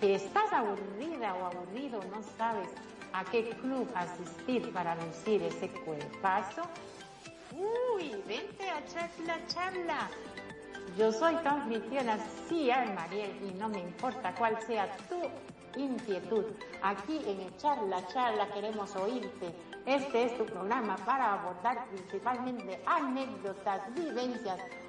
que estás aburrida o aburrido, no sabes a qué club asistir para lucir ese cuerpazo. Uy, vente a charla, charla. Yo soy tu anfitriona, sí, Mariel, y no me importa cuál sea tu inquietud. Aquí en Charla Charla queremos oírte este es tu programa para abordar principalmente anécdotas, vivencias,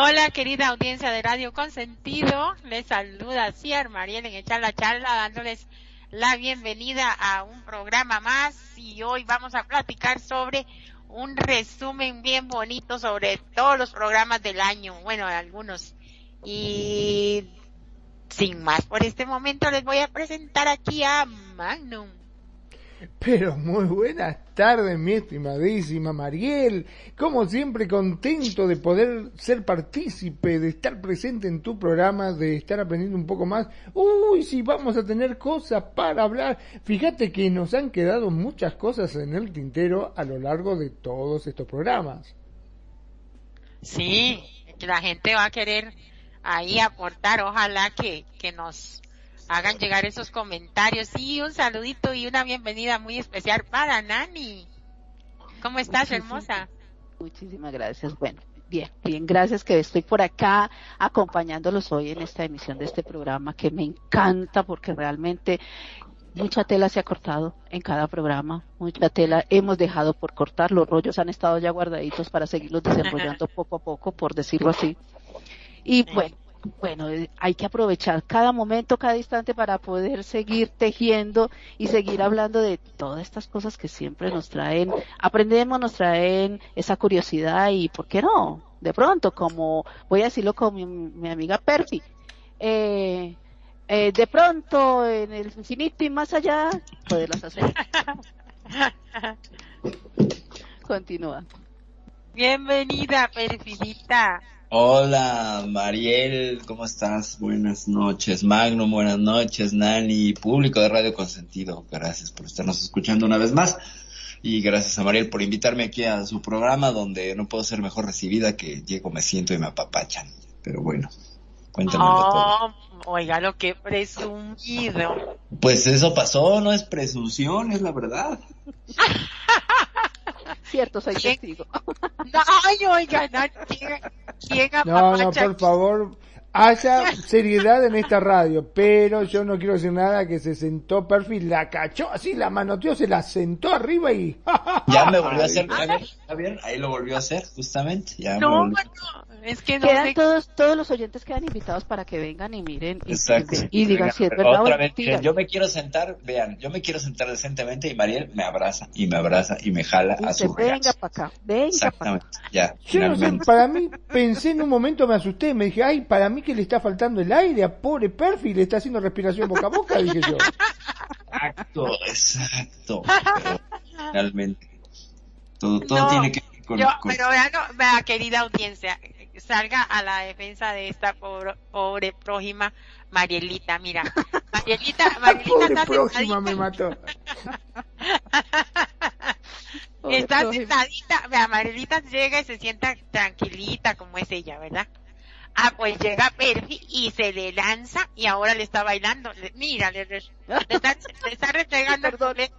Hola querida audiencia de Radio Consentido, les saluda Ciar Mariel en Echar la Charla dándoles la bienvenida a un programa más y hoy vamos a platicar sobre un resumen bien bonito sobre todos los programas del año, bueno algunos y sin más por este momento les voy a presentar aquí a Magnum. Pero muy buenas tardes, mi estimadísima Mariel. Como siempre, contento de poder ser partícipe, de estar presente en tu programa, de estar aprendiendo un poco más. Uy, sí, vamos a tener cosas para hablar. Fíjate que nos han quedado muchas cosas en el tintero a lo largo de todos estos programas. Sí, la gente va a querer ahí aportar. Ojalá que, que nos hagan llegar esos comentarios. Y un saludito y una bienvenida muy especial para Nani. ¿Cómo estás, hermosa? Muchísimas gracias. Bueno, bien, bien, gracias que estoy por acá acompañándolos hoy en esta emisión de este programa que me encanta porque realmente mucha tela se ha cortado en cada programa, mucha tela hemos dejado por cortar, los rollos han estado ya guardaditos para seguirlos desarrollando poco a poco, por decirlo así. Y bueno, bueno, eh, hay que aprovechar cada momento, cada instante para poder seguir tejiendo y seguir hablando de todas estas cosas que siempre nos traen, aprendemos, nos traen esa curiosidad y, ¿por qué no? De pronto, como voy a decirlo con mi, amiga Perfi, eh, eh, de pronto en el infinito y más allá, poderlas hacer. Continúa. Bienvenida, Perfidita. Hola Mariel, ¿cómo estás? Buenas noches, Magno, buenas noches, Nani, público de Radio Consentido. Gracias por estarnos escuchando una vez más. Y gracias a Mariel por invitarme aquí a su programa donde no puedo ser mejor recibida que llego, me siento y me apapachan. Pero bueno, cuéntame oh, Oiga, lo que presumido. Pues eso pasó, no es presunción, es la verdad. Cierto, soy testigo. Ay, oiga, ¿quién, No, no, por favor, haya seriedad en esta radio, pero yo no quiero decir nada que se sentó perfil, la cachó así, la manoteó, se la sentó arriba y... ya me volvió a hacer, ¿está bien? Ahí lo volvió a hacer, justamente. Ya no, Es que no quedan todos, todos los oyentes quedan invitados para que vengan y miren y, y, digan si es verdad Otra vez, yo me quiero sentar, vean, yo me quiero sentar decentemente y Mariel me abraza y me abraza y me jala a su Venga para acá, venga para acá. Ya, para mí, pensé en un momento, me asusté, me dije, ay, para mí que le está faltando el aire a pobre Perfi, le está haciendo respiración boca a boca, dije yo. Exacto, exacto. realmente. Todo, todo tiene que ver con, Pero vean, vea, querida audiencia, salga a la defensa de esta pobre, pobre prójima Marielita, mira. Marielita, Marielita pobre prójima me mató. está sentadita, vea, Marielita llega y se sienta tranquilita como es ella, ¿verdad? Ah, pues llega Perfi y se le lanza y ahora le está bailando. mira, le, le, está, le está restregando el culete.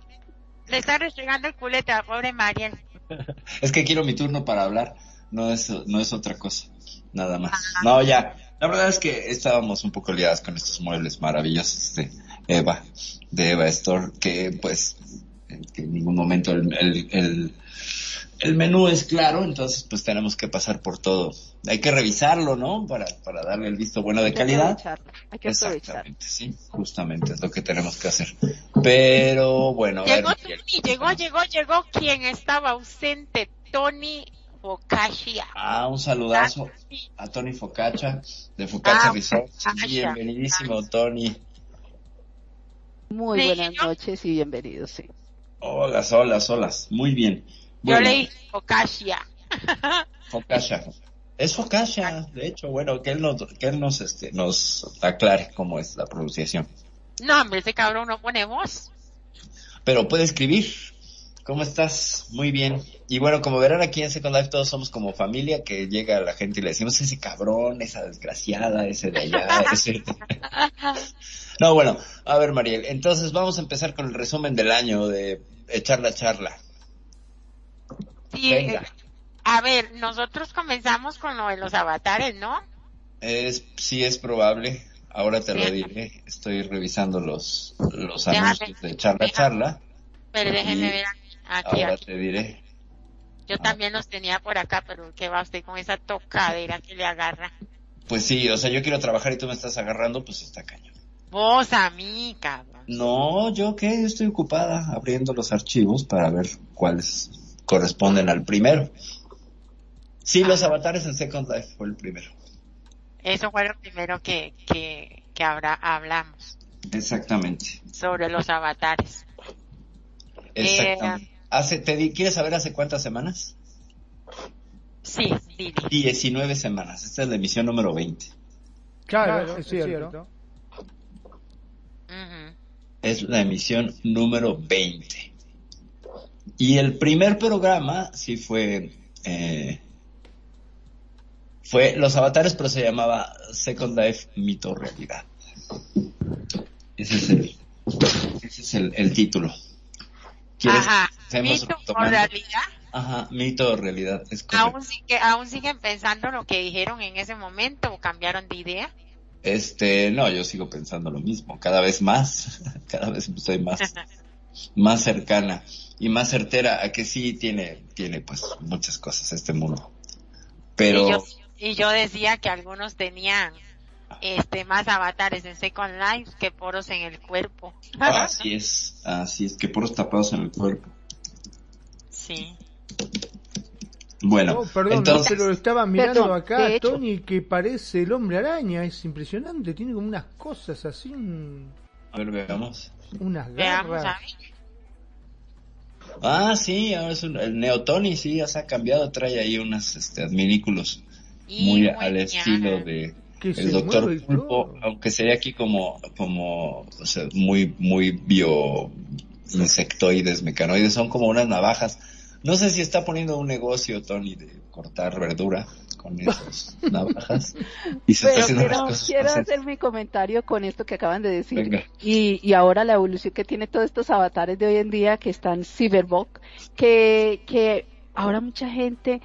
Le está restregando el culete a pobre Mariel. es que quiero mi turno para hablar. No es, no es otra cosa. Nada más. Ah. No, ya. La verdad es que estábamos un poco liadas con estos muebles maravillosos de Eva, de Eva Store, que pues en ningún momento el, el el menú es claro, entonces pues tenemos que pasar por todo. Hay que revisarlo, ¿no? Para, para darle el visto bueno de calidad. Hay que Exactamente, sí, justamente es lo que tenemos que hacer. Pero bueno. Llegó, llegó, llegó, llegó quien estaba ausente, Tony Focaccia. Ah, un saludazo a Tony Focaccia de Focaccia ah, Resort. Bienvenidísimo, Tony. Muy buenas noches y bienvenidos, sí. Hola, hola, hola. Muy bien. Yo leí Focaccia. Focaccia. Es Focaccia, de hecho, bueno, que él nos, que él nos, este, nos aclare cómo es la pronunciación. No, hombre, ese cabrón no pone voz. Pero puede escribir. ¿Cómo estás? Muy bien. Y bueno, como verán aquí en Second Life todos somos como familia que llega la gente y le decimos ese cabrón, esa desgraciada, ese de allá, ese... no, bueno, a ver Mariel, entonces vamos a empezar con el resumen del año de echar la charla. Sí, eh, a ver, nosotros comenzamos con lo de los avatares, ¿no? Es, sí es probable. Ahora te lo diré. Estoy revisando los, los anuncios de charla charla. Pero déjenme ver aquí. Ahora te diré. Yo ah. también los tenía por acá, pero ¿qué va usted con esa tocadera que le agarra? Pues sí, o sea, yo quiero trabajar y tú me estás agarrando, pues está cañón. Vos a mí, cabrón. No, yo qué, yo estoy ocupada abriendo los archivos para ver cuáles corresponden al primero. Sí, los avatares en Second Life fue el primero. Eso fue lo primero que, que, que habrá, hablamos. Exactamente. Sobre los avatares. Exactamente. Eh, hace, te ¿Quieres saber hace cuántas semanas? Sí, sí. 19 semanas. Esta es la emisión número 20. Claro, es cierto. Es la emisión número 20. Y el primer programa sí fue, eh, fue Los Avatares, pero se llamaba Second Life Mito Realidad. Ese es el, ese es el, título. Ajá, mito o realidad. Ajá, mito o realidad, es ¿Aún, sigue, ¿Aún siguen pensando lo que dijeron en ese momento o cambiaron de idea? Este, no, yo sigo pensando lo mismo, cada vez más, cada vez estoy más, más cercana y más certera a que sí tiene, tiene pues muchas cosas este mundo. Pero... Y yo, y yo decía que algunos tenían este más avatares en Second Life que poros en el cuerpo. Así es, así es, que poros tapados en el cuerpo. Sí. Bueno, perdón, entonces... lo estaba mirando acá, Tony, que parece el hombre araña, es impresionante, tiene como unas cosas así. A ver, veamos. Unas garras. Ah, sí, ahora es el Neotoni, sí, ya se ha cambiado, trae ahí unos este, adminículos muy al estilo de el Doctor Pulpo, aunque sería aquí como, como, o sea, muy, muy bio insectoides, mecanoides, son como unas navajas. No sé si está poniendo un negocio, Tony, de cortar verdura con esas navajas. Y se está haciendo quiero, quiero hacer mi comentario con esto que acaban de decir. Y, y ahora la evolución que tiene todos estos avatares de hoy en día que están cyberbug, que, que ahora mucha gente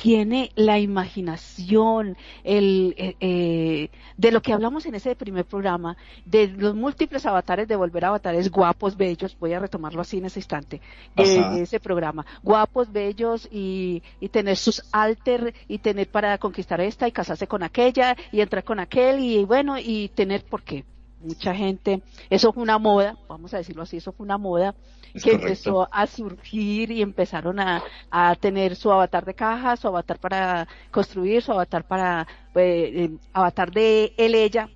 tiene la imaginación, el, eh, eh, de lo que hablamos en ese primer programa, de los múltiples avatares, de volver a avatares guapos, bellos, voy a retomarlo así en ese instante, de, ese programa, guapos, bellos y, y, tener sus alter y tener para conquistar esta y casarse con aquella y entrar con aquel y bueno, y tener por qué. Mucha gente, eso fue una moda, vamos a decirlo así, eso fue una moda que empezó a surgir y empezaron a, a, tener su avatar de caja, su avatar para construir, su avatar para, pues, eh, avatar de él, ella,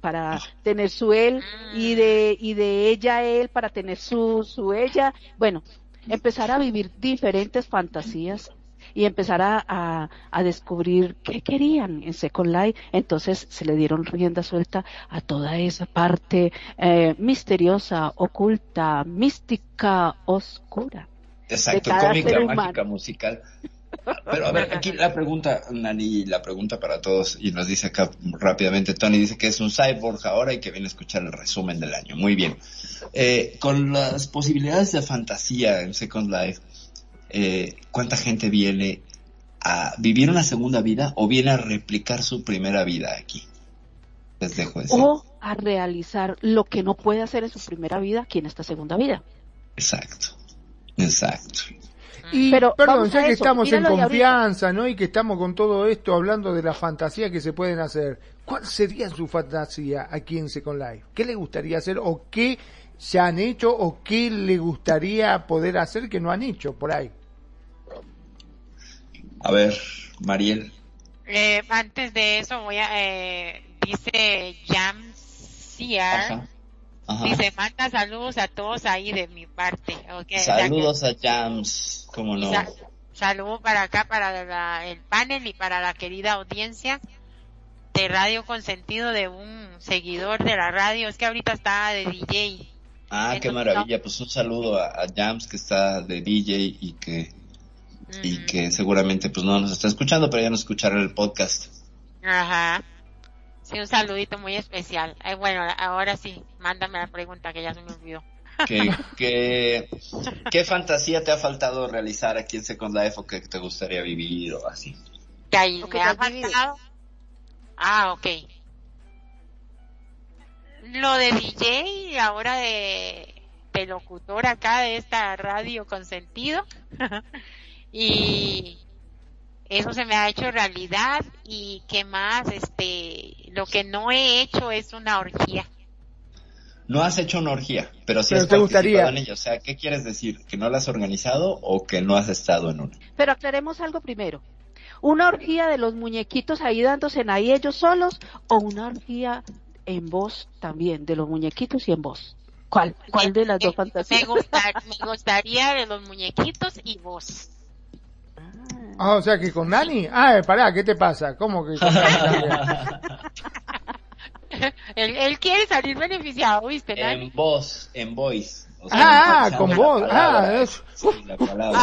para tener su él y de, y de ella él para tener su, su ella. Bueno, empezar a vivir diferentes fantasías y empezar a, a, descubrir qué querían en Second Life. Entonces se le dieron rienda suelta a toda esa parte eh, misteriosa, oculta, mística, oscura. Exacto, cómica, mágica, musical. Pero a ver, aquí la pregunta, Nani, la pregunta para todos, y nos dice acá rápidamente, Tony dice que es un cyborg ahora y que viene a escuchar el resumen del año. Muy bien. Eh, con las posibilidades de fantasía en Second Life, eh, cuánta gente viene a vivir una segunda vida o viene a replicar su primera vida aquí. Les dejo eso. O a realizar lo que no puede hacer en su primera vida aquí en esta segunda vida. Exacto, exacto. Y, Pero perdón, ya que estamos en confianza, ¿no? Y que estamos con todo esto hablando de la fantasía que se pueden hacer. ¿Cuál sería su fantasía aquí en Second Life? ¿Qué le gustaría hacer o qué se han hecho o qué le gustaría poder hacer que no han hecho por ahí? A ver, Mariel. Eh, antes de eso voy a, eh, dice Jamsiar, dice manda saludos a todos ahí de mi parte. saludos a Jams, como no. saludos para acá, para el panel y para la querida audiencia de Radio Consentido de un seguidor de la radio. Es que ahorita está de DJ. Ah, qué maravilla. Pues un saludo a, a Jams que está de DJ y que y que seguramente pues no nos está escuchando, pero ya nos escuchará el podcast. Ajá. Sí, un saludito muy especial. bueno, ahora sí, mándame la pregunta que ya se me olvidó. ¿Qué, qué, fantasía te ha faltado realizar aquí en Second Life o que te gustaría vivir o así? ¿Que ahí me ha faltado? Ah, ok. Lo de DJ, ahora de, de locutor acá de esta radio con sentido. y eso se me ha hecho realidad y qué más, este, lo que no he hecho es una orgía. No has hecho una orgía, pero sí has te gustaría. en ella. O sea, ¿qué quieres decir? ¿Que no la has organizado o que no has estado en una? Pero aclaremos algo primero. ¿Una orgía de los muñequitos ahí dándose en ahí ellos solos o una orgía en voz también, de los muñequitos y en voz? ¿Cuál? ¿Cuál de las dos fantasías? Me, me gustaría de los muñequitos y voz. Ah, o sea que con Dani. Ah, pará, ¿qué te pasa? ¿Cómo que con Dani él, quiere salir beneficiado, ¿viste? En voz, en voice. ah, con voz. Ah, es... la palabra.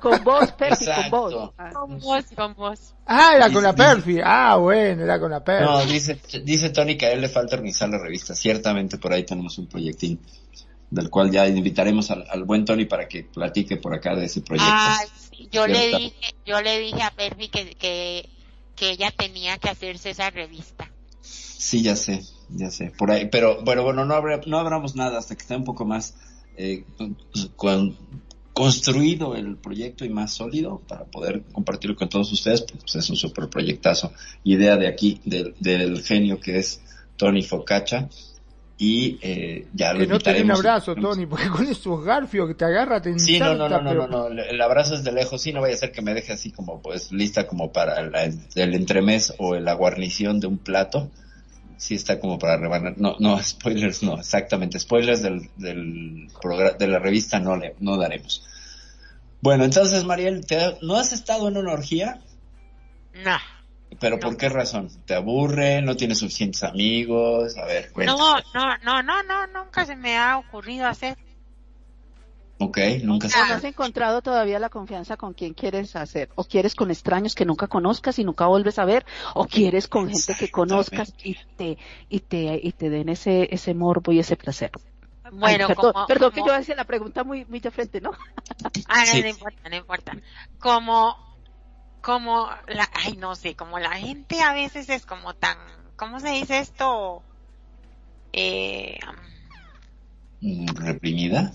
con voz, Perfi, con voz. Con voz, con voz. Ah, era con la Perfi. Ah, bueno, era con la Perfi. No, dice, dice Tony que a él le falta organizar la revista. Ciertamente por ahí tenemos un proyectín del cual ya invitaremos al, buen Tony para que platique por acá de ese proyecto. Ah, yo le dije, yo le dije a Perfi que, que, que ella tenía que hacerse esa revista. Sí, ya sé, ya sé, por ahí, pero bueno, bueno, no, habrá, no abramos nada hasta que esté un poco más eh, construido el proyecto y más sólido para poder compartirlo con todos ustedes, pues es un super proyectazo, idea de aquí, del, del genio que es Tony Focacha, y eh, ya lo Que no te dé un abrazo, Tony, porque con esos garfios que te agarra te Sí, no, no, no, no, no, el abrazo es de lejos, sí, no vaya a ser que me deje así como pues lista como para el entremés o la guarnición de un plato. Sí está como para rebanar, no, no, spoilers no, exactamente, spoilers del, del de la revista no, le, no daremos. Bueno, entonces Mariel, ¿no has estado en una orgía? No. ¿Pero por qué razón? ¿Te aburre? ¿No tienes suficientes amigos? A ver, No, no, no, no, no, nunca se me ha ocurrido hacer. Ok, nunca se ¿No has encontrado todavía la confianza con quien quieres hacer? ¿O quieres con extraños que nunca conozcas y nunca vuelves a ver? ¿O quieres con gente que conozcas y te, y te, y te den ese, ese morbo y ese placer? Bueno, perdón, perdón que yo hacía la pregunta muy, muy de frente, ¿no? Ah, no, no importa, no importa. Como como la, ay, no sé, como la gente a veces es como tan, ¿cómo se dice esto? Eh, ¿Reprimida?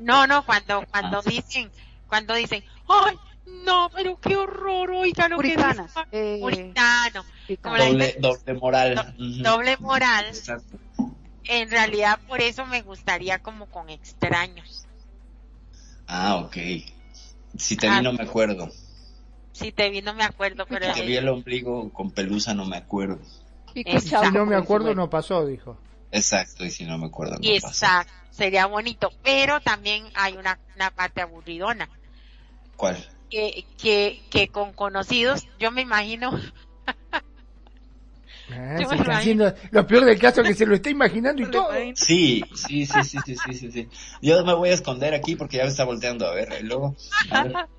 no, no, cuando, cuando ah. dicen, cuando dicen, ay, no, pero qué horror, oiga lo que eh, puritano. Doble, doble moral. Doble moral. En realidad, por eso me gustaría como con extraños. Ah, ok. Si te vi no me acuerdo. Si te vi no me acuerdo, pero... Si te vi el ombligo con pelusa no me acuerdo. Si no me acuerdo no pasó, dijo. Exacto, y si no me acuerdo no Exacto, sería bonito, pero también hay una, una parte aburridona. ¿Cuál? Que, que, que con conocidos, yo me imagino... Ah, haciendo, lo peor del caso es que se lo está imaginando y todo. Sí, sí, sí, sí, sí, sí, sí, Yo me voy a esconder aquí porque ya me está volteando a ver. Y luego,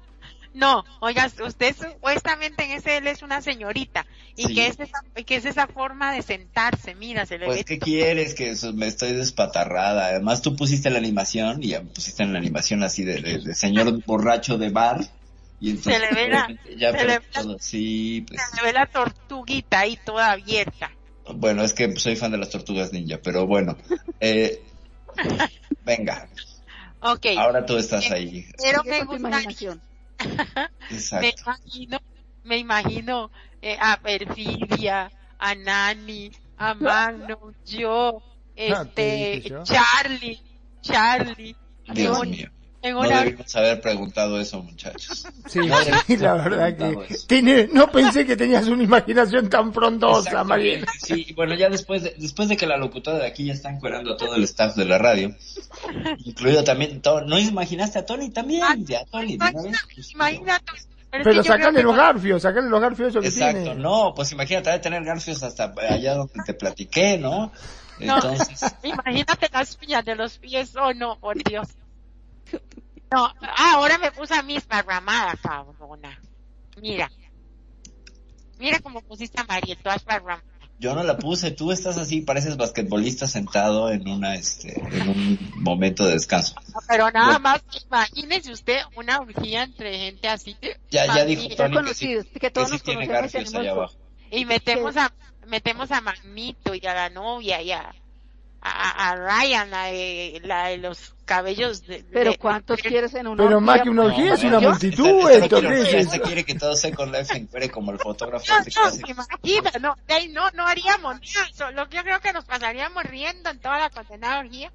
No, oiga, usted supuestamente en ese él es una señorita y que es esa que es esa forma de sentarse, mira, se le Pues qué quieres que me estoy despatarrada. Además tú pusiste la animación y ya pusiste en la animación así de, señor borracho de bar y entonces se le ve la, ya se le, sí, pues. se le ve la tortuguita ahí toda abierta. Bueno, es que soy fan de las tortugas ninja, pero bueno, eh, venga. Okay. Ahora tú estás ahí. Pero me gustaría, me imagino, me imagino eh, a Perfidia, a Nani, a Magno, yo, ah, este, Charlie, Charlie. Dios mío. No debimos haber preguntado eso, muchachos. Sí, la verdad que tiene, no pensé que tenías una imaginación tan frondosa, María. Sí, bueno, ya después de, después de que la locutora de aquí ya está encuerando a todo el staff de la radio, incluido también, ¿no imaginaste a Tony también? Ah, ya, Tony, pues, imagínate. Pero, sacale los garfios, sacale los garfios eso que Exacto, no, pues imagínate, de tener garfios hasta allá donde te platiqué, ¿no? Entonces... imagínate las piñas de los pies, oh no, por Dios. No, ah, ahora me puse a mí esparramada, cabrona. Mira. Mira cómo pusiste a María, tú esparramada. Yo no la puse, tú estás así, pareces basquetbolista sentado en una, este, en un momento de descanso. Pero nada más, imagínese usted una orgía entre gente así. Ya, ya dijo Tony que sí, que, todos nos tiene Garfios allá abajo. Y metemos a, metemos a Magnito y a la novia y a, a, a Ryan, la de, la de los cabellos de, Pero ¿cuántos quieres en una Pero más que una orgía es una multitud, esto ¿qué es? quiere que todo sea con la encuere como el fotógrafo. No, no, no, no, no haríamos nada, lo que yo creo que nos pasaríamos riendo en toda la condenada orgía.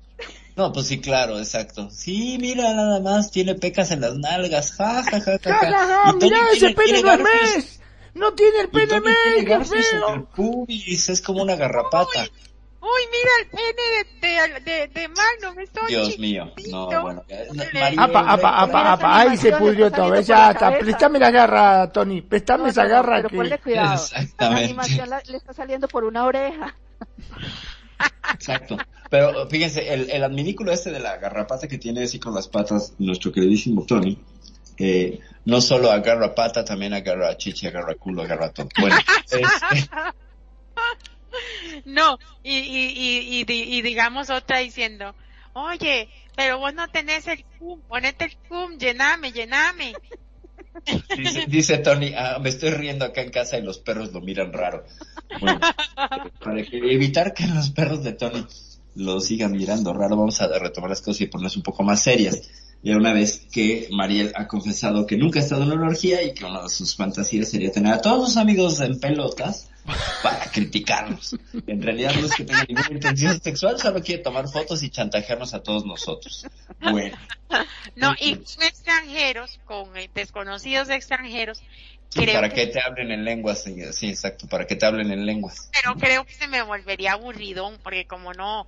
No, pues sí, claro, exacto. Sí, mira, nada más, tiene pecas en las nalgas, ja, ja, ja, ja. ja, mira, ese pene no es No tiene el pene mes, qué feo. El pubis, es como una garrapata. Uy, mira el pene de, de, de, Magno, me estoy Dios mío, no, bueno. apa, apa, apa, apa, ahí se pudrió todo, ya está. Préstame la garra, Tony, préstame esa garra pero que... Ponle cuidado, Exactamente. la animación le está saliendo por una oreja. Exacto. Pero fíjense, el, el adminículo este de la garrapata que tiene así con las patas nuestro queridísimo Tony, eh, no solo agarra pata, también agarra chichi, agarra culo, agarra todo. Bueno, este, no, y, y, y, y, digamos otra diciendo, oye, pero vos no tenés el cum, ponete el cum, llename, llename. Dice, Tony, ah, me estoy riendo acá en casa y los perros lo miran raro. Bueno, para evitar que los perros de Tony lo sigan mirando raro, vamos a retomar las cosas y ponerlas un poco más serias. Ya una vez que Mariel ha confesado que nunca ha estado en una orgía y que una de sus fantasías sería tener a todos sus amigos en pelotas para criticarnos. En realidad no es que tenga ninguna intención sexual, solo quiere tomar fotos y chantajearnos a todos nosotros. Bueno. No, y con extranjeros, con eh, desconocidos extranjeros. Sí, para que... te hablen en lenguas, sí, exacto, para que te hablen en lenguas. Pero creo que se me volvería aburridón, porque como no,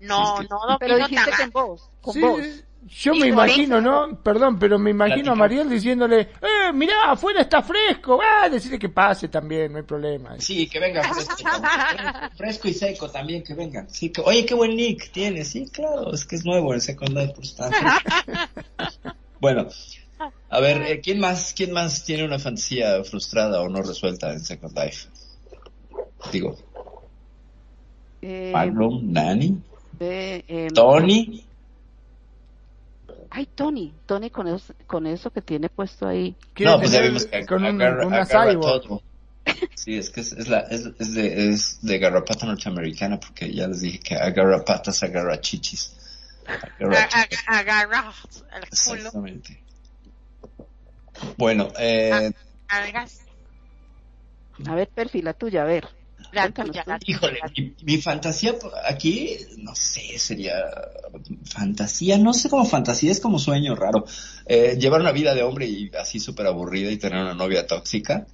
no, no Pero dijiste que en voz, con voz. Yo me imagino, ¿no? Perdón, pero me imagino a Mariel diciéndole, eh, mirá, afuera está fresco, ah, decirle que pase también, no hay problema. Sí, que venga fresco, fresco y seco también, que venga. Sí, que, oye, qué buen nick tiene, sí, claro, es que es nuevo el Second Life, por Bueno, a ver, eh, ¿quién más, quién más tiene una fantasía frustrada o no resuelta en Second Life? Digo. Eh, Magnum, Nani, eh, Tony. Ay, Tony, Tony con eso, con eso que tiene puesto ahí. No, pues ya vimos que con un, agarra, una agarra todo. Sí, es que es, es la, es, es de, es de garrapata norteamericana, porque ya les dije que agarra patas, agarra chichis. Agarra A- chichis. a- Agarra el culo. Exactamente. Bueno, eh, Algas. A ver, perfil, la tuya, a ver. La Cuéntanos tuya, tú. la híjole, mi, mi fantasía aquí, no sé, sería fantasía, no sé cómo fantasía, es como sueño raro. Eh, llevar una vida de hombre y así súper aburrida y tener una novia tóxica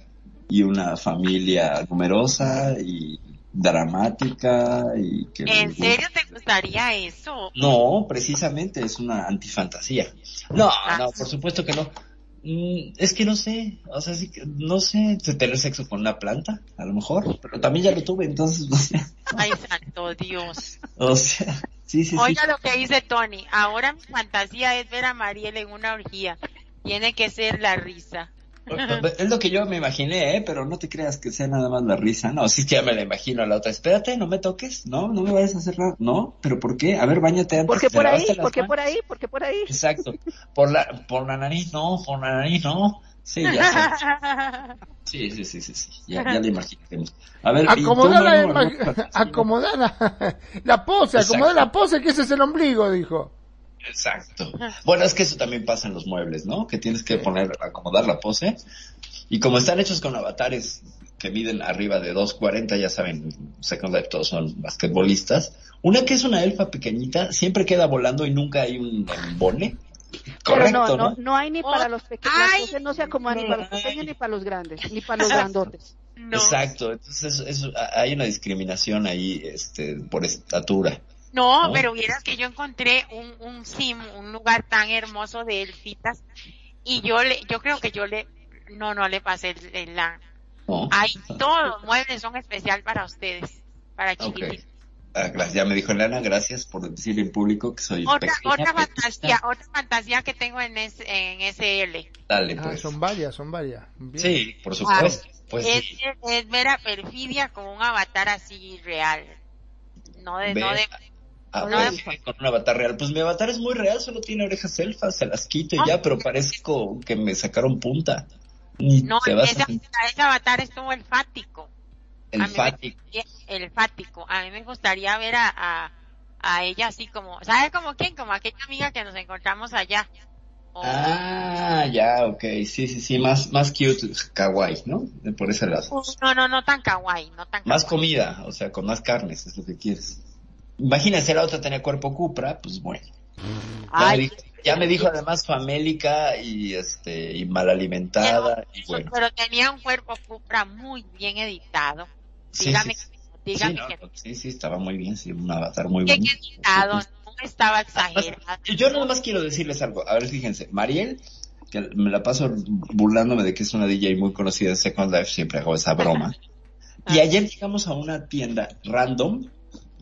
y una familia numerosa y dramática y que... ¿En serio te gustaría eso? No, precisamente es una antifantasía. No, no, por supuesto que no. Mm, Es que no sé, o sea, sí que- no sé, tener sexo con una planta, a lo mejor, pero también ya lo tuve, entonces, no sé. Ay, santo Dios. O sea, sí, sí, sí. Oiga lo que dice Tony. Ahora mi fantasía es ver a Mariel en una orgía. Tiene que ser la risa. Es lo que yo me imaginé, ¿eh? Pero no te creas que sea nada más la risa. No, sí que ya me la imagino a la otra. Espérate, no me toques. No, no me vayas a hacer nada. No, pero ¿por qué? A ver, bañate antes. ¿Por qué ¿te por ahí? las ¿Por qué manos? por ahí? ¿Por qué por ahí? Exacto. Por la, por la nariz, no, por la nariz, no. Sí, ya sé. Sí, sí, sí, sí, sí. Ya, ya la imaginemos. A ver, ¿y tú, Acomodar la, alguna fantasía? acomodar la, la pose, acomodar la pose, que ese es el ombligo, dijo. Exacto. Bueno, es que eso también pasa en los muebles, ¿no? Que tienes que poner, acomodar la pose. Y como están hechos con avatares que miden arriba de 2.40, ya saben, Second Life todos son basquetbolistas. Una que es una elfa pequeñita, siempre queda volando y nunca hay un embone. Pero Correcto, no, ¿no? no, no hay ni para Oh, los pequeños, ay. no se acomodan ni para los pequeños ni para los grandes, ni para los grandotes. No, Exacto. Entonces, eso- hay una discriminación ahí, este, por estatura. No, ¿no? pero vieras que yo encontré un, un sim, un lugar tan hermoso de elfitas y yo le, yo creo que yo le, no, no le pasé el, el la, ¿no? ahí todos los muebles son especial para ustedes, para chiquititos. Ah, gracias. Ya me dijo Elena, gracias por decir en público que soy Otra, otra fantasía, otra fantasía que tengo en, S- en SL Dale, Ah, pues. son varias, son varias. Bien. Sí, por supuesto. Pues es, sí. es ver a Perfidia con un avatar así real. No de, no de, a no, ver, con un avatar real. Pues mi avatar es muy real, solo tiene orejas elfas, se las quito y ya, pero parezco que me sacaron punta. Ni no, te vas ese, a ese avatar es como el fático. el fático. El fático. A mí me gustaría ver a, a, a ella así como, ¿sabes como quién? Como aquella amiga que nos encontramos allá. Ah, ya, ok, sí, sí, sí, más, más cute, kawaii, ¿no? Por ese lado. no, no, no tan kawaii, no tan Más kawaii. comida, o sea, con más carnes, es lo que quieres. Imagínense, la otra tenía cuerpo cupra, pues bueno. Ya, me, dijo, ya me dijo además famélica y este y mal alimentada y bueno. Pero tenía un cuerpo cupra muy bien editado. Sí, Dígame, sí, dígame Sí, no, que, no, sí, sí, estaba muy bien, sí, un avatar muy bueno. editado, no estaba exagerado. Yo nada más quiero decirles algo. A ver, fíjense, Mariel, que me la paso burlándome de que es una DJ muy conocida en Second Life, siempre hago esa broma. Y ayer llegamos a una tienda random.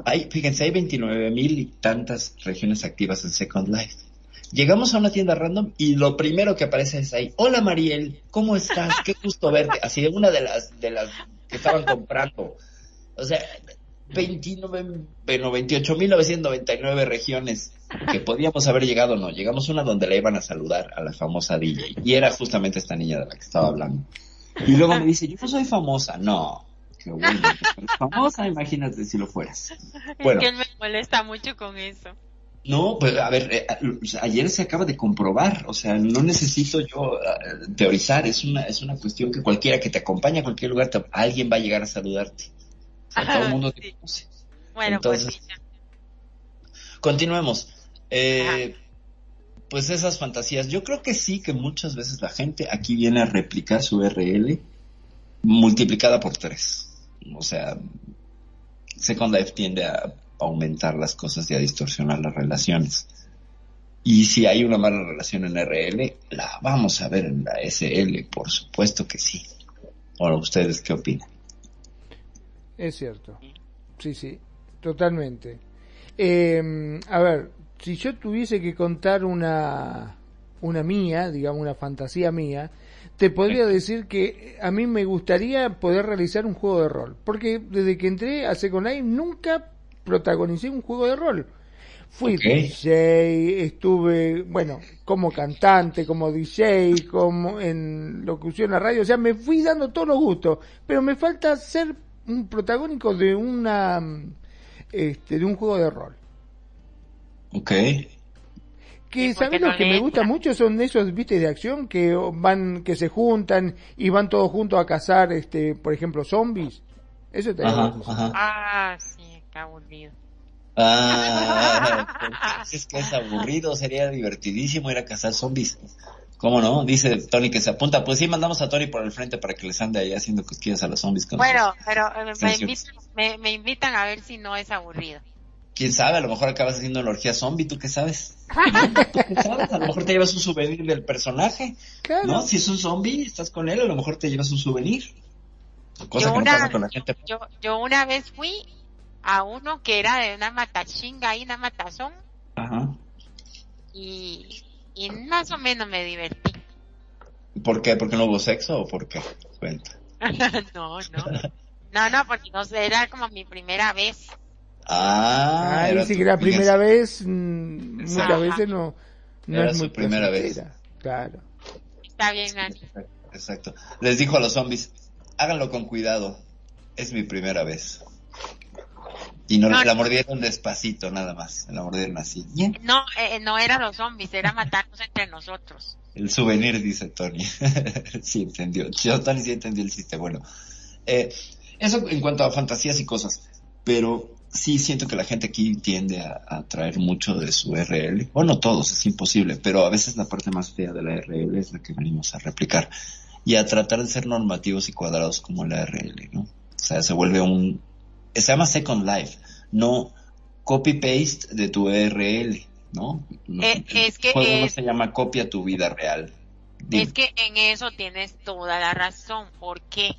Hay, fíjense, hay 29 mil y tantas regiones activas en Second Life. Llegamos a una tienda random y lo primero que aparece es ahí, hola Mariel, ¿cómo estás? Qué gusto verte. Así una de las, de las que estaban comprando. O sea, 29, bueno, 28.999 regiones que podíamos haber llegado, no. Llegamos a una donde le iban a saludar a la famosa DJ. Y era justamente esta niña de la que estaba hablando. Y luego me dice, yo no soy famosa. No. Qué bueno. famosa, imagínate si lo fueras. Bueno. Es que él me molesta mucho con eso. No, pues a ver, eh, ayer se acaba de comprobar, o sea, no necesito yo eh, teorizar, es una, es una cuestión que cualquiera que te acompañe a cualquier lugar, te- alguien va a llegar a saludarte. O sea, todo el mundo te conoce. Bueno, Entonces, pues. Continuemos. Eh, pues esas fantasías, yo creo que sí que muchas veces la gente aquí viene a replicar su RL multiplicada por tres. O sea, Second Life tiende a aumentar las cosas y a distorsionar las relaciones. Y si hay una mala relación en RL, la vamos a ver en la SL, por supuesto que sí. Ahora, ¿ustedes qué opinan? Es cierto. Sí, sí, totalmente. Eh, a ver, si yo tuviese que contar una, una mía, digamos una fantasía mía, te podría decir que a mí me gustaría poder realizar un juego de rol. Porque desde que entré a Second Life nunca protagonicé un juego de rol. Fui DJ, estuve, bueno, como cantante, como DJ, como en locución a radio, o sea, me fui dando todos los gustos, pero me falta ser un protagónico de una, este, de un juego de rol. Ok. Que, ¿sabes lo que me gusta mucho? Son esos, viste, de acción que van, que se juntan y van todos juntos a cazar, este, por ejemplo, zombies. Eso te ajá, Ah, sí, qué aburrido. Ah, es que es aburrido, sería divertidísimo ir a cazar zombies. ¿Cómo no? Dice Tony que se apunta. Pues sí, mandamos a Tony por el frente para que les ande ahí haciendo cosquillas a los zombies. bueno, pero eh, me invitan, me, me invitan a ver si no es aburrido quién sabe, a lo mejor acabas haciendo una orgía zombie, ¿tú qué sabes? ¿Tú qué sabes? A lo mejor te llevas un souvenir del personaje, ¿no? Si es un zombie, estás con él, a lo mejor te llevas un souvenir. Cosa yo que una, no pasa con la gente. Yo, una vez fui a uno que era de una matachinga y una matazón. Ajá. Y, y más o menos me divertí. ¿Por qué? ¿Porque no hubo sexo o por qué? Cuenta. no, no. No, no, porque no sé, era como mi primera vez. Ah, ah que la primera vez, mm, muchas veces no, no es muy primera vez. Claro. Está bien, Nani. Exacto. Les dijo a los zombies, háganlo con cuidado, es mi primera vez. Y no, la mordieron despacito, nada más. La mordieron así. No, eh, no eran los zombies, era matarnos entre nosotros. El souvenir, dice Tony. sí entendió. Yo, Tony sí entendió el chiste. Bueno, eh, eso en cuanto a fantasías y cosas. Pero sí siento que la gente aquí tiende a, traer mucho de su RL. Bueno, todos, es imposible, pero a veces la parte más fea de la RL es la que venimos a replicar. Y a tratar de ser normativos y cuadrados como la RL, ¿no? O sea, se vuelve un... Se llama Second Life, no copy-paste de tu RL, ¿no? Eh, es que... no se llama copia tu vida real. Es que en eso tienes toda la razón. ¿Por qué?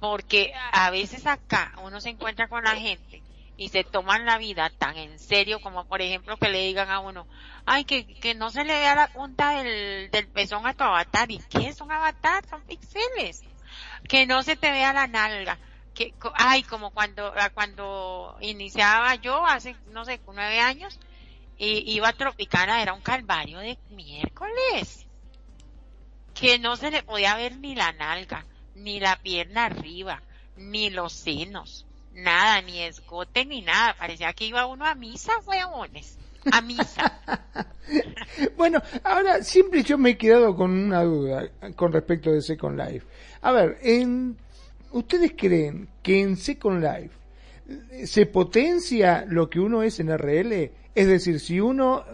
Porque a veces acá uno se encuentra con la gente y se toman la vida tan en serio como por ejemplo que le digan a uno, ay, que, que no se le vea la punta del, del pezón a tu avatar. ¿Y qué es un avatar? Son píxeles. Que no se te vea la nalga. Que, ay, como cuando, cuando iniciaba yo hace, no sé, nueve años, y iba a Tropicana, era un calvario de miércoles. Que no se le podía ver ni la nalga, ni la pierna arriba, ni los senos nada, ni escote ni nada. Parecía que iba uno a misa, weones. A misa. bueno, ahora siempre yo me he quedado con una duda con respecto de Second Life. A ver, en, ¿ustedes creen que en Second Life se potencia lo que uno es en RL? Es decir, si uno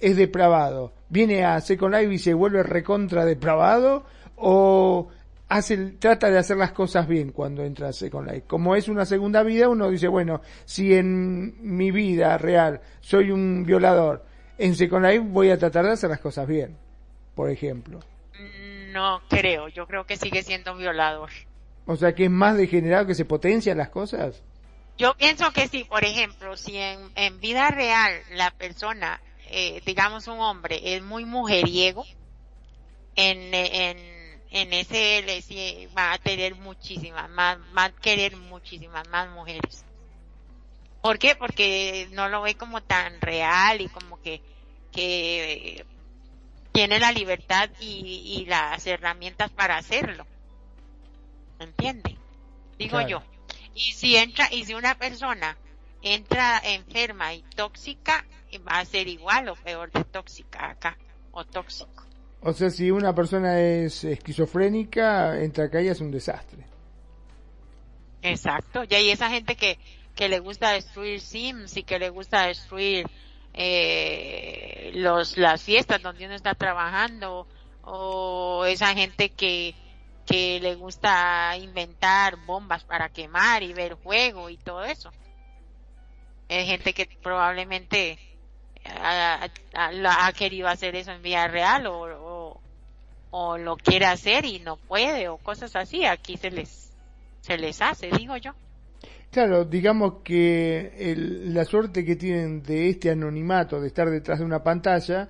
es depravado, viene a Second Life y se vuelve recontra depravado, o hace, trata de hacer las cosas bien cuando entra a Second Life. Como es una segunda vida, uno dice, bueno, si en mi vida real soy un violador, en Second Life voy a tratar de hacer las cosas bien, por ejemplo. No creo, yo creo que sigue siendo un violador. O sea, que es más degenerado que se potencian las cosas. Yo pienso que sí, por ejemplo, si en, en vida real la persona, eh, digamos un hombre, es muy mujeriego, en, en en ese sí va a tener muchísimas más, va querer muchísimas más mujeres. ¿Por qué? Porque no lo ve como tan real y como que, que tiene la libertad y, y las herramientas para hacerlo. ¿Me entiende? Digo yo. Y si entra, y si una persona entra enferma y tóxica, va a ser igual o peor de tóxica acá, o tóxico. O sea, si una persona es esquizofrénica, entra acá y es un desastre. Exacto. Y hay esa gente que, que le gusta destruir Sims y que le gusta destruir eh, los, las fiestas donde uno está trabajando o esa gente que, que le gusta inventar bombas para quemar y ver juego y todo eso. Hay gente que probablemente ha, querido hacer eso en vida real o, o, lo quiere hacer y no puede o cosas así. Aquí se les, se les hace, digo yo. Claro, digamos que el, la suerte que tienen de este anonimato, de estar detrás de una pantalla,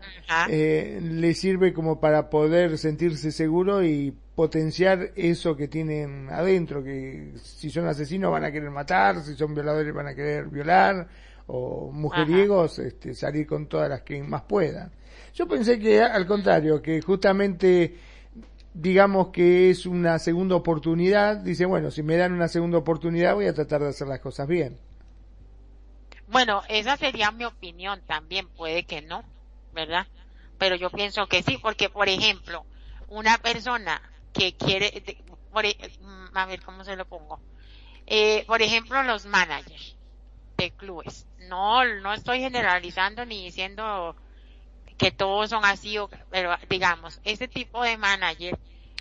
eh, le sirve como para poder sentirse seguro y potenciar eso que tienen adentro, que si son asesinos van a querer matar, si son violadores van a querer violar, o mujeriegos este, salir con todas las que más puedan. Yo pensé que al contrario, que justamente digamos que es una segunda oportunidad, dice, bueno, si me dan una segunda oportunidad voy a tratar de hacer las cosas bien. Bueno, esa sería mi opinión también, puede que no, ¿verdad? Pero yo pienso que sí, porque por ejemplo, una persona que quiere, e, a ver cómo se lo pongo, eh, por ejemplo los managers de clubes, no, no estoy generalizando ni diciendo que todos son así, pero digamos, ese tipo de manager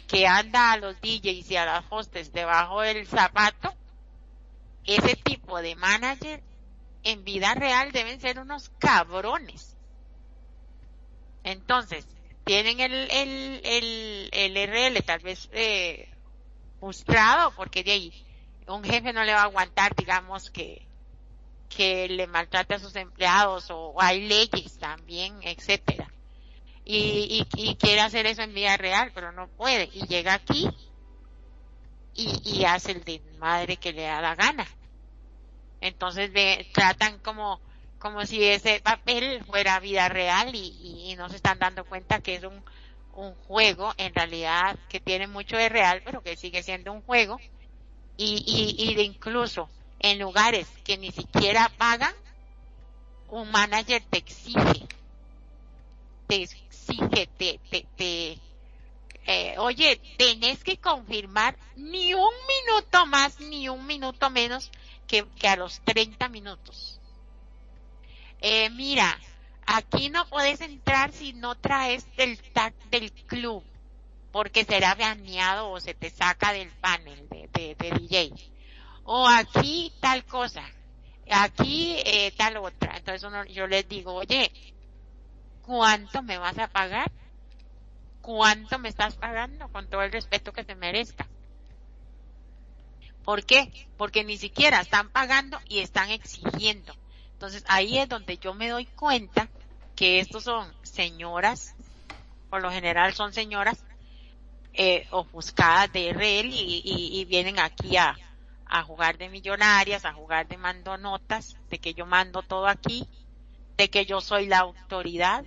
que anda a los DJs y a las hostes debajo del zapato, ese tipo de manager en vida real deben ser unos cabrones. Entonces, tienen el, el, el, el RL tal vez eh, frustrado porque de ahí un jefe no le va a aguantar, digamos, que, que le maltrate a sus empleados o hay leyes también, etcétera. Y, y, quiere hacer eso en vida real, pero no puede. Y llega aquí y, y hace el de madre que le da la gana. Entonces ve, tratan como, como si ese papel fuera vida real y, y, no se están dando cuenta que es un, un juego en realidad que tiene mucho de real, pero que sigue siendo un juego. Y, y, y de incluso en lugares que ni siquiera pagan, un manager te exige, te exige, te, te, eh, oye, tenés que confirmar ni un minuto más ni un minuto menos que, que a los 30 minutos. Eh, mira, aquí no puedes entrar si no traes el tag del club, porque será baneado o se te saca del panel de, de, de DJ o aquí tal cosa, aquí eh, tal otra. Entonces uno, yo les digo, oye, ¿cuánto me vas a pagar? ¿Cuánto me estás pagando? Con todo el respeto que se merezca. ¿Por qué? Porque ni siquiera están pagando y están exigiendo. Entonces ahí es donde yo me doy cuenta que estos son señoras, por lo general son señoras eh, ofuscadas de RL y, y vienen aquí a, a jugar de millonarias, a jugar de mando notas, de que yo mando todo aquí, de que yo soy la autoridad.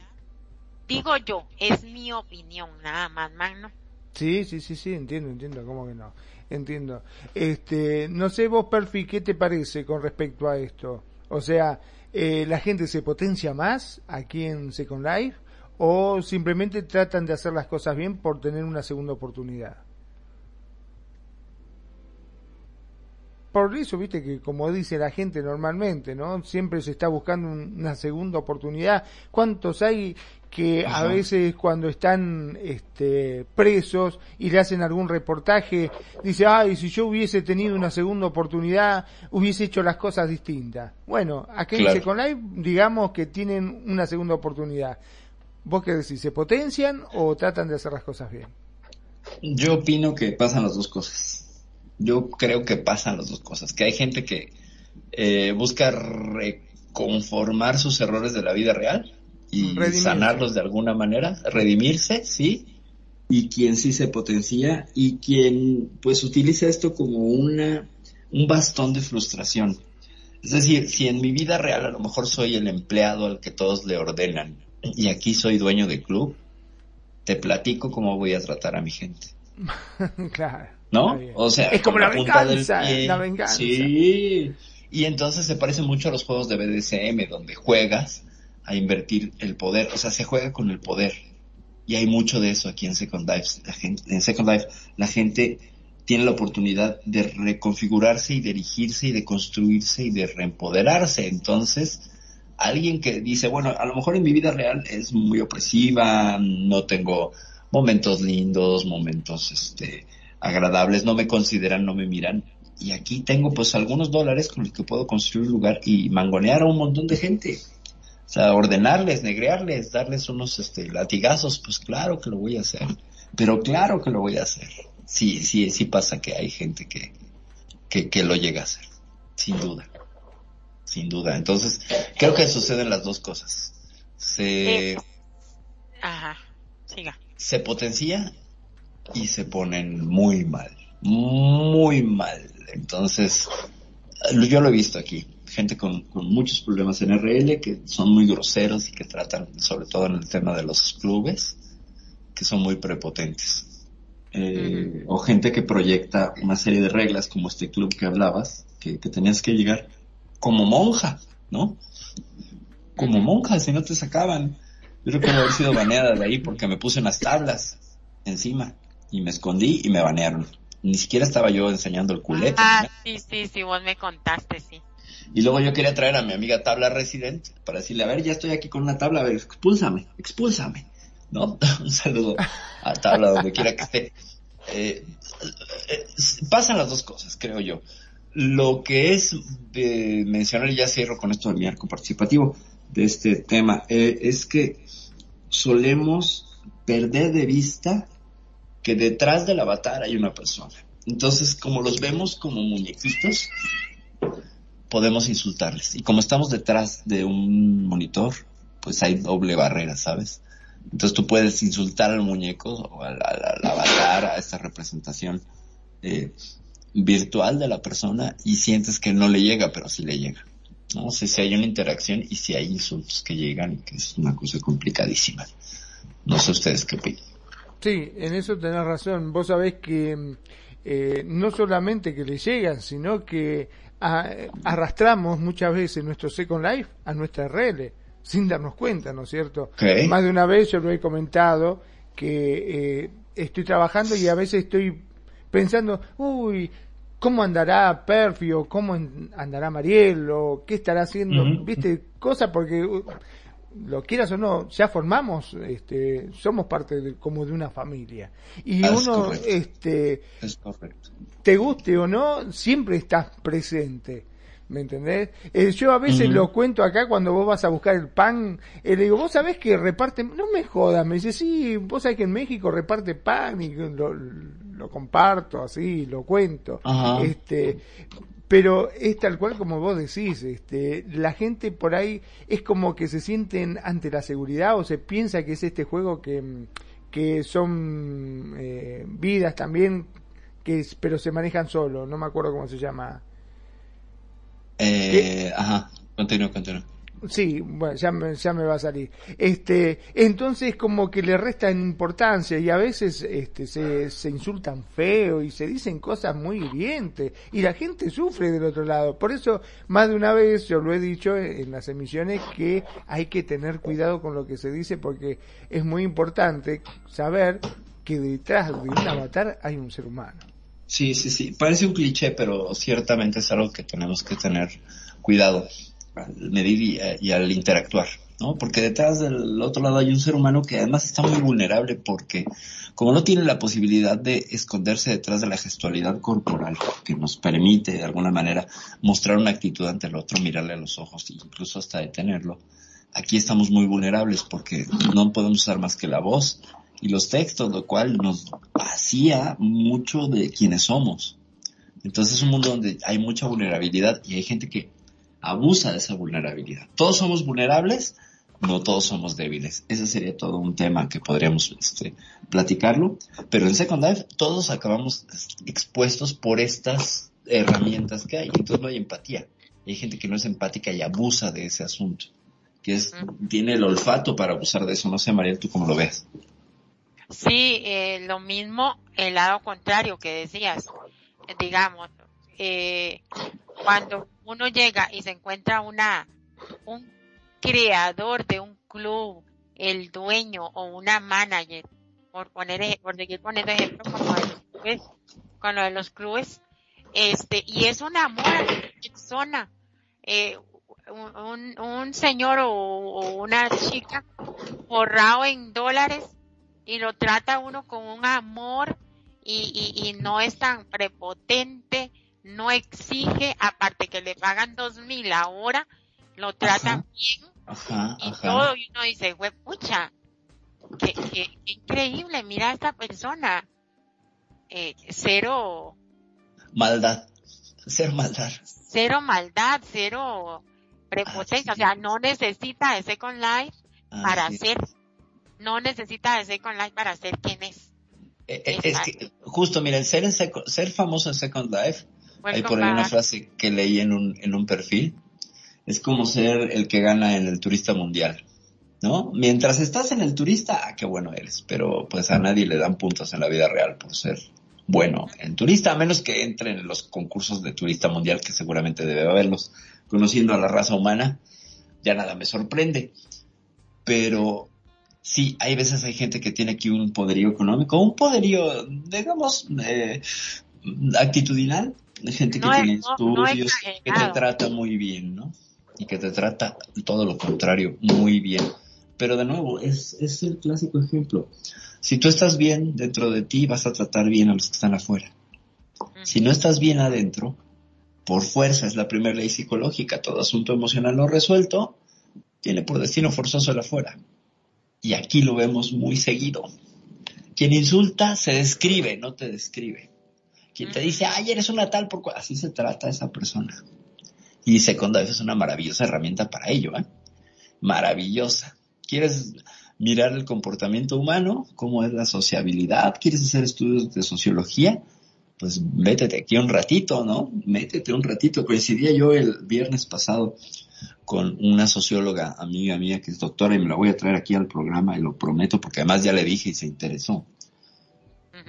Digo yo, es mi opinión, nada más, Magno. Sí, sí, sí, sí, entiendo, entiendo, ¿cómo que no? Entiendo. Este, no sé vos, Perfi, ¿qué te parece con respecto a esto? O sea, eh, ¿la gente se potencia más aquí en Second Life o simplemente tratan de hacer las cosas bien por tener una segunda oportunidad? Por eso, viste, que como dice la gente normalmente, ¿no? Siempre se está buscando una segunda oportunidad. ¿Cuántos hay que a veces cuando están este, presos y le hacen algún reportaje, dice, ay, si yo hubiese tenido una segunda oportunidad, hubiese hecho las cosas distintas. Bueno, aquí en Second Life, digamos que tienen una segunda oportunidad. ¿Vos qué decís? ¿Se potencian o tratan de hacer las cosas bien? Yo opino que pasan las dos cosas yo creo que pasan las dos cosas, que hay gente que eh, busca reconformar sus errores de la vida real y sanarlos de alguna manera, redimirse, sí, y quien sí se potencia y quien pues utiliza esto como una un bastón de frustración. Es decir, si en mi vida real a lo mejor soy el empleado al que todos le ordenan y aquí soy dueño de club, te platico cómo voy a tratar a mi gente. claro. ¿No? O sea, es como la venganza, la venganza. Sí. Y entonces se parece mucho a los juegos de BDSM, donde juegas a invertir el poder, o sea, se juega con el poder. Y hay mucho de eso aquí en Second Life. La gente, en Second Life la gente tiene la oportunidad de reconfigurarse y dirigirse y de construirse y de reempoderarse. Entonces, alguien que dice, bueno, a lo mejor en mi vida real es muy opresiva, no tengo momentos lindos, momentos, este, agradables, no me consideran, no me miran. Y aquí tengo pues algunos dólares con los que puedo construir un lugar y mangonear a un montón de gente. O sea, ordenarles, negrearles, darles unos este, latigazos, pues claro que lo voy a hacer. Pero claro que lo voy a hacer. Sí, sí, sí pasa que hay gente que, que, que lo llega a hacer. sin duda, sin duda. Entonces, creo que suceden las dos cosas. Se, Ajá, siga. se potencia y se ponen muy mal, muy mal. Entonces, yo lo he visto aquí, gente con, con muchos problemas en RL que son muy groseros y que tratan, sobre todo en el tema de los clubes, que son muy prepotentes. Eh, O gente que proyecta una serie de reglas como este club que hablabas, que, que tenías que llegar como monja, ¿no? Como monja, si no te sacaban. Yo recuerdo haber sido baneada de ahí porque me puse unas tablas encima y me escondí y me banearon. Ni siquiera estaba yo enseñando el culete. Ah, sí, sí, sí, vos me contaste, sí. Y luego yo quería traer a mi amiga tabla resident para decirle, a ver, ya estoy aquí con una tabla, a ver, expúlsame, expúlsame. ¿No? Un saludo a tabla donde quiera que esté. Eh, eh, pasan las dos cosas, creo yo. Lo que es de mencionar, y ya cierro con esto de mi arco participativo de este tema, eh, es que solemos perder de vista que detrás del avatar hay una persona. Entonces, como los vemos como muñequitos, podemos insultarles. Y como estamos detrás de un monitor, pues hay doble barrera, ¿sabes? Entonces tú puedes insultar al muñeco o al, avatar, a esta representación eh, virtual de la persona y sientes que no le llega, pero sí le llega. ¿no? O sea, si hay una interacción y si hay insultos que llegan, que es una cosa complicadísima. No sé ustedes qué opinan. Sí, en eso tenés razón. Vos sabés que eh, no solamente que le llegan, sino que a- arrastramos muchas veces nuestro Second Life a nuestra RL sin darnos cuenta, ¿no es cierto? Más de una vez yo lo he comentado que eh, estoy trabajando y a veces estoy pensando, uy, ¿cómo andará Perfi o cómo andará Mariel o qué estará haciendo? ¿Viste? Cosas porque uh, lo quieras o no, ya formamos, este, somos parte de, como de una familia. Y es uno, correcto. este, Es correcto. te guste o no, siempre estás presente. ¿Me entendés? Eh, yo a veces lo cuento acá cuando vos vas a buscar el pan, eh, le digo, vos sabés que reparten, no me jodas, me dice, sí, vos sabés que en México reparte pan y lo, lo comparto así, lo cuento. Ajá. Este, pero es tal cual como vos decís, este, la gente por ahí es como que se sienten ante la seguridad o se piensa que es este juego que, que son eh, vidas también, que es- pero se manejan solo, no me acuerdo cómo se llama. Eh, ajá, continúa, continúa. Sí, bueno, ya me, ya me va a salir. Este, entonces como que le restan importancia y a veces este, se, se insultan feo y se dicen cosas muy hirientes y la gente sufre del otro lado. Por eso, más de una vez yo lo he dicho en, en las emisiones que hay que tener cuidado con lo que se dice porque es muy importante saber que detrás de un avatar hay un ser humano. Sí, sí, sí. Parece un cliché, pero ciertamente es algo que tenemos que tener cuidado al medir y, y al interactuar, ¿no? Porque detrás del otro lado hay un ser humano que además está muy vulnerable porque como no tiene la posibilidad de esconderse detrás de la gestualidad corporal que nos permite de alguna manera mostrar una actitud ante el otro, mirarle a los ojos e incluso hasta detenerlo, aquí estamos muy vulnerables porque no podemos usar más que la voz y los textos, lo cual nos vacía mucho de quienes somos. Entonces es un mundo donde hay mucha vulnerabilidad y hay gente que abusa de esa vulnerabilidad. Todos somos vulnerables, no todos somos débiles. Ese sería todo un tema que podríamos este, platicarlo. Pero en Second Life todos acabamos expuestos por estas herramientas que hay. Entonces no hay empatía. Hay gente que no es empática y abusa de ese asunto. Que es, tiene el olfato para abusar de eso. No sé, Mariel, tú cómo lo ves. Sí, eh, lo mismo, el lado contrario que decías. Digamos, eh, cuando uno llega y se encuentra una, un creador de un club, el dueño o una manager, por poner, por seguir poniendo ejemplo con lo de los clubes, con lo de los clubes, este, y es un amor a la persona, eh, un, un, señor o, una chica forrado en dólares y lo trata uno con un amor y, y no es tan prepotente, no exige, aparte que le pagan dos mil la hora, lo tratan Ajá. bien Ajá, y ajá. todo, y uno dice, güey, pucha, qué, qué- qué increíble, mira a esta persona, eh, cero, Maldad. Cero maldad. Cero maldad, cero prepotencia. O sea, no necesita de Second Life para ser. No necesita de Second Life para ser quien es. Eh, eh, es que, justo, miren, ser, ser famoso en Second Life, hay por ahí una frase que leí en un, en un perfil, es como ser el que gana en el turista mundial. ¿no? Mientras estás en el turista, ah, qué bueno eres, pero pues a nadie le dan puntos en la vida real por ser bueno en turista, a menos que entren en los concursos de turista mundial, que seguramente debe haberlos. Conociendo a la raza humana, ya nada me sorprende. Pero sí, hay veces hay gente que tiene aquí un poderío económico, un poderío, digamos, eh, actitudinal, gente que tiene estudios, que te trata muy bien, ¿no? Y que te trata todo lo contrario, muy bien. Pero de nuevo, es, es el clásico ejemplo. Si tú estás bien dentro de ti, vas a tratar bien a los que están afuera. Si no estás bien adentro, por fuerza, es la primera ley psicológica, todo asunto emocional no resuelto, tiene por destino forzoso el afuera. Y aquí lo vemos muy seguido. Quien insulta se describe, no te describe. Quien te dice, ay, eres una tal por así se trata esa persona. Y Second es una maravillosa herramienta para ello, ¿eh? Maravillosa. ¿Quieres mirar el comportamiento humano? ¿Cómo es la sociabilidad? ¿Quieres hacer estudios de sociología? Pues métete aquí un ratito, ¿no? Métete un ratito. Coincidía yo el viernes pasado con una socióloga amiga mía que es doctora y me la voy a traer aquí al programa y lo prometo porque además ya le dije y se interesó.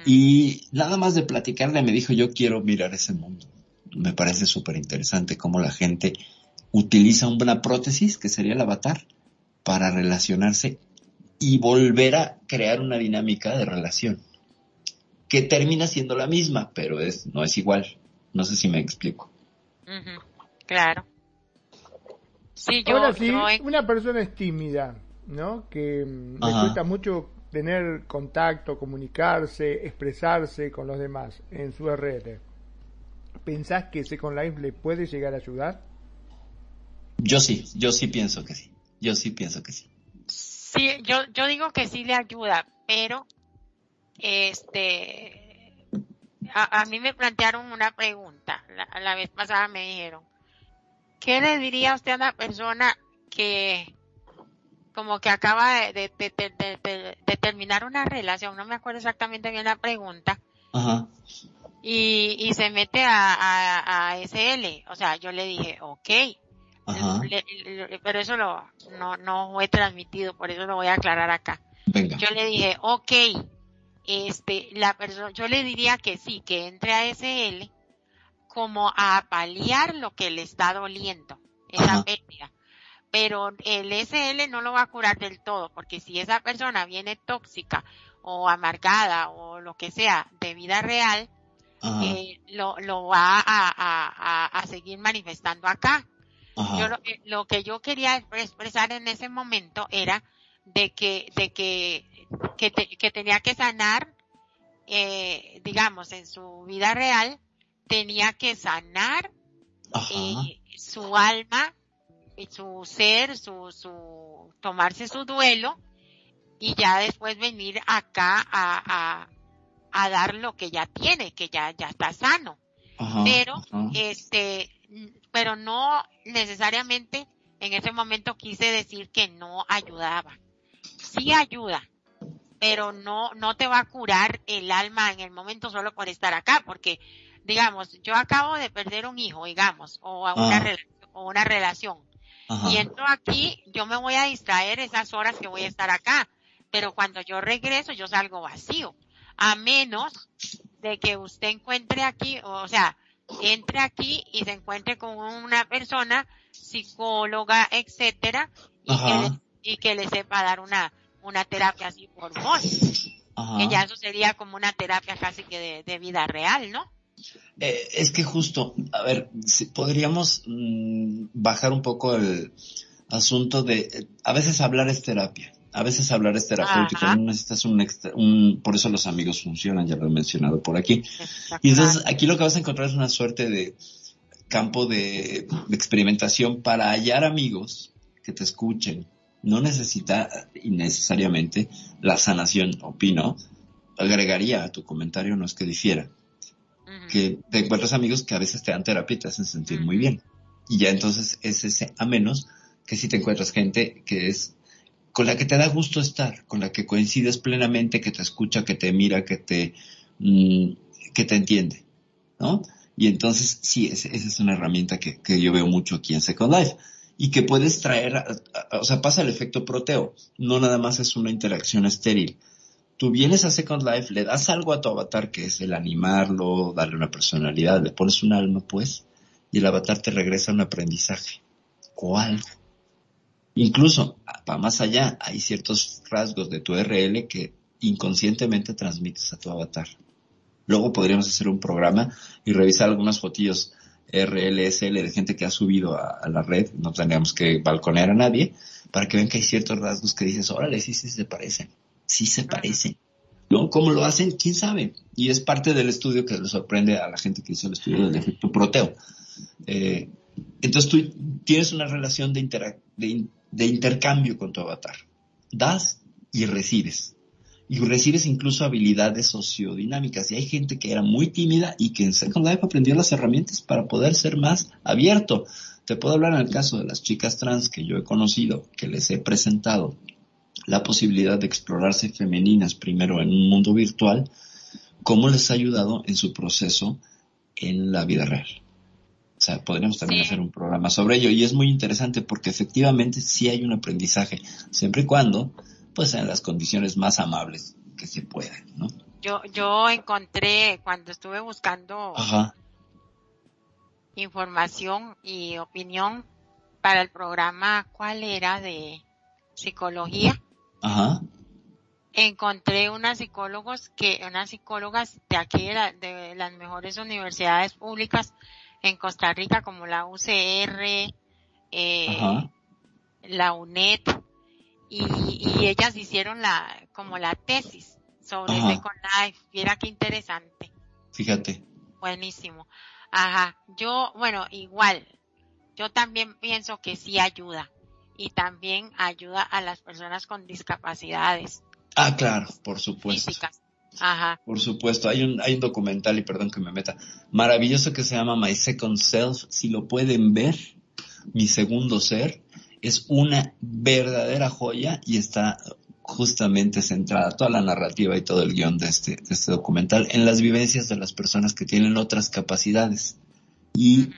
Y nada más de platicarle me dijo yo quiero mirar ese mundo. Me parece súper interesante cómo la gente utiliza una prótesis que sería el avatar para relacionarse y volver a crear una dinámica de relación que termina siendo la misma, pero es no es igual. No sé si me explico. Claro. Sí, yo, Ahora sí, una persona es tímida, ¿no? Que mm, le cuesta mucho tener contacto, comunicarse, expresarse con los demás en su red. ¿Pensás que Second Life le puede llegar a ayudar? Yo sí, yo sí pienso que sí. Yo sí pienso que sí. Sí, yo, yo digo que sí le ayuda, pero este a, mí me plantearon una pregunta, la, vez pasada me dijeron, ¿qué le diría usted a una persona que como que acaba de, de, terminar una relación, no me acuerdo exactamente bien la pregunta, Ajá. Y, y se mete a, a, a SL, o sea, yo le dije, ok, pero eso lo, no, no he transmitido, por eso lo voy a aclarar acá. Yo le dije, ok, este, la persona, yo le diría que sí, que entre a SL como a paliar lo que le está doliendo, esa pérdida. Pero el SL no lo va a curar del todo, porque si esa persona viene tóxica o amargada o lo que sea de vida real, eh, lo, lo va a, a, a, seguir manifestando acá. Yo lo, que yo quería expresar en ese momento era de que, de que, que, tenía que sanar, eh, digamos, en su vida real, tenía que sanar eh, su alma, su ser, su, su, tomarse su duelo y ya después venir acá a, a, a dar lo que ya tiene, que ya, ya está sano. Pero, este, pero no necesariamente en ese momento quise decir que no ayudaba. Sí ayuda, pero no, no te va a curar el alma en el momento solo por estar acá, porque, digamos, yo acabo de perder un hijo, digamos, o una, relación, o una relación. Y entro aquí, yo me voy a distraer esas horas que voy a estar acá, pero cuando yo regreso yo salgo vacío, a menos de que usted encuentre aquí, o sea, entre aquí y se encuentre con una persona psicóloga, etcétera, y que, le, y que le sepa dar una, una terapia así por voz. Que ya eso sería como una terapia casi que de, vida real, ¿no? Eh, es que justo, a ver, si podríamos mm, bajar un poco el asunto de, eh, a veces hablar es terapia a veces hablar es terapéutico, no necesitas un, extra, un, por eso los amigos funcionan, ya lo he mencionado por aquí. Y entonces aquí lo que vas a encontrar es una suerte de campo de, experimentación para hallar amigos que te escuchen. No necesita innecesariamente la sanación, opino, agregaría a tu comentario, no es que difiera. Que te encuentras amigos que a veces te dan terapia y te hacen sentir muy bien. Y ya entonces es ese a menos que si te encuentras gente que es con la que te da gusto estar, con la que coincides plenamente, que te escucha, que te mira, que te, mm, que te entiende, ¿no? Y entonces sí, esa es una herramienta que, que, yo veo mucho aquí en Second Life y que puedes traer, o sea, pasa el efecto proteo, no nada más es una interacción estéril. Tú vienes a Second Life, le das algo a tu avatar que es el animarlo, darle una personalidad, le pones un alma, pues, y el avatar te regresa un aprendizaje o algo. Incluso, va más allá, hay ciertos rasgos de tu RL que inconscientemente transmites a tu avatar. Luego podríamos hacer un programa y revisar algunas fotillos RLSL de gente que ha subido a, la red, no tendríamos que balconear a nadie, para que vean que hay ciertos rasgos que dices, órale, sí, sí se parecen, sí se parecen. ¿No? ¿Cómo lo hacen? ¿Quién sabe? Y es parte del estudio que le sorprende a la gente que hizo el estudio del efecto proteo. Eh, entonces tú tienes una relación de, de, de intercambio con tu avatar. Das y recibes. Y recibes incluso habilidades sociodinámicas. Y hay gente que era muy tímida y que en Second Life aprendió las herramientas para poder ser más abierto. Te puedo hablar en el caso de las chicas trans que yo he conocido, que les he presentado la posibilidad de explorarse femeninas primero en un mundo virtual, cómo les ha ayudado en su proceso en la vida real. O sea, podríamos también hacer un programa sobre ello y es muy interesante porque efectivamente sí hay un aprendizaje, siempre y cuando, pues en las condiciones más amables que se puedan, ¿no? Yo, yo encontré cuando estuve buscando información y opinión para el programa, ¿cuál era? De psicología. Ajá. Encontré unas psicólogos que, unas psicólogas de aquí de las mejores universidades públicas en Costa Rica como la UCR, eh, la UNED, y, ellas hicieron la, como la tesis sobre Second Life. Mira qué interesante. Fíjate. Buenísimo. Ajá. Yo, bueno, igual, yo también pienso que sí ayuda. Y también ayuda a las personas con discapacidades. Ah, claro, por supuesto. Físicas. Ajá. Por supuesto, hay un, hay un documental, y perdón que me meta, maravilloso que se llama My Second Self. Si lo pueden ver, mi segundo ser, es una verdadera joya y está justamente centrada toda la narrativa y todo el guion de este, de este documental en las vivencias de las personas que tienen otras capacidades y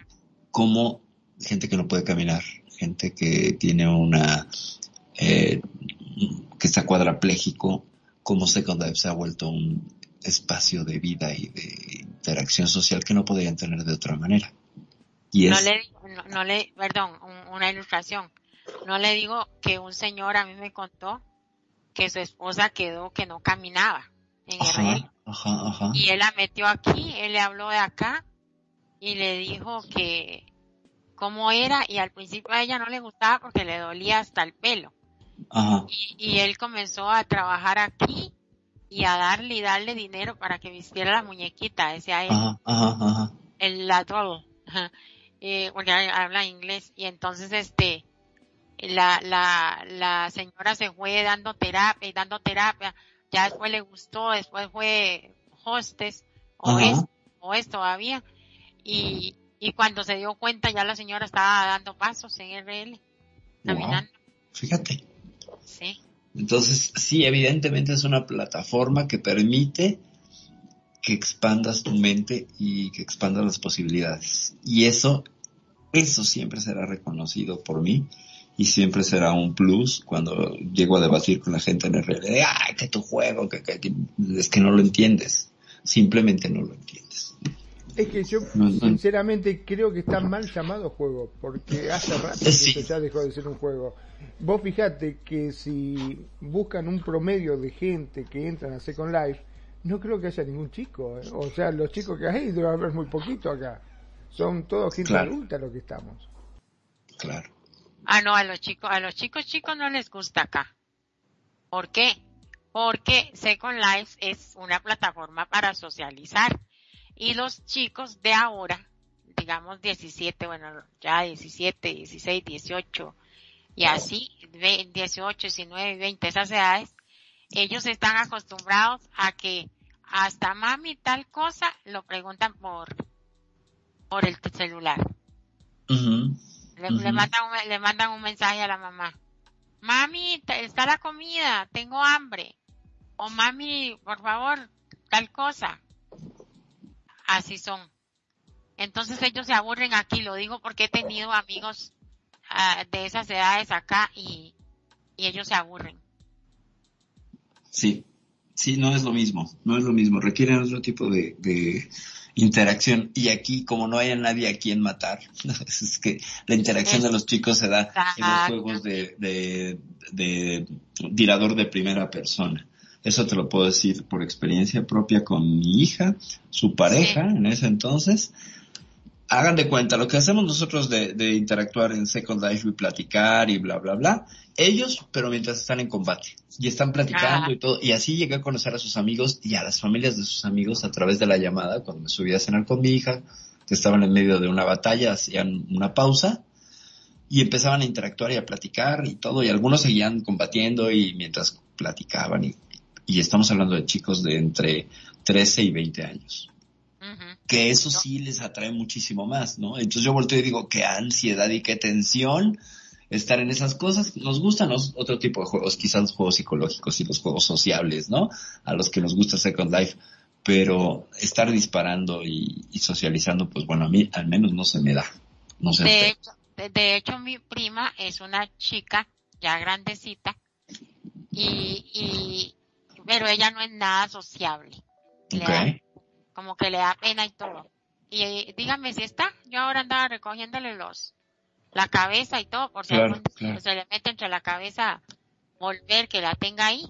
como gente que no puede caminar, gente que tiene una, eh, que está cuadrapléjico, como Second Life se ha vuelto un espacio de vida y de interacción social que no podrían tener de otra manera. Y no, le, no, le, perdón, una ilustración. No le digo que un señor a mí me contó que su esposa quedó que no caminaba en ajá, Ajá, ajá. Y él la metió aquí, él le habló de acá y le dijo que cómo era y al principio a ella no le gustaba porque le dolía hasta el pelo. Y, él comenzó a trabajar aquí y a darle y darle dinero para que vistiera la muñequita, decía él. El ladrón, eh, porque habla inglés. Y entonces este, la, la, la señora se fue dando terapia y dando terapia. Ya después le gustó, después fue hostes o es, o es todavía. Y, y cuando se dio cuenta ya la señora estaba dando pasos en RL, caminando. Fíjate. Entonces, sí, evidentemente es una plataforma que permite que expandas tu mente y que expandas las posibilidades. Y eso, eso siempre será reconocido por mí y siempre será un plus cuando llego a debatir con la gente en RL. Ay, que tu juego, que, es que no lo entiendes. Simplemente no lo entiendes. Es que yo sinceramente creo que está mal llamado juego, porque hace rato que ya dejó de ser un juego. Vos fijate que si buscan un promedio de gente que entran a Second Life, no creo que haya ningún chico. ¿eh? O sea, los chicos que hay debe haber muy poquito acá. Son todos gente adulta los que estamos. Claro. Ah, no, a los chicos, a los chicos chicos no les gusta acá. ¿Por qué? Porque Second Life es una plataforma para socializar y los chicos de ahora, digamos 17, bueno, ya 17, 16, 18 y así 18, 19, 20, esas edades, ellos están acostumbrados a que hasta mami tal cosa lo preguntan por, por el celular. le, le, mandan un, le mandan un mensaje a la mamá. Mami, está la comida, tengo hambre. O mami, por favor, tal cosa. Así son. Entonces ellos se aburren aquí, lo digo porque he tenido amigos uh, de esas edades acá y, y ellos se aburren. Sí, sí, no es lo mismo, no es lo mismo, requieren otro tipo de, de interacción y aquí como no haya nadie a quien matar, es que la interacción de los chicos se da en los juegos de, de, de tirador de primera persona. Eso te lo puedo decir por experiencia propia con mi hija, su pareja sí. en ese entonces. Hagan de cuenta, lo que hacemos nosotros de, de, interactuar en Second Life y platicar y bla, bla, bla, ellos, pero mientras están en combate y están platicando ah. y todo, y así llegué a conocer a sus amigos y a las familias de sus amigos a través de la llamada, cuando me subí a cenar con mi hija, que estaban en medio de una batalla, hacían una pausa y empezaban a interactuar y a platicar y todo, y algunos seguían combatiendo y mientras platicaban y y estamos hablando de chicos de entre 13 y 20 años. Uh -huh. Que eso sí les atrae muchísimo más, ¿no? Entonces yo volteo y digo, qué ansiedad y qué tensión estar en esas cosas. Nos gustan los, otro tipo de juegos, quizás los juegos psicológicos y los juegos sociables, ¿no? A los que nos gusta Second Life. Pero estar disparando y, y socializando, pues bueno, a mí al menos no se me da. No sé. De hecho, de, de hecho, mi prima es una chica ya grandecita y, y pero ella no es nada sociable. Okay. Da, como que le da pena y todo. Y eh, dígame si está, yo ahora andaba recogiéndole los, la cabeza y todo, por si claro, claro. se le mete entre la cabeza volver que la tenga ahí,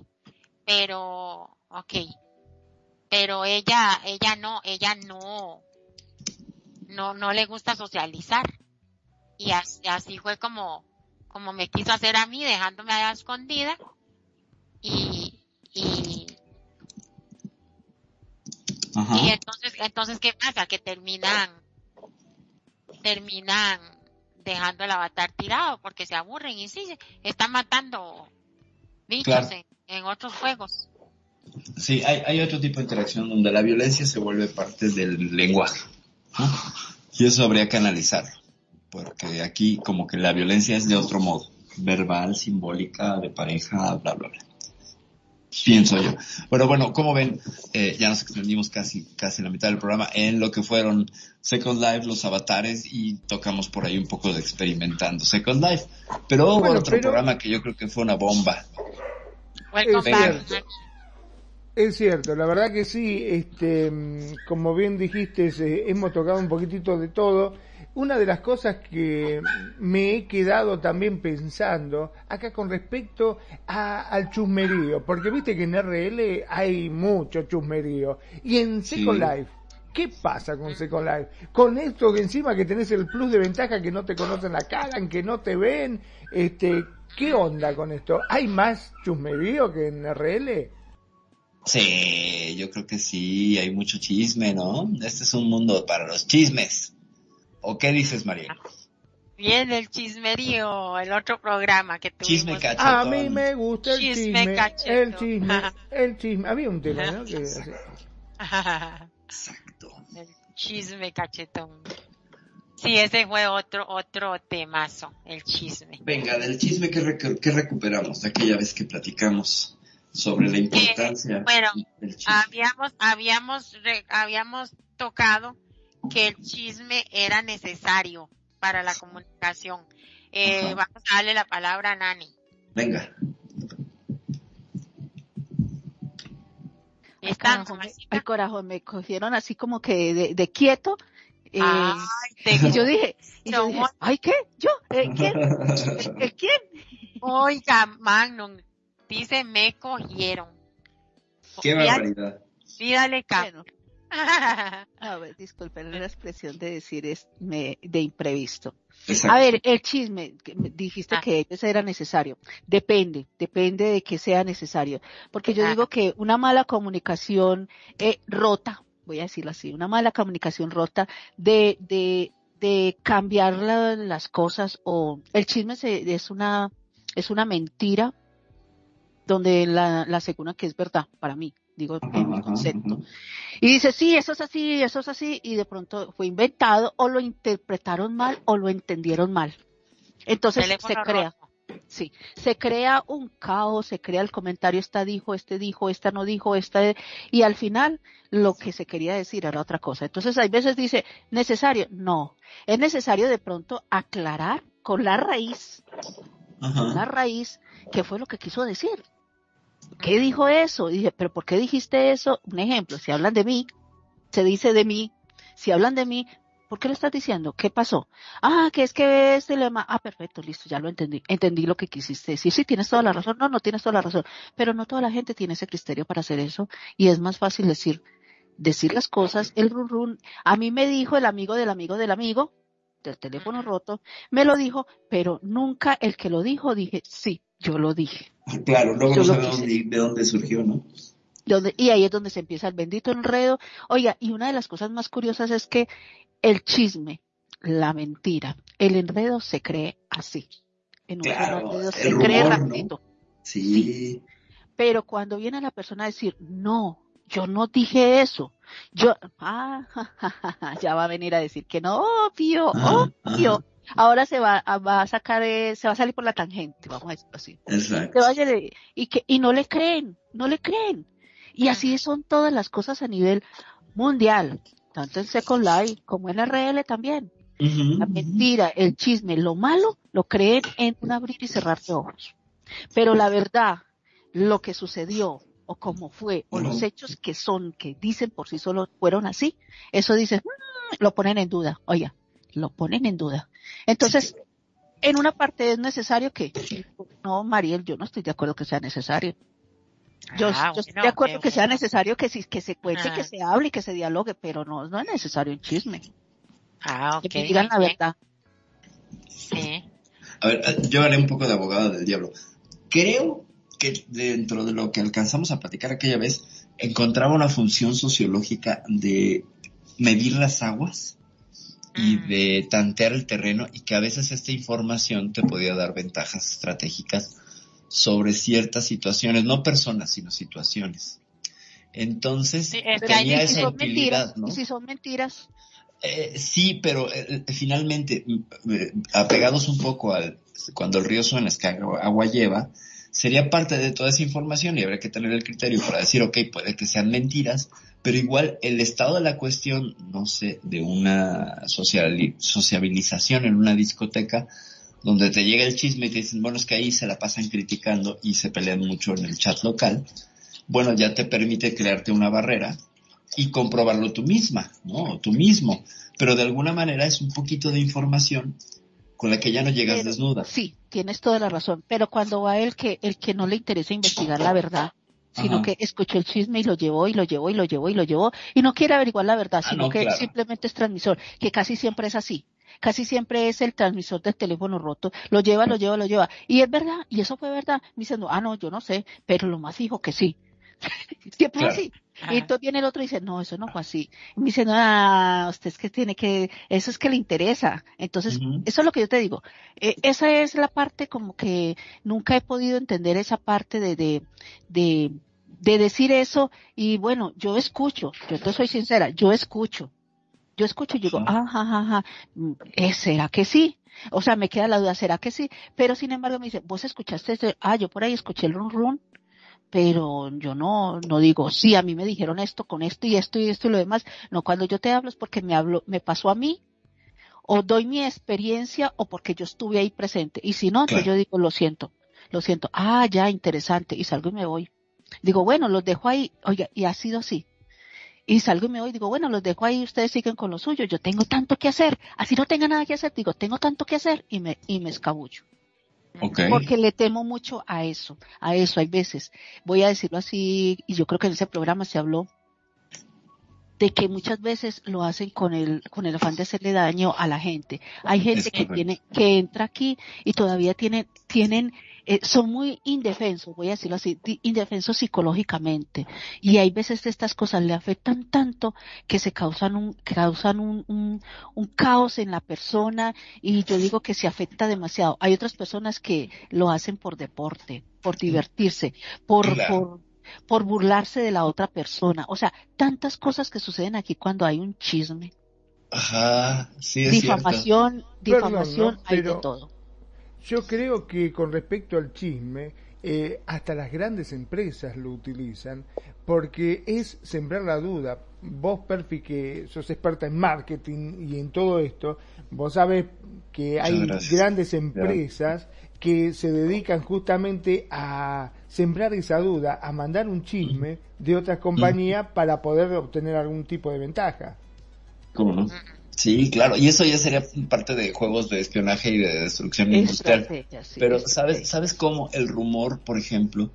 pero, ok. Pero ella, ella no, ella no, no, no le gusta socializar. Y así, así fue como, como me quiso hacer a mí, dejándome allá escondida. Y, y, Ajá. y entonces, entonces, ¿qué pasa? Que terminan, terminan dejando el avatar tirado porque se aburren y sí, están matando bichos Claro. en, en otros juegos. Sí, hay, hay otro tipo de interacción donde la violencia se vuelve parte del lenguaje. ¿no? Y eso habría que analizarlo. Porque aquí como que la violencia es de otro modo. Verbal, simbólica, de pareja, bla, bla, bla. Pienso yo. Pero bueno, como ven, eh, ya nos extendimos casi, casi la mitad del programa en lo que fueron Second Life, los avatares y tocamos por ahí un poco de experimentando Second Life. Pero hubo Bueno, otro pero- programa que yo creo que fue una bomba. Es cierto. Es cierto, la verdad que sí, este, mm, como bien dijiste, se- hemos tocado un poquitito de todo. Una de las cosas que me he quedado también pensando acá con respecto a- al chusmerío, porque viste que en RL hay mucho chusmerío y en Second Sí. Life. ¿Qué pasa con Second Life? Con esto que encima que tenés el plus de ventaja que no te conocen la cara, que no te ven, este, ¿qué onda con esto? ¿Hay más chusmerío que en RL? Sí, yo creo que sí, hay mucho chisme, ¿no? Este es un mundo para los chismes. ¿O qué dices, María? Viene el chismerío, el otro programa que tuvimos. Chisme cachetón. A mí me gusta el Chisme chisme, el chisme, el chisme. Había un tema, ¿no? Que- Exacto. el chisme cachetón. Sí, ese fue otro, otro temazo, el chisme. Venga, del chisme que, rec- que recuperamos de aquella vez que platicamos sobre la importancia bueno, del chisme. Habíamos, habíamos, re- habíamos tocado que el chisme era necesario para la comunicación. Eh, vamos a darle la palabra a Nani. Venga. Ay, ¿Está, carajo, me, ay, me cogieron así como que de, de quieto. eh, Ay, te y yo dije, y yo dije, ay, ¿qué? ¿Yo? ¿Eh, ¿Quién? ¿El quién? Oiga, Magnum, dice me cogieron. Qué barbaridad. Pídale cap. Bueno, a ver, disculpen la expresión de decir es me, de imprevisto. Exacto. A ver, el chisme, que me dijiste Ah. que ese era necesario. Depende, depende de que sea necesario. Porque yo Ah. digo que una mala comunicación eh, rota, voy a decirlo así, una mala comunicación rota de, de, de cambiar la- las cosas o el chisme se- es una, es una mentira donde la, la asegura que es verdad para mí. Digo en mi concepto. Y dice, sí, eso es así, eso es así, y de pronto fue inventado o lo interpretaron mal o lo entendieron mal. Entonces se crea. Sí, se crea un caos, se crea el comentario, esta dijo, este dijo, esta no dijo, esta, y al final lo que se quería decir era otra cosa. Entonces hay veces dice, necesario, no, es necesario de pronto aclarar con la raíz, con la raíz, qué fue lo que quiso decir. ¿Qué dijo eso? dije, pero ¿por qué dijiste eso? Un ejemplo, si hablan de mí, se dice de mí, si hablan de mí, ¿Por qué lo estás diciendo? ¿Qué pasó? Ah, que es que este lema. Ah, perfecto, listo, ya lo entendí. Entendí lo que quisiste decir. Sí, tienes toda la razón. No, no tienes toda la razón. Pero no toda la gente tiene ese criterio para hacer eso. Y es más fácil decir, decir las cosas, el run run. A mí me dijo el amigo del amigo del amigo, del teléfono roto, me lo dijo, pero nunca el que lo dijo dije, sí, yo lo dije. Claro, luego no sabemos de dónde surgió, ¿no? y ahí es donde se empieza el bendito enredo. Oiga, y una de las cosas más curiosas es que el chisme, la mentira, el enredo se cree así. En un enredo se cree ratito. Sí. Pero cuando viene la persona a decir, no, yo no dije eso, yo, ah, ya va a venir a decir que no, obvio, obvio. Ahora se va, va a sacar, eh, se va a salir por la tangente, vamos a decirlo así. Exacto. y que, y no le creen, no le creen. Y así son todas las cosas a nivel mundial tanto en Second Life como en RL también. La mentira, el chisme, lo malo, lo creen en un abrir y cerrar de ojos. Pero la verdad, lo que sucedió, o cómo fue, o los hechos que son, que dicen por sí solo fueron así, eso dice, mm", lo ponen en duda. Oiga, lo ponen en duda. Entonces, en una parte es necesario que, no, Mariel, yo no estoy de acuerdo que sea necesario. Yo, ah, estoy de acuerdo que sea necesario que, que se cuente, que ah. se hable y que se dialogue, pero no, no es necesario un chisme. Ah, Que me digan la verdad. Sí. A ver, eh, yo haré un poco de abogado del diablo. Creo que dentro de lo que alcanzamos a platicar aquella vez, encontraba una función sociológica de medir las aguas y mm. de tantear el terreno y que a veces esta información te podía dar ventajas estratégicas sobre ciertas situaciones, no personas, sino situaciones. Entonces, tenía esa utilidad, ¿no? Si son mentiras. Eh, sí, pero eh, finalmente, eh, apegados un poco al cuando el río suena es que agua lleva, sería parte de toda esa información y habría que tener el criterio para decir, ok, puede que sean mentiras, pero igual el estado de la cuestión, no sé, de una sociabilización en una discoteca, donde te llega el chisme y te dicen, bueno, es que ahí se la pasan criticando y se pelean mucho en el chat local, bueno, ya te permite crearte una barrera y comprobarlo tú misma, ¿no? tú mismo. Pero de alguna manera es un poquito de información con la que ya no llegas desnuda. Sí, tienes toda la razón. Pero cuando va el que, el que no le interesa investigar la verdad, sino que escuchó el chisme y lo llevó y lo llevó y lo llevó y lo llevó y no quiere averiguar la verdad, ah, sino que simplemente es transmisor, que casi siempre es así casi siempre es el transmisor del teléfono roto, lo lleva, lo lleva, lo lleva. Y es verdad, y eso fue verdad. Me dicen, ah, no, yo no sé, pero lo más dijo que sí. siempre así. Y entonces viene el otro y dice, no, eso no fue así. Y me dice, no, ah, usted es que tiene que, eso es que le interesa. Entonces, eso es lo que yo te digo. Eh, esa es la parte como que nunca he podido entender esa parte de, de, de, de decir eso. Y bueno, yo escucho, yo te soy sincera, yo escucho yo escucho y digo, ajá, ajá, ajá, eh, ¿será que sí? O sea, me queda la duda, ¿será que sí? Pero sin embargo me dice, ¿vos escuchaste este? Ah, yo por ahí escuché el run run, pero yo no, no digo, sí, a mí me dijeron esto con esto y esto y esto y lo demás. No, cuando yo te hablo es porque me hablo, me pasó a mí, o doy mi experiencia, o porque yo estuve ahí presente. Y si no, entonces yo digo, lo siento, lo siento. Ah, ya, interesante. Y salgo y me voy. Digo, bueno, los dejo ahí. Oiga, y ha sido así y salgo y me voy digo, bueno, los dejo ahí, ustedes siguen con lo suyo, yo tengo tanto que hacer, así no tenga nada que hacer, digo, tengo tanto que hacer y me, y me escabullo. Porque le temo mucho a eso, a eso hay veces. Voy a decirlo así, y yo creo que en ese programa se habló de que muchas veces lo hacen con el, con el afán de hacerle daño a la gente. Hay gente que tiene, que entra aquí y todavía tienen, tienen eh, son muy indefensos, voy a decirlo así, indefensos psicológicamente. Y hay veces estas cosas le afectan tanto que se causan un, causan un, un, un caos en la persona y yo digo que se afecta demasiado. Hay otras personas que lo hacen por deporte, por divertirse, por, por por burlarse de la otra persona. O sea, tantas cosas que suceden aquí cuando hay un chisme. Ajá, sí es Difamación, difamación, hay de todo. Yo creo que con respecto al chisme, eh, hasta las grandes empresas lo utilizan porque es sembrar la duda. Vos, Perfi, que sos experta en marketing y en todo esto, vos sabes que hay grandes empresas que se dedican justamente a sembrar esa duda, a mandar un chisme de otra compañía para poder obtener algún tipo de ventaja. ¿Cómo no? Sí, claro, y eso ya sería parte de juegos de espionaje y de destrucción industrial. Pero sabes, sabes cómo el rumor, por ejemplo,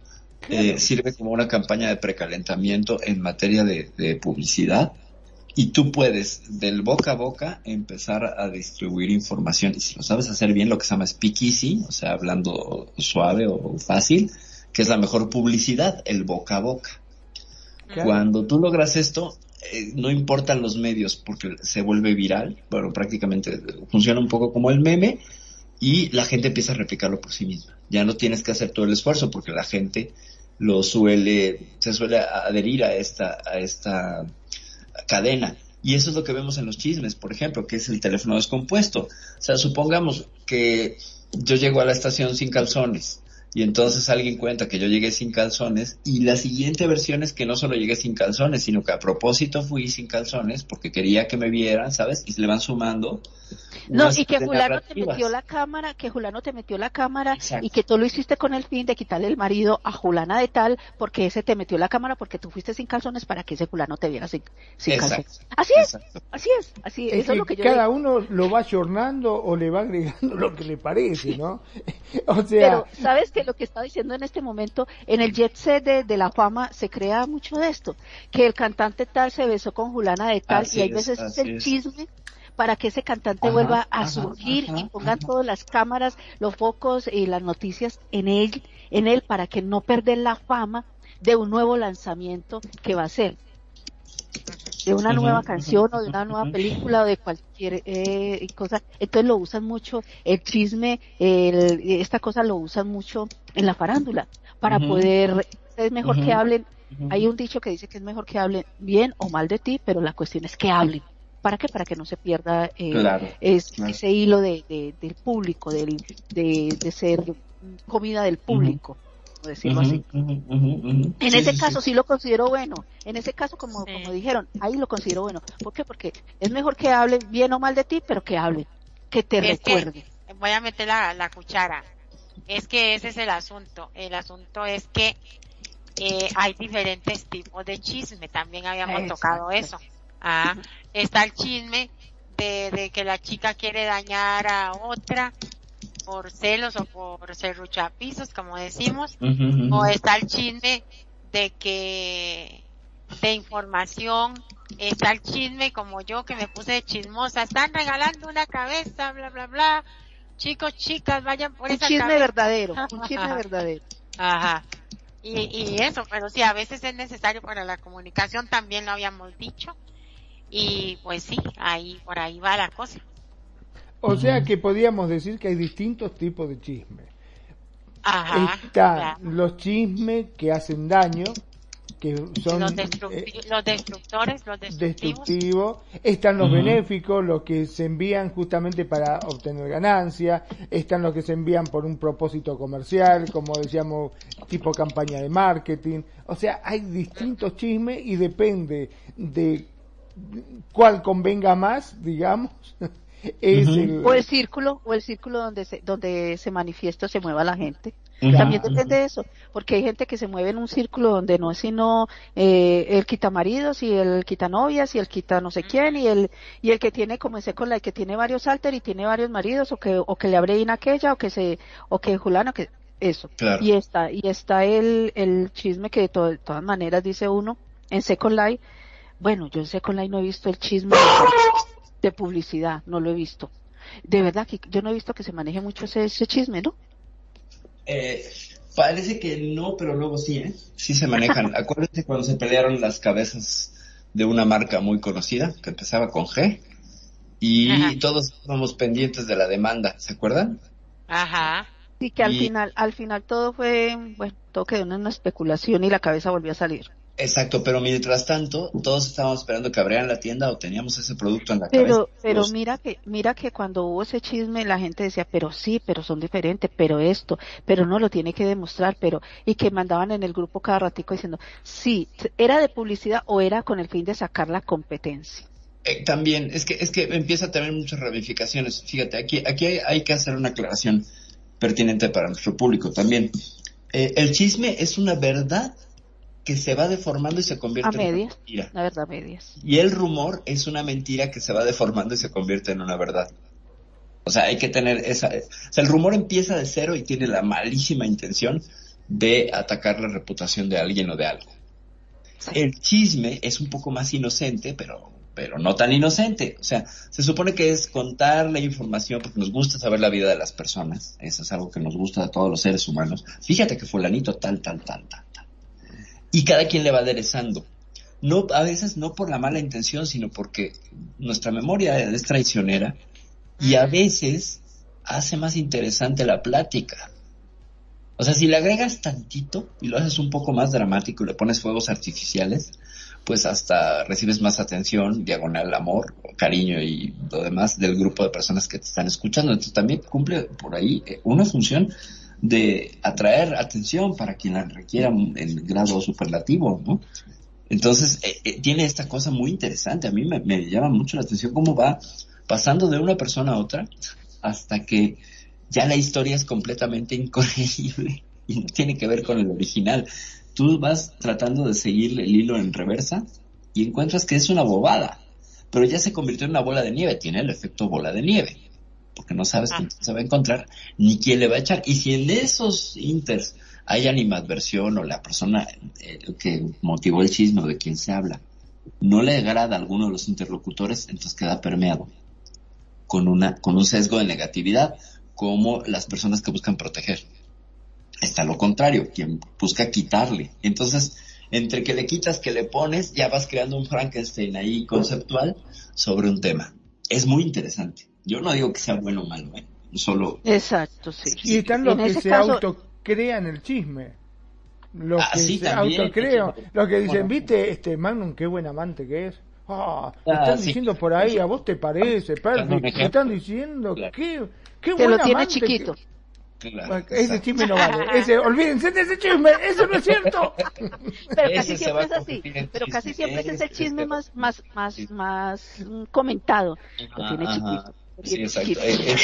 eh, sirve como una campaña de precalentamiento en materia de, de publicidad y tú puedes del boca a boca empezar a distribuir información. Y si lo sabes hacer bien lo que se llama speakeasy, o sea, hablando suave o fácil, que es la mejor publicidad, el boca a boca. Cuando tú logras esto, eh, no importan los medios porque se vuelve viral, bueno, prácticamente funciona un poco como el meme y la gente empieza a replicarlo por sí misma. Ya no tienes que hacer todo el esfuerzo porque la gente lo suele, se suele adherir a esta, a esta cadena. Y eso es lo que vemos en los chismes, por ejemplo, que es el teléfono descompuesto. O sea, supongamos que yo llego a la estación sin calzones y entonces alguien cuenta que yo llegué sin calzones y la siguiente versión es que no solo llegué sin calzones, sino que a propósito fui sin calzones porque quería que me vieran, ¿sabes? Y se le van sumando. No, y que Julano te metió la cámara, que Julano te metió la cámara y que tú lo hiciste con el fin de quitarle el marido a Julana de tal porque ese te metió la cámara porque tú fuiste sin calzones para que ese Julano te viera sin, calzones. Así es, así es, así es. Eso es lo que yo cada uno lo va ayornando o le va agregando lo que le parece, ¿no? o sea... Pero, ¿sabes que lo que está diciendo en este momento, en el jet set de, la fama se crea mucho de esto, que el cantante tal se besó con Julana de tal y hay veces es el chisme para que ese cantante vuelva a surgir y pongan todas las cámaras, los focos y las noticias en él, en él para que no perder la fama de un nuevo lanzamiento que va a ser de una nueva canción o de una nueva película o de cualquier eh, cosa. Entonces lo usan mucho, el chisme, el, esta cosa lo usan mucho en la farándula para poder, es mejor que hablen, hay un dicho que dice que es mejor que hablen bien o mal de ti, pero la cuestión es que hablen. ¿Para qué? Para que no se pierda eh, ese hilo de, del público, del, de, de ser comida del público decirlo así. en ese caso sí. lo considero bueno. En ese caso, como, como dijeron, ahí lo considero bueno. ¿Por qué? Porque es mejor que hablen bien o mal de ti, pero que hablen, que te recuerden. voy a meter la, cuchara. Es que ese es el asunto. El asunto es que eh, hay diferentes tipos de chisme. También habíamos tocado eso. Ah, está el chisme de, de que la chica quiere dañar a otra por celos o por serruchapisos, como decimos, o está el chisme de que de información, está el chisme como yo que me puse chismosa, están regalando una cabeza, bla bla bla, chicos, chicas, vayan por un chisme verdadero, un chisme verdadero. Ajá. Y, y eso, pero sí, a veces es necesario para la comunicación, también lo habíamos dicho, y pues sí, ahí, por ahí va la cosa. O sea que podríamos decir que hay distintos tipos de chisme. Están los chismes que hacen daño, que son los, eh, destructores, los destructivos. Están los benéficos, los que se envían justamente para obtener ganancia. Están los que se envían por un propósito comercial, como decíamos, tipo campaña de marketing. O sea, hay distintos chismes y depende de cuál convenga más, digamos. o el círculo o el círculo donde se donde se manifiesta se mueva la gente. También depende de eso porque hay gente que se mueve en un círculo donde no es sino eh, el quita maridos y el quita novias y el quita no sé quién y el y el que tiene como ese con la que tiene varios alter y tiene varios maridos o que o que le abre en aquella o que se o que Julano que eso. Y está y está el el chisme que de, de todas maneras dice uno en Second Life bueno yo en Second Life no he visto el chisme de publicidad, no lo he visto. De verdad que yo no he visto que se maneje mucho ese, chisme, ¿no? Eh, parece que no, pero luego sí, ¿eh? Sí se manejan. Acuérdense cuando se pelearon las cabezas de una marca muy conocida, que empezaba con G, y todos estábamos pendientes de la demanda, ¿se acuerdan? Ajá. Y que al final, al final todo fue, bueno, todo quedó en una especulación y la cabeza volvió a salir. Exacto, pero mientras tanto, todos estábamos esperando que abrieran la tienda o teníamos ese producto en la pero, cabeza. Pero mira que, mira que cuando hubo ese chisme la gente decía, pero sí, pero son diferentes, pero esto, pero no lo tiene que demostrar, pero, y que mandaban en el grupo cada ratico diciendo, sí, era de publicidad o era con el fin de sacar la competencia. Eh, también, es que, es que empieza a tener muchas ramificaciones. Fíjate, aquí, aquí hay, hay que hacer una aclaración pertinente para nuestro público también. Eh, el chisme es una verdad que se va deformando y se convierte a en medias, una mentira. La verdad, medias. Y el rumor es una mentira que se va deformando y se convierte en una verdad. O sea, hay que tener esa... O sea, el rumor empieza de cero y tiene la malísima intención de atacar la reputación de alguien o de algo. Sí. El chisme es un poco más inocente, pero pero no tan inocente. O sea, se supone que es contar la información porque nos gusta saber la vida de las personas. Eso es algo que nos gusta a todos los seres humanos. Fíjate que fulanito tal, tal, tal, tal. Y cada quien le va aderezando. No, a veces no por la mala intención, sino porque nuestra memoria es traicionera y a veces hace más interesante la plática. O sea, si le agregas tantito y lo haces un poco más dramático y le pones fuegos artificiales, pues hasta recibes más atención, diagonal amor, cariño y lo demás del grupo de personas que te están escuchando. Entonces también cumple por ahí una función de atraer atención para quien la requiera en grado superlativo, ¿no? Entonces eh, eh, tiene esta cosa muy interesante. A mí me, me, llama mucho la atención cómo va pasando de una persona a otra hasta que ya la historia es completamente incorregible y no tiene que ver con el original tú vas tratando de seguir el hilo en reversa y encuentras que es una bobada, pero ya se convirtió en una bola de nieve, tiene el efecto bola de nieve, porque no sabes ah. quién se va a encontrar ni quién le va a echar. Y si en esos inters hay animadversión o la persona eh, que motivó el chisme o de quien se habla no le agrada a alguno de los interlocutores, entonces queda permeado con, una, con un sesgo de negatividad, como las personas que buscan proteger está lo contrario, quien busca quitarle. Entonces, entre que le quitas, que le pones, ya vas creando un Frankenstein ahí conceptual sobre un tema. Es muy interesante. Yo no digo que sea bueno o malo, ¿eh? Solo. Exacto, sí. Y están los que se caso... autocrean el chisme. Los ah, que sí, se también. autocrean. Los que dicen, viste, este Magnum, qué buen amante que es. Ah, me están sí. diciendo por ahí, a vos te parece, Perry. Me están diciendo, Claro. qué, qué Que buen lo tiene amante chiquito. que- Claro, Bueno, ese exacto. chisme no vale. Ese, olvídense de ese chisme, eso no es cierto. Pero casi siempre es así. Pero casi chisme, siempre es ese ese chisme más, más, más, Sí. más comentado. Lo tiene chiquito. Sí, exacto. Eh,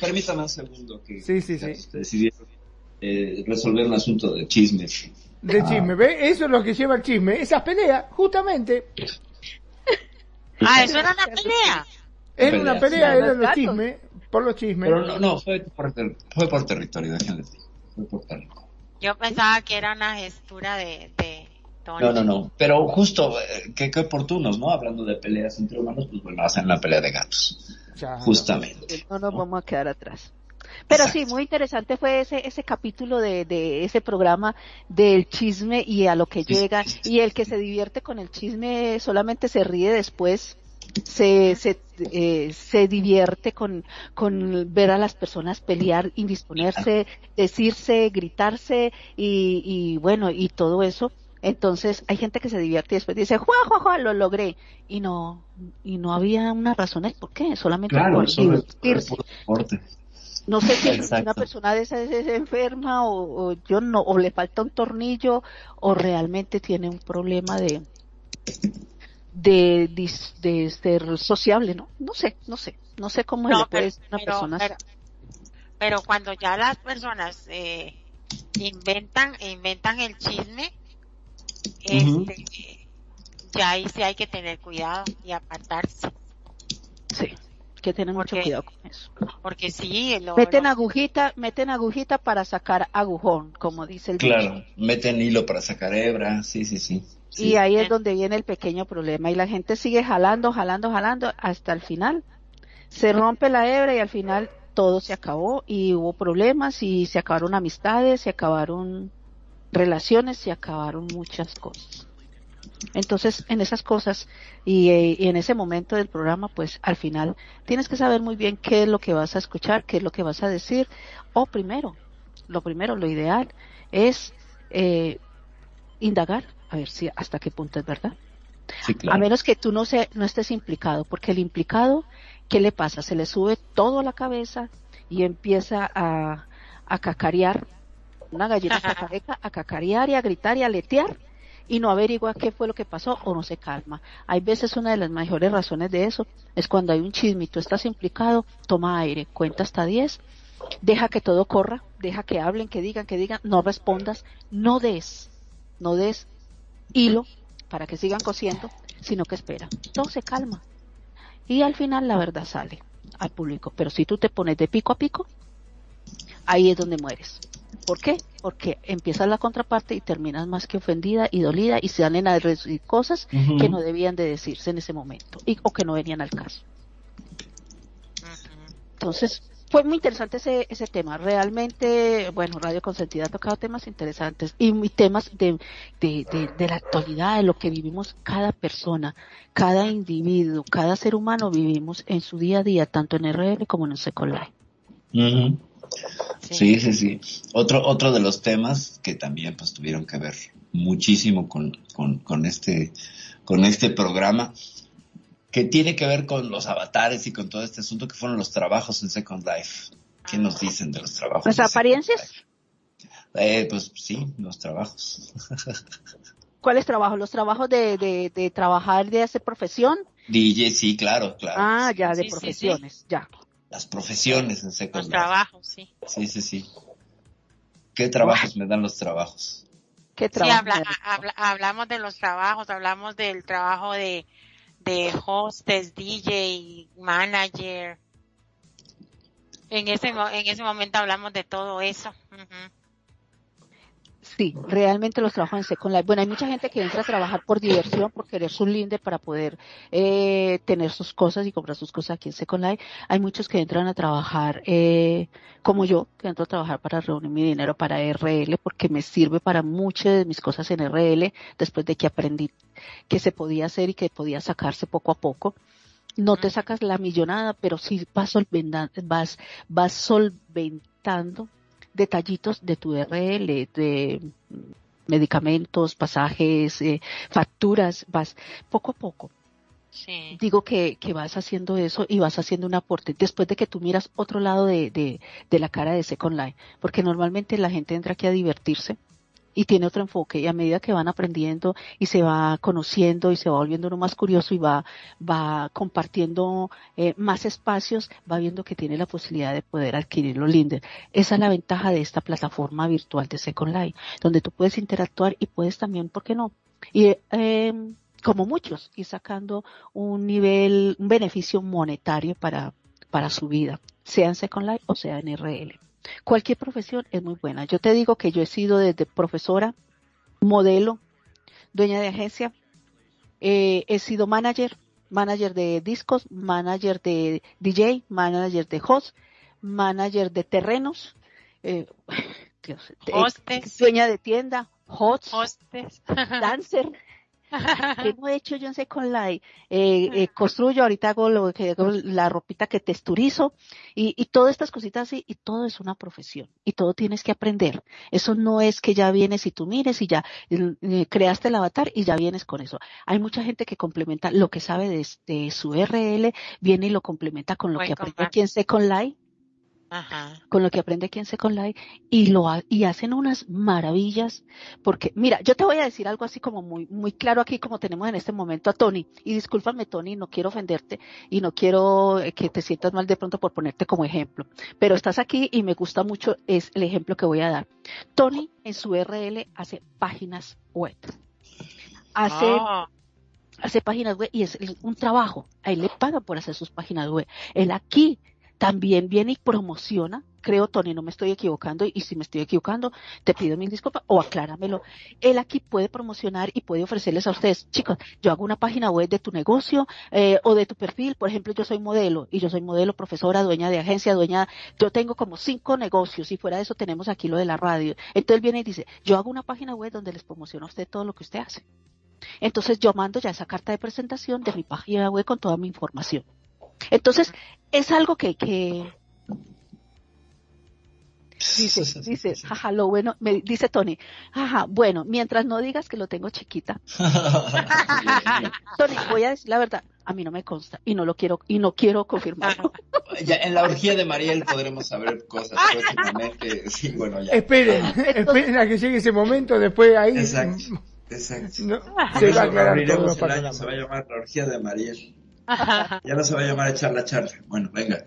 Permítame un segundo que Sí, sí, sí. decidieron eh, resolver un asunto de chismes. De Ah. chisme, ¿ve? Eso es lo que lleva el chisme. Esas peleas, justamente, Ah, eso era una pelea. era una pelea, sí. eran los chismes, por los chismes. Pero no, no, fue por, ter- fue por territorio, déjenme decir. Fue por territorio. Yo pensaba que era una gestura de, de Tony. No, no, no. Pero justo, eh, qué, qué oportunos, ¿no? Hablando de peleas entre humanos, pues bueno, hacen la pelea de gatos. Ya, Justamente. No nos vamos a quedar atrás. Pero sí, muy interesante fue ese, ese capítulo de, de ese programa del chisme y a lo que llega. Y el que se divierte con el chisme solamente se ríe después. Se, se, eh, se divierte con, con ver a las personas pelear, indisponerse, decirse, gritarse y, y bueno, y todo eso. Entonces hay gente que se divierte y después dice, ¡Jua, jua, jua! Lo logré. Y no, y no había una razón el por qué, solamente Claro, por divertirse. No sé si Exacto. una persona de esas es enferma o, o yo no, o le falta un tornillo o realmente tiene un problema de de, dis- de ser sociable, ¿no? No sé, no sé, no sé cómo No, le puede pero, una pero, persona. pero, pero cuando ya las personas eh, inventan inventan el chisme, Este, ya ahí sí hay que tener cuidado y apartarse, Sí, hay que tener mucho Porque- cuidado con eso. porque sí, lo, Meten lo- agujita, meten agujita para sacar agujón, como dice el dicho. Claro, meten hilo para sacar hebra, sí, sí, sí. Sí. Y ahí es donde viene el pequeño problema. Y la gente sigue jalando, jalando, jalando hasta el final. Se rompe la hebra y al final todo se acabó y hubo problemas y se acabaron amistades, se acabaron relaciones, se acabaron muchas cosas. Entonces, en esas cosas y, eh, y, en ese momento del programa, pues al final tienes que saber muy bien qué es lo que vas a escuchar, qué es lo que vas a decir. O primero, lo primero, lo ideal es eh, indagar, a ver si hasta qué punto es verdad. Sí, claro. A menos que tú no, se, no estés implicado, porque el implicado, ¿qué le pasa? Se le sube todo a la cabeza y empieza a, a cacarear, una gallina cacareca, a cacarear y a gritar y a letear y no averigua qué fue lo que pasó o no se calma. Hay veces una de las mejores razones de eso es cuando hay un chisme y tú estás implicado, toma aire, cuenta hasta 10, deja que todo corra, deja que hablen, que digan, que digan, no respondas, no des, no des hilo para que sigan cosiendo, sino que espera. Todo se calma. Y al final la verdad sale al público. Pero si tú te pones de pico a pico, ahí es donde mueres. ¿Por qué? Porque empiezas la contraparte y terminas más que ofendida y dolida y se salen a decir cosas uh -huh. que no debían de decirse en ese momento y, o que no venían al caso. Entonces, fue muy interesante ese, ese tema. Realmente, bueno, Radio Consentida ha tocado temas interesantes y, y temas de, de, de, de, la actualidad, de lo que vivimos cada persona, cada individuo, cada ser humano vivimos en su día a día, tanto en RL como en Second Life. Uh -huh. Sí, sí, sí. Otro, otro de los temas que también pues tuvieron que ver muchísimo con, con, con este, con este programa, que tiene que ver con los avatares y con todo este asunto que fueron los trabajos en Second Life. ¿Qué nos dicen de los trabajos? ¿Las apariencias? Eh, pues sí, los trabajos. ¿Cuáles trabajos? ¿Los trabajos de, de, de trabajar de hacer profesión? DJ, sí, claro, claro. Ah, ya, de Sí, sí, profesiones, sí. ya. Las profesiones en Second Los Life. trabajos, sí. Sí, sí, sí. ¿Qué trabajos me dan los trabajos? ¿Qué Sí, trabajo? habla- habla- hablamos de los trabajos, hablamos del trabajo de, de hostess, DJ, manager. En ese, en ese momento hablamos de todo eso. Ujú. Sí, realmente los trabajos en Second Life. Bueno, hay mucha gente que entra a trabajar por diversión, por querer su linde para poder eh, tener sus cosas y comprar sus cosas aquí en Second Life. Hay muchos que entran a trabajar, eh, como yo, que entro a trabajar para reunir mi dinero para RL, porque me sirve para muchas de mis cosas en RL, después de que aprendí que se podía hacer y que podía sacarse poco a poco. No te sacas la millonada, pero sí vas, vas, vas solventando detallitos de tu RL, de medicamentos, pasajes, eh, facturas, vas poco a poco. Sí. Digo que, que vas haciendo eso y vas haciendo un aporte después de que tú miras otro lado de, de, de la cara de Second Life, porque normalmente la gente entra aquí a divertirse y tiene otro enfoque y a medida que van aprendiendo y se va conociendo y se va volviendo uno más curioso y va, va compartiendo eh, más espacios, va viendo que tiene la posibilidad de poder adquirir los Linder. Esa es la ventaja de esta plataforma virtual de Second Life, donde tú puedes interactuar y puedes también, ¿por qué no? Y eh, como muchos, ir sacando un nivel, un beneficio monetario para, para su vida, sea en Second Life o sea en RL. Cualquier profesión es muy buena. Yo te digo que yo he sido desde profesora, modelo, dueña de agencia, eh, he sido manager, manager de discos, manager de DJ, manager de host, manager de terrenos, eh, Dios, dueña de tienda, host, dancer, ¿Qué no he hecho yo en Second Life? Eh, eh, construyo, ahorita hago lo que hago la ropita que texturizo y, y todas estas cositas así, y todo es una profesión y todo tienes que aprender. Eso no es que ya vienes y tú mires y ya eh, creaste el avatar y ya vienes con eso. Hay mucha gente que complementa lo que sabe de, de su RL, viene y lo complementa con lo que aprende aquí en Second Life Ajá. con lo que aprende aquí en Second Life y lo ha- y hacen unas maravillas porque mira yo te voy a decir algo así como muy muy claro aquí como tenemos en este momento a Tony y discúlpame Tony no quiero ofenderte y no quiero eh, que te sientas mal de pronto por ponerte como ejemplo pero estás aquí y me gusta mucho es el ejemplo que voy a dar Tony en su RL hace páginas web hace Oh, hace páginas web y es un trabajo. A él le pagan por hacer sus páginas web. Él aquí también viene y promociona. Creo, Tony, no me estoy equivocando y si me estoy equivocando, te pido mil disculpas o acláramelo. Él aquí puede promocionar y puede ofrecerles a ustedes, chicos, yo hago una página web de tu negocio eh, o de tu perfil. Por ejemplo, yo soy modelo y yo soy modelo, profesora, dueña de agencia, dueña, yo tengo como cinco negocios y fuera de eso tenemos aquí lo de la radio. Entonces él viene y dice, yo hago una página web donde les promociono a usted todo lo que usted hace Entonces yo mando ya esa carta de presentación de mi página web con toda mi información. Entonces es algo que, que dice, dice, jaja, lo bueno, me dice Tony, jaja, bueno, mientras no digas que lo tengo chiquita. Tony, voy a decir la verdad, a mí no me consta y no lo quiero y no quiero confirmarlo. ya en la orgía de Mariel podremos saber cosas próximamente. Sí, bueno, ya. Esperen, esperen a que llegue ese momento, después ahí. Exacto. Exacto. No, se va a aclarar todo. Año, se va a llamar la orgía de Mariel. Ya no se va a llamar echar la charla. Bueno, venga.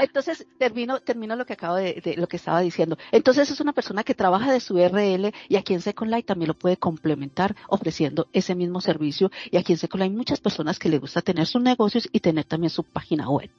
Entonces termino, termino lo que acabo de, de, lo que estaba diciendo. Entonces es una persona que trabaja de su RL y aquí en Second Life también lo puede complementar ofreciendo ese mismo servicio y aquí en Second Life hay muchas personas que les gusta tener sus negocios y tener también su página web.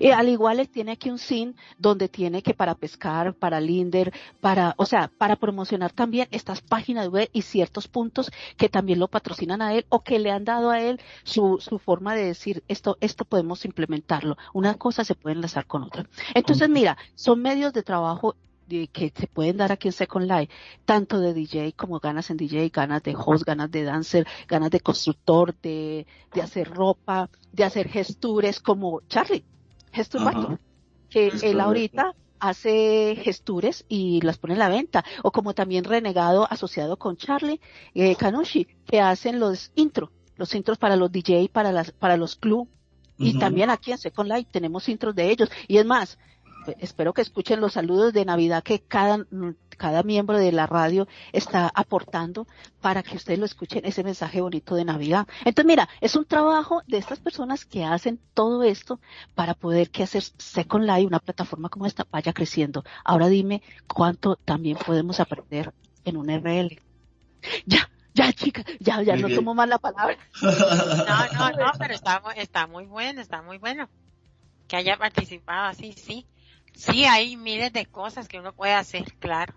Y al igual tiene aquí un SIN donde tiene que para pescar, para Linder, para, o sea, para promocionar también estas páginas web y ciertos puntos que también lo patrocinan a él o que le han dado a él su, su forma de decir esto, esto podemos implementarlo. Una cosa se puede enlazar con otra. Entonces, mira, son medios de trabajo que se pueden dar aquí en Second Life, tanto de DJ como ganas en DJ, ganas de host, ganas de dancer, ganas de constructor, de, de hacer ropa, de hacer gestures como Charlie Gestur que él ahorita hace gestures y las pone en la venta, o como también Renegado asociado con Charlie eh, Kanushi, que hacen los intros, los intros para los DJ, para las, para los club, y también aquí en Second Life tenemos intros de ellos, y es más, espero que escuchen los saludos de Navidad que cada, cada miembro de la radio está aportando para que ustedes lo escuchen ese mensaje bonito de Navidad. Entonces, mira, es un trabajo de estas personas que hacen todo esto para poder que hacer Second Life, una plataforma como esta, vaya creciendo. Ahora dime cuánto también podemos aprender en un RL. Ya, ya chica, ya, ya no tomo más la palabra. No, no, no, pero está, está muy bueno, está muy bueno. Que haya participado así, sí. Sí, hay miles de cosas que uno puede hacer, claro.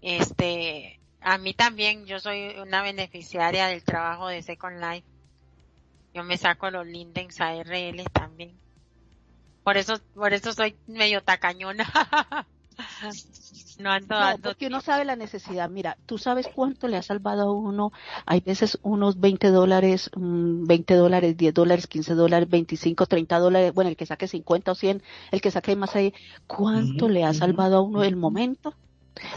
Este, a mí también, yo soy una beneficiaria del trabajo de Second Life. Yo me saco los Lindens ARL también. Por eso, por eso soy medio tacañona. No ando, no, porque uno sabe la necesidad. Mira, tú sabes cuánto le ha salvado a uno. Hay veces unos 20 dólares, 20 mm, dólares, 10 dólares, 15 dólares, 25, 30 dólares. Bueno, el que saque 50 o 100, el que saque más ahí. ¿Cuánto le ha salvado a uno el momento?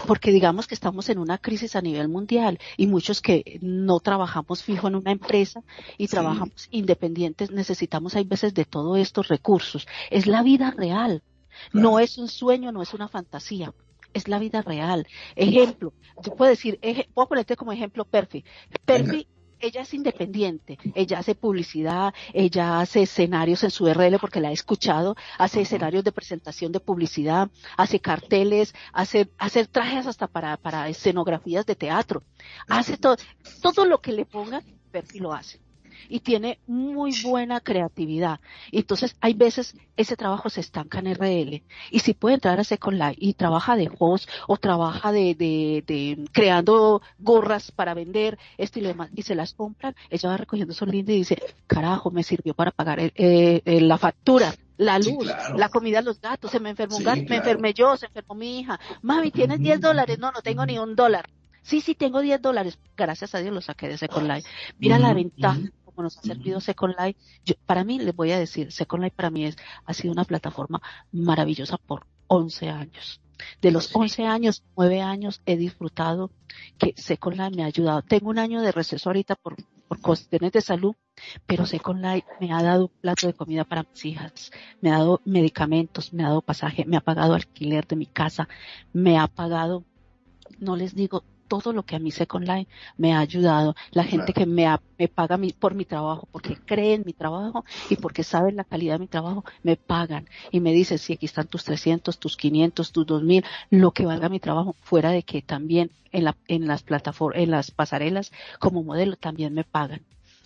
Porque digamos que estamos en una crisis a nivel mundial y muchos que no trabajamos fijo en una empresa y trabajamos independientes necesitamos hay veces de todos estos recursos. Es la vida real. No es un sueño, no es una fantasía es la vida real. Ejemplo, yo puedo decir, puedo ponerte como ejemplo Perfi. Perfi, ella es independiente, ella hace publicidad, ella hace escenarios en su RL porque la he escuchado, hace escenarios de presentación de publicidad, hace carteles, hace, hace trajes hasta para, para escenografías de teatro, hace todo, todo lo que le pongan, Perfi lo hace y tiene muy buena creatividad. Entonces, hay veces ese trabajo se estanca en RL. Y si puede entrar a Second Life y trabaja de host o trabaja de, de, de creando gorras para vender, esto y lo demás, y se las compran, ella va recogiendo su linda y dice, carajo, me sirvió para pagar eh, eh, la factura la luz, la comida los gatos, se me enfermó un gato, me enfermé yo, se enfermó mi hija. Mami, ¿tienes 10 dólares? No, no tengo ni un dólar. Sí, sí, tengo 10 dólares. Gracias a Dios lo saqué de Second Life. Mira la ventaja como nos ha servido Second Life. para mí, les voy a decir, Second Life para mí es, ha sido una plataforma maravillosa por 11 años. De los 11 años, 9 años he disfrutado que Second Life me ha ayudado. Tengo un año de receso ahorita por, por cuestiones de salud, pero Second Life me ha dado un plato de comida para mis hijas, me ha dado medicamentos, me ha dado pasaje, me ha pagado alquiler de mi casa, me ha pagado, no les digo, todo lo que a mí Second Life me ha ayudado, la gente que me, me paga mi, por mi trabajo, porque cree en mi trabajo y porque saben la calidad de mi trabajo, me pagan y me dicen, si aquí están tus 300, tus 500, tus 2000, lo que valga mi trabajo, fuera de que también en, la, en las plataformas, en las pasarelas como modelo también me pagan.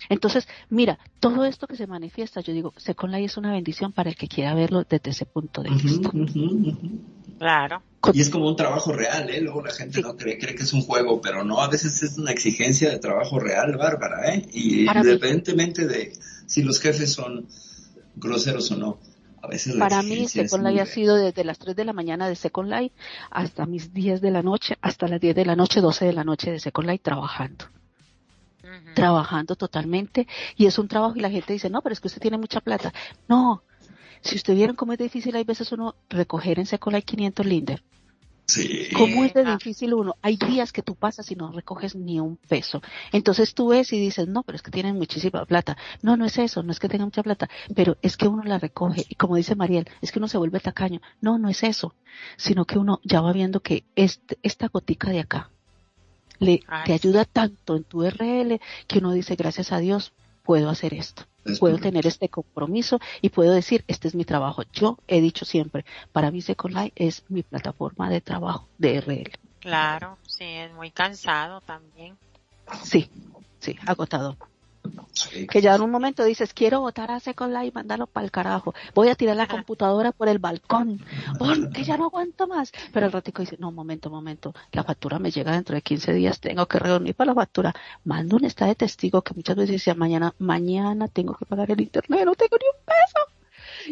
Entonces, mira, todo esto que se manifiesta, yo digo, Second Life es una bendición para el que quiera verlo desde ese punto de vista. Claro. Y es como un trabajo real, ¿eh? Luego la gente no cree, cree que es un juego, pero no, a veces es una exigencia de trabajo real, bárbara, ¿eh? Y independientemente de si los jefes son groseros o no. A veces Para mí, Second Life ha sido desde las 3 de la mañana de Second Life hasta mis 10 de la noche, hasta las 10 de la noche, 12 de la noche de Second Life trabajando. Trabajando totalmente. Y es un trabajo y la gente dice, no, pero es que usted tiene mucha plata. No. Si usted vieron cómo es difícil, hay veces uno recoger en Second Life 500 linder Sí. ¿Cómo es de difícil uno? Hay días que tú pasas y no recoges ni un peso. Entonces tú ves y dices, no, pero es que tienen muchísima plata. No, no es eso, no es que tengan mucha plata, pero es que uno la recoge. Y como dice Mariel, es que uno se vuelve tacaño. No, no es eso, sino que uno ya va viendo que este, esta gotica de acá le, te ayuda tanto en tu RL que uno dice, gracias a Dios, puedo hacer esto puedo tener este compromiso y puedo decir, este es mi trabajo. Yo he dicho siempre, para mí Second Life es mi plataforma de trabajo de RL. Claro, sí, es muy cansado también. Sí, sí, agotado. Que ya en un momento dices, quiero votar a Second Life, mándalo para el carajo. Voy a tirar la computadora por el balcón, porque ya no aguanto más. Pero el ratico dice, no, momento, momento, la factura me llega dentro de 15 días, tengo que reunir para la factura. Mando un estado de testigo que muchas veces decía, mañana, mañana tengo que pagar el internet, no tengo ni un peso.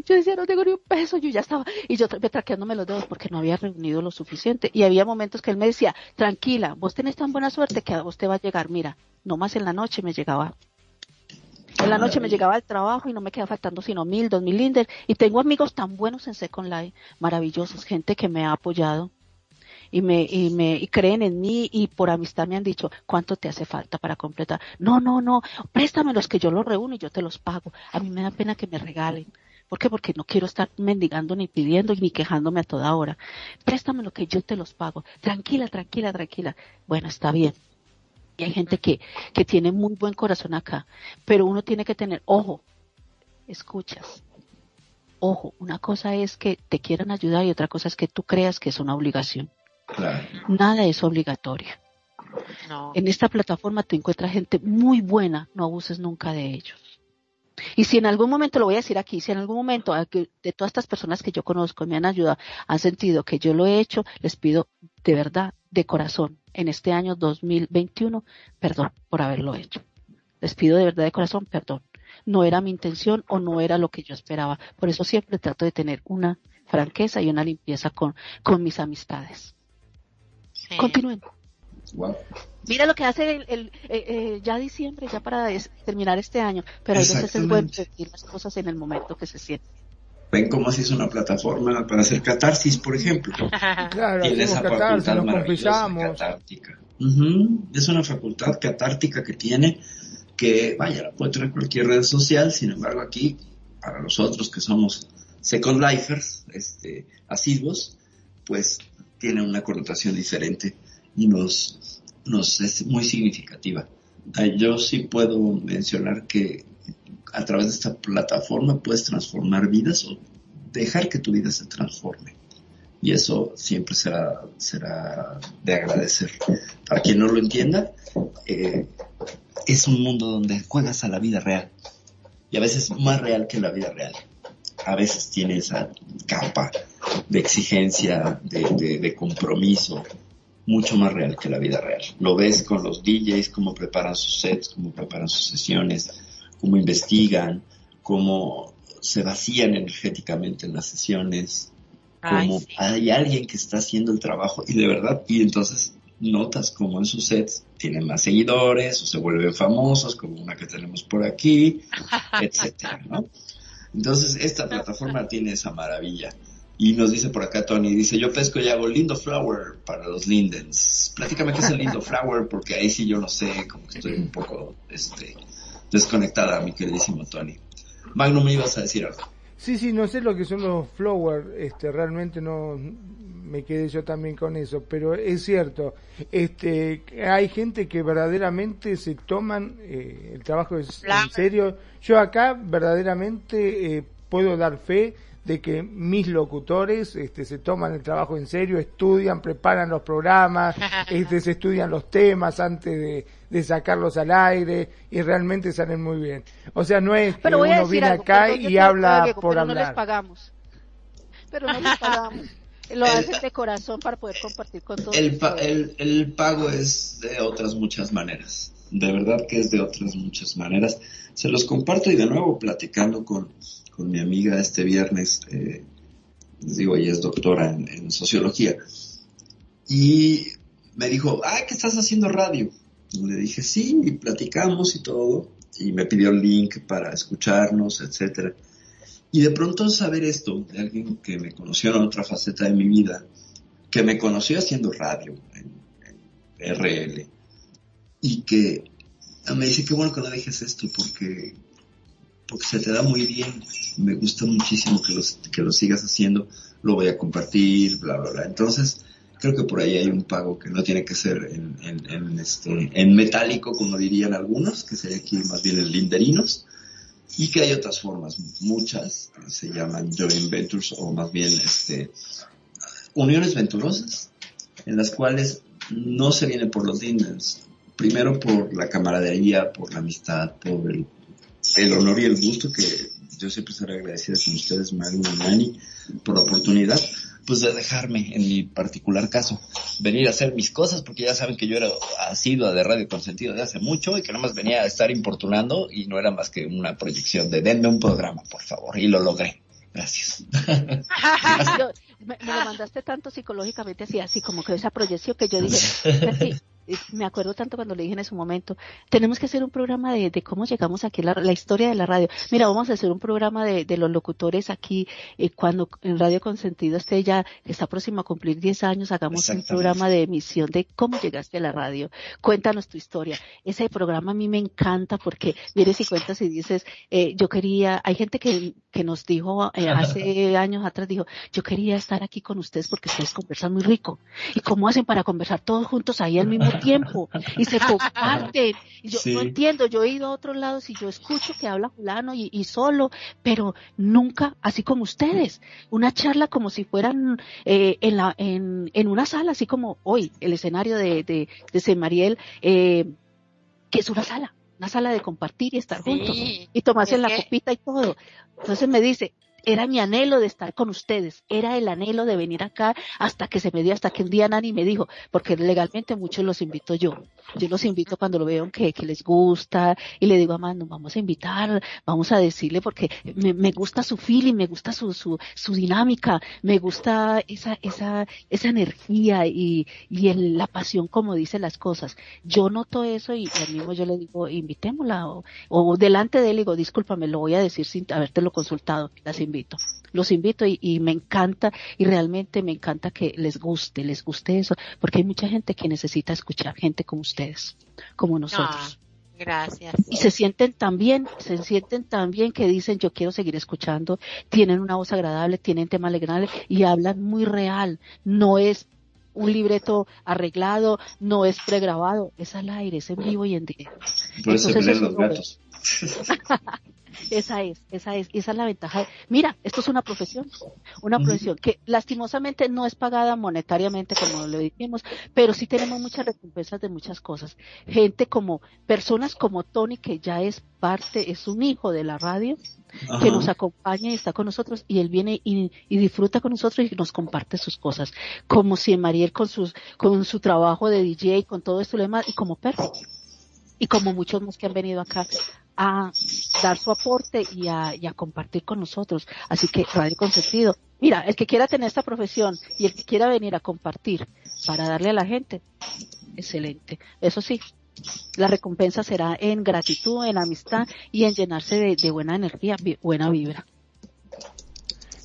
Yo decía, no tengo ni un peso, yo ya estaba, y yo traqueándome los dedos porque no había reunido lo suficiente. Y había momentos que él me decía, tranquila, vos tenés tan buena suerte que a vos te va a llegar, mira, no más en la noche me llegaba en la noche me llegaba al trabajo y no me quedaba faltando sino mil, dos mil linder. Y tengo amigos tan buenos en Second Life, maravillosos, gente que me ha apoyado y me, y me y creen en mí y por amistad me han dicho cuánto te hace falta para completar. No, no, no, préstame los que yo los reúno y yo te los pago. A mí me da pena que me regalen. ¿Por qué? Porque no quiero estar mendigando ni pidiendo ni quejándome a toda hora. Préstame lo que yo te los pago. Tranquila, tranquila, tranquila. Bueno, está bien. Y hay gente que, que tiene muy buen corazón acá, pero uno tiene que tener, ojo, escuchas. Ojo, una cosa es que te quieran ayudar y otra cosa es que tú creas que es una obligación. Nada es obligatorio. En esta plataforma te encuentras gente muy buena, no abuses nunca de ellos. Y si en algún momento, lo voy a decir aquí, si en algún momento de todas estas personas que yo conozco y me han ayudado, han sentido que yo lo he hecho, les pido de verdad, de corazón, en este año 2021, perdón por haberlo hecho. Les pido de verdad de corazón perdón. No era mi intención o no era lo que yo esperaba. Por eso siempre trato de tener una franqueza y una limpieza con, con mis amistades. Continúen. Mira lo que hace el, eh, eh, ya diciembre, ya para terminar este año, pero a veces es bueno decir las cosas en el momento que se siente. Ven cómo si es una plataforma para hacer catarsis, por ejemplo. Claro, Tiene esa facultad maravillosa catártica. Es una facultad catártica que tiene que, vaya, la puede tener cualquier red social, sin embargo aquí, para nosotros que somos Second Lifers, este, asiduos, pues tiene una connotación diferente y nos, nos es muy significativa. Yo sí puedo mencionar que a través de esta plataforma puedes transformar vidas o dejar que tu vida se transforme. Y eso siempre será, será de agradecer. Para quien no lo entienda, eh, es un mundo donde juegas a la vida real. Y a veces más real que la vida real. A veces tiene esa capa de exigencia, de, de compromiso, mucho más real que la vida real. Lo ves con los DJs, cómo preparan sus sets, cómo preparan sus sesiones, cómo investigan, cómo se vacían energéticamente en las sesiones, como hay alguien que está haciendo el trabajo y de verdad, y entonces notas como en sus sets tienen más seguidores o se vuelven famosos, como una que tenemos por aquí, etcétera, ¿no? Entonces, esta plataforma tiene esa maravilla. Y nos dice por acá Tony, dice, yo pesco y hago lindo flower para los lindens. Platícame qué es el lindo flower, porque ahí sí yo no sé, como que estoy un poco, este, desconectada, mi queridísimo Tony. Magno, me ibas a decir algo. Sí, sí, no sé lo que son los flowers, este, realmente no me quedé yo también con eso, pero es cierto, este, hay gente que verdaderamente se toman eh, el trabajo en serio. Yo acá verdaderamente eh, puedo dar fe de que mis locutores este, se toman el trabajo en serio, estudian, preparan los programas, este, se estudian los temas antes de, sacarlos al aire y realmente salen muy bien. O sea, no es que uno viene acá y habla por hablar. No les pagamos. Pero no les pagamos. Lo hacen de corazón para poder compartir con todos. El, el, el pago es de otras muchas maneras. De verdad que es de otras muchas maneras. Se los comparto y de nuevo platicando con con mi amiga este viernes, eh, les digo, ella es doctora en, sociología, y me dijo, ah, ¿qué estás haciendo radio? le dije, sí, y platicamos y todo, y me pidió el link para escucharnos, etcétera. Y de pronto saber esto de alguien que me conoció en otra faceta de mi vida, que me conoció haciendo radio en, RL, y que me dice, qué bueno que no dejes esto porque, porque se te da muy bien, me gusta muchísimo que, los, que lo sigas haciendo, lo voy a compartir, bla, bla, bla. Entonces, creo que por ahí hay un pago que no tiene que ser en, en, este, en metálico, como dirían algunos, que sería aquí más bien en linderinos, y que hay otras formas, muchas, se llaman joint ventures o más bien este, uniones venturosas, en las cuales no se viene por los lindens, primero por la camaradería, por la amistad, por el, el honor y el gusto que yo siempre estaré agradecida con ustedes, Mario y Nani, por la oportunidad, pues de dejarme, en mi particular caso, venir a hacer mis cosas, porque ya saben que yo era asidua de Radio Consentido de hace mucho y que nada más venía a estar importunando y no era más que una proyección de denme un programa, por favor, y lo logré. Gracias. me, lo mandaste tanto psicológicamente así, así como que esa proyección que yo dije, me acuerdo tanto cuando le dije en ese momento, tenemos que hacer un programa de, cómo llegamos aquí, la, la, historia de la radio. Mira, vamos a hacer un programa de, de los locutores aquí, eh, cuando en Radio Consentido esté ya, está próximo a cumplir 10 años, hagamos un programa de emisión de cómo llegaste a la radio. Cuéntanos tu historia. Ese programa a mí me encanta porque vienes y cuentas y dices, eh, yo quería, hay gente que, que nos dijo eh, hace años atrás, dijo, yo quería estar aquí con ustedes porque ustedes conversan muy rico. ¿Y cómo hacen para conversar todos juntos ahí al mismo tiempo y se comparten. Y yo no entiendo, yo he ido a otros lados y yo escucho que habla fulano y, solo, pero nunca, así como ustedes, una charla como si fueran eh, en, la, en, en una sala, así como hoy, el escenario de, de, de Mariel, eh, que es una sala una sala de compartir y estar juntos y tomarse la copita y todo. Entonces me dice, era mi anhelo de estar con ustedes, era el anhelo de venir acá hasta que se me dio, hasta que un día Nani me dijo, porque legalmente muchos los invito yo. Yo los invito cuando lo veo que, les gusta y le digo a Manu, vamos a invitar, vamos a decirle porque me, gusta su feeling, me gusta su, su, su dinámica, me gusta esa, esa, esa energía y, y el, la pasión como dice las cosas. Yo noto eso y al mismo yo le digo, invitémosla o, o delante de él digo, discúlpame, lo voy a decir sin habértelo consultado, las invito los invito y, me encanta y realmente me encanta que les guste, les guste eso, porque hay mucha gente que necesita escuchar gente como ustedes, como nosotros. Ah, gracias. Y se sienten tan bien, se sienten tan bien que dicen yo quiero seguir escuchando, tienen una voz agradable, tienen temas agradables y hablan muy real, no es un libreto arreglado, no es pregrabado, es al aire, es en vivo y en directo. Entonces, los gatos. Esa es, esa es, esa es la ventaja. Mira, esto es una profesión, una profesión que lastimosamente no es pagada monetariamente como lo dijimos, pero sí tenemos muchas recompensas de muchas cosas. Gente como, personas como Tony, que ya es parte, es un hijo de la radio, que nos acompaña y está con nosotros y él viene y, disfruta con nosotros y nos comparte sus cosas, como si Mariel con sus, con su trabajo de DJ, con todo esto y como perfecto y como muchos más que han venido acá a dar su aporte y a, y a compartir con nosotros. Así que Radio Consentido, mira, el que quiera tener esta profesión y el que quiera venir a compartir para darle a la gente, excelente. Eso sí, la recompensa será en gratitud, en amistad y en llenarse de, de buena energía, buena vibra.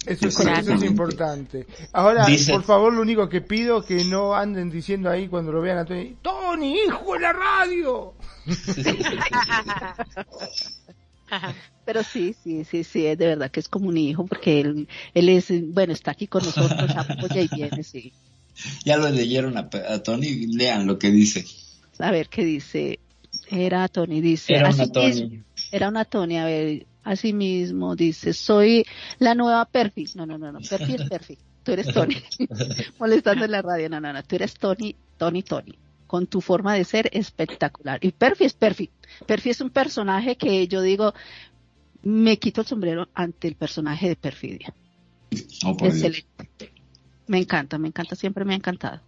Eso es, importante. Ahora, por favor, lo único que pido que no anden diciendo ahí cuando lo vean a Tony, Tony, hijo de la radio. Pero sí, sí, sí, sí, es de verdad que es como un hijo, porque él, él es, bueno, está aquí con nosotros, apoya y viene, sí. Ya lo leyeron a, Tony, lean lo que dice. A ver qué dice. Era Tony, dice. Era una Tony. era una Tony, a ver, Así mismo dice, soy la nueva Perfi. No, no, no, no, Perfi es Perfi. Tú eres Tony. Molestando en la radio. No, no, no. Tú eres Tony, Tony, Tony. Con tu forma de ser espectacular. Y Perfi es Perfi. Perfi es un personaje que yo digo, me quito el sombrero ante el personaje de Perfidia. Oh, Excelente. Me encanta, me encanta, siempre me ha encantado.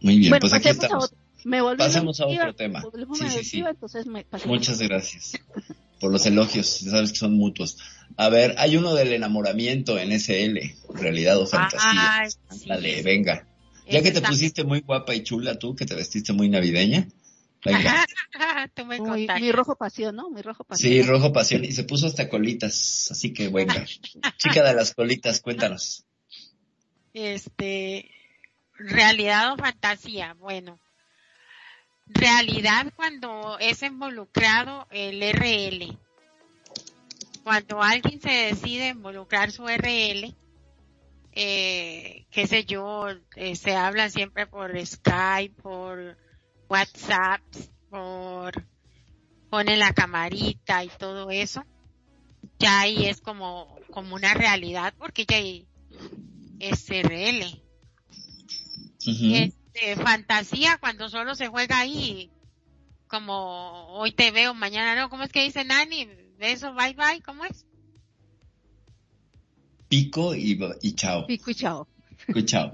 Muy bien, pues aquí estamos. Me Pasemos a otro tema. Sí, sí, sí. Muchas gracias. por los elogios, sabes que son mutuos. A ver, hay uno del enamoramiento en SL, realidad o fantasía. Dale, venga. Ya que te pusiste muy guapa y chula tú, que te vestiste muy navideña. Venga. mi rojo pasión, ¿no? Mi rojo pasión. Sí, rojo pasión. Y se puso hasta colitas. Así que venga. Chica de las colitas, cuéntanos. Este, realidad o fantasía. Bueno, realidad cuando es involucrado el RL. Cuando alguien se decide involucrar su RL, eh, qué sé yo, eh, se hablan siempre por Skype, por WhatsApp, por ponen la camarita y todo eso, ya ahí es como, como una realidad porque ya hay SRL. Este, fantasía cuando solo se juega ahí, como hoy te veo, mañana no, ¿cómo es que dice Nani? Beso, bye bye, ¿cómo es? Pico y, y chao. Pico y chao. Pico y chao.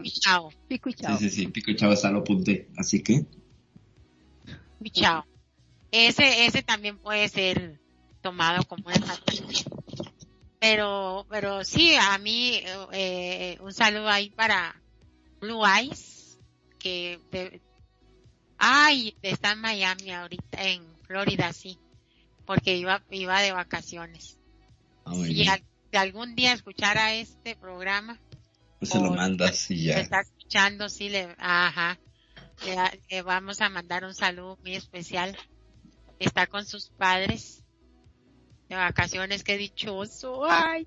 Pico y chao. Sí, sí, sí, pico y chao, hasta lo apunté, así que. Y chao. Ese, ese también puede ser tomado como una fantasía. Pero, pero sí, a mí, eh, un saludo ahí para Blue Eyes, que ay, está en Miami ahorita, en Florida, sí, porque iba, iba de vacaciones. Ah, y algún día escuchara este programa, pues se lo mandas y ya. Está escuchando, sí, le, ajá, le, vamos a mandar un saludo muy especial. Está con sus padres de vacaciones, qué dichoso, ay.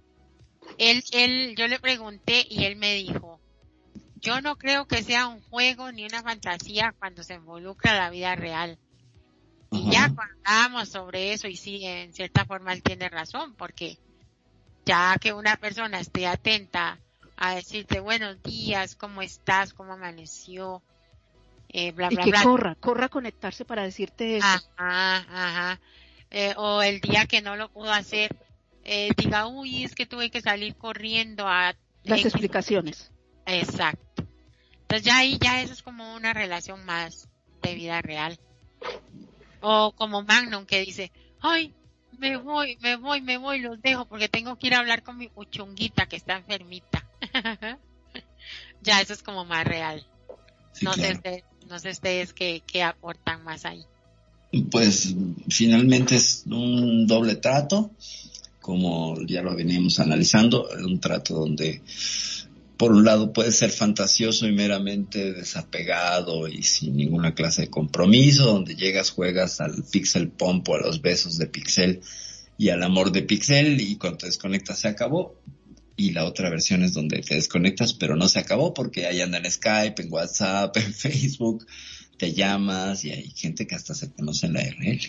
Él, él, yo le pregunté y él me dijo, yo no creo que sea un juego ni una fantasía cuando se involucra la vida real. Y ya cuando hablamos sobre eso, y sí, en cierta forma él tiene razón, porque ya que una persona esté atenta a decirte buenos días, cómo estás, cómo amaneció, eh, bla, bla, y que corra, corra a conectarse para decirte eso. Ajá, ajá. Eh, o el día que no lo pudo hacer, eh, diga, uy, es que tuve que salir corriendo a... Las explicaciones. Exacto. Entonces ya ahí ya eso es como una relación más de vida real. O como Magnum que dice, ay, me voy, me voy, me voy, los dejo porque tengo que ir a hablar con mi uchunguita que está enfermita. ya eso es como más real. no, sé ustedes, no sé ustedes qué, qué aportan más ahí. Pues finalmente es un doble trato, como ya lo veníamos analizando, un trato donde por un lado puede ser fantasioso y meramente desapegado y sin ninguna clase de compromiso, donde llegas, juegas al pixel pump o a los besos de pixel y al amor de pixel y cuando te desconectas se acabó. Y la otra versión es donde te desconectas pero no se acabó porque ahí anda en Skype, en WhatsApp, en Facebook, te llamas y hay gente que hasta se conoce en la RL,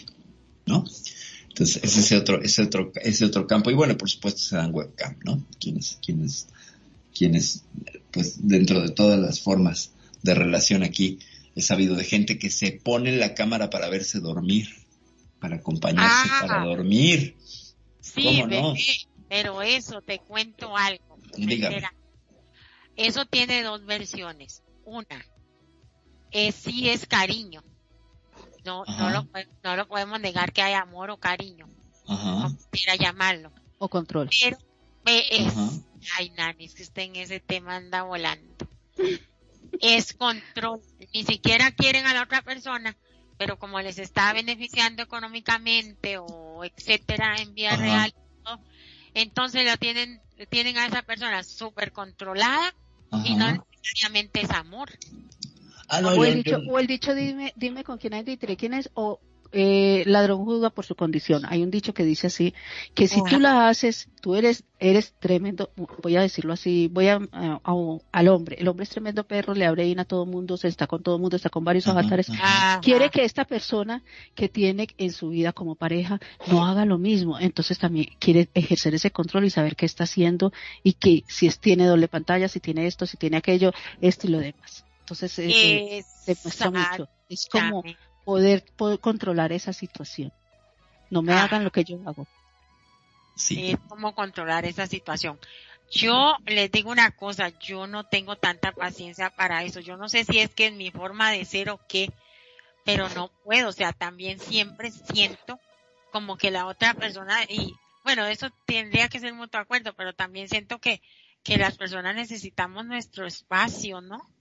¿no? Entonces, ese es otro, ese otro, ese otro campo. Y bueno, por supuesto se dan webcam, ¿no? Quienes, quienes quienes, pues dentro de todas las formas de relación aquí, he sabido de gente que se pone la cámara para verse dormir, para acompañarse ah. para dormir. Sí, pero eso te cuento algo. Eso tiene dos versiones. Una, es sí es cariño. No, no lo, no lo podemos negar que hay amor o cariño. Ajá. Como quiera llamarlo. O control. Pero es, ay, Nani, es que usted en ese tema anda volando. Es control. Ni siquiera quieren a la otra persona, pero como les está beneficiando económicamente o etcétera en vía real, entonces lo tienen, tienen a esa persona súper controlada y no necesariamente es amor. Ah, o, el dicho, o el dicho, dime, dime con quién hay de quién es, o eh, ladrón juzga por su condición. Hay un dicho que dice así, que si tú la haces, tú eres, eres tremendo, voy a decirlo así, voy a, al hombre, el hombre es tremendo perro, le abre a todo mundo, se está con todo mundo, está con varios avatares, quiere que esta persona que tiene en su vida como pareja no haga lo mismo, entonces también quiere ejercer ese control y saber qué está haciendo y que si es, tiene doble pantalla, si tiene esto, si tiene aquello, esto y lo demás. Entonces, eh, eh demuestra mucho. Es como, poder, poder controlar esa situación. No me ah. hagan lo que yo hago. Sí. Es como controlar esa situación. Yo les digo una cosa, yo no tengo tanta paciencia para eso. Yo no sé si es que es mi forma de ser o qué, pero no puedo. O sea, también siempre siento como que la otra persona, y bueno, eso tendría que ser mutuo acuerdo, pero también siento que, que las personas necesitamos nuestro espacio, ¿no?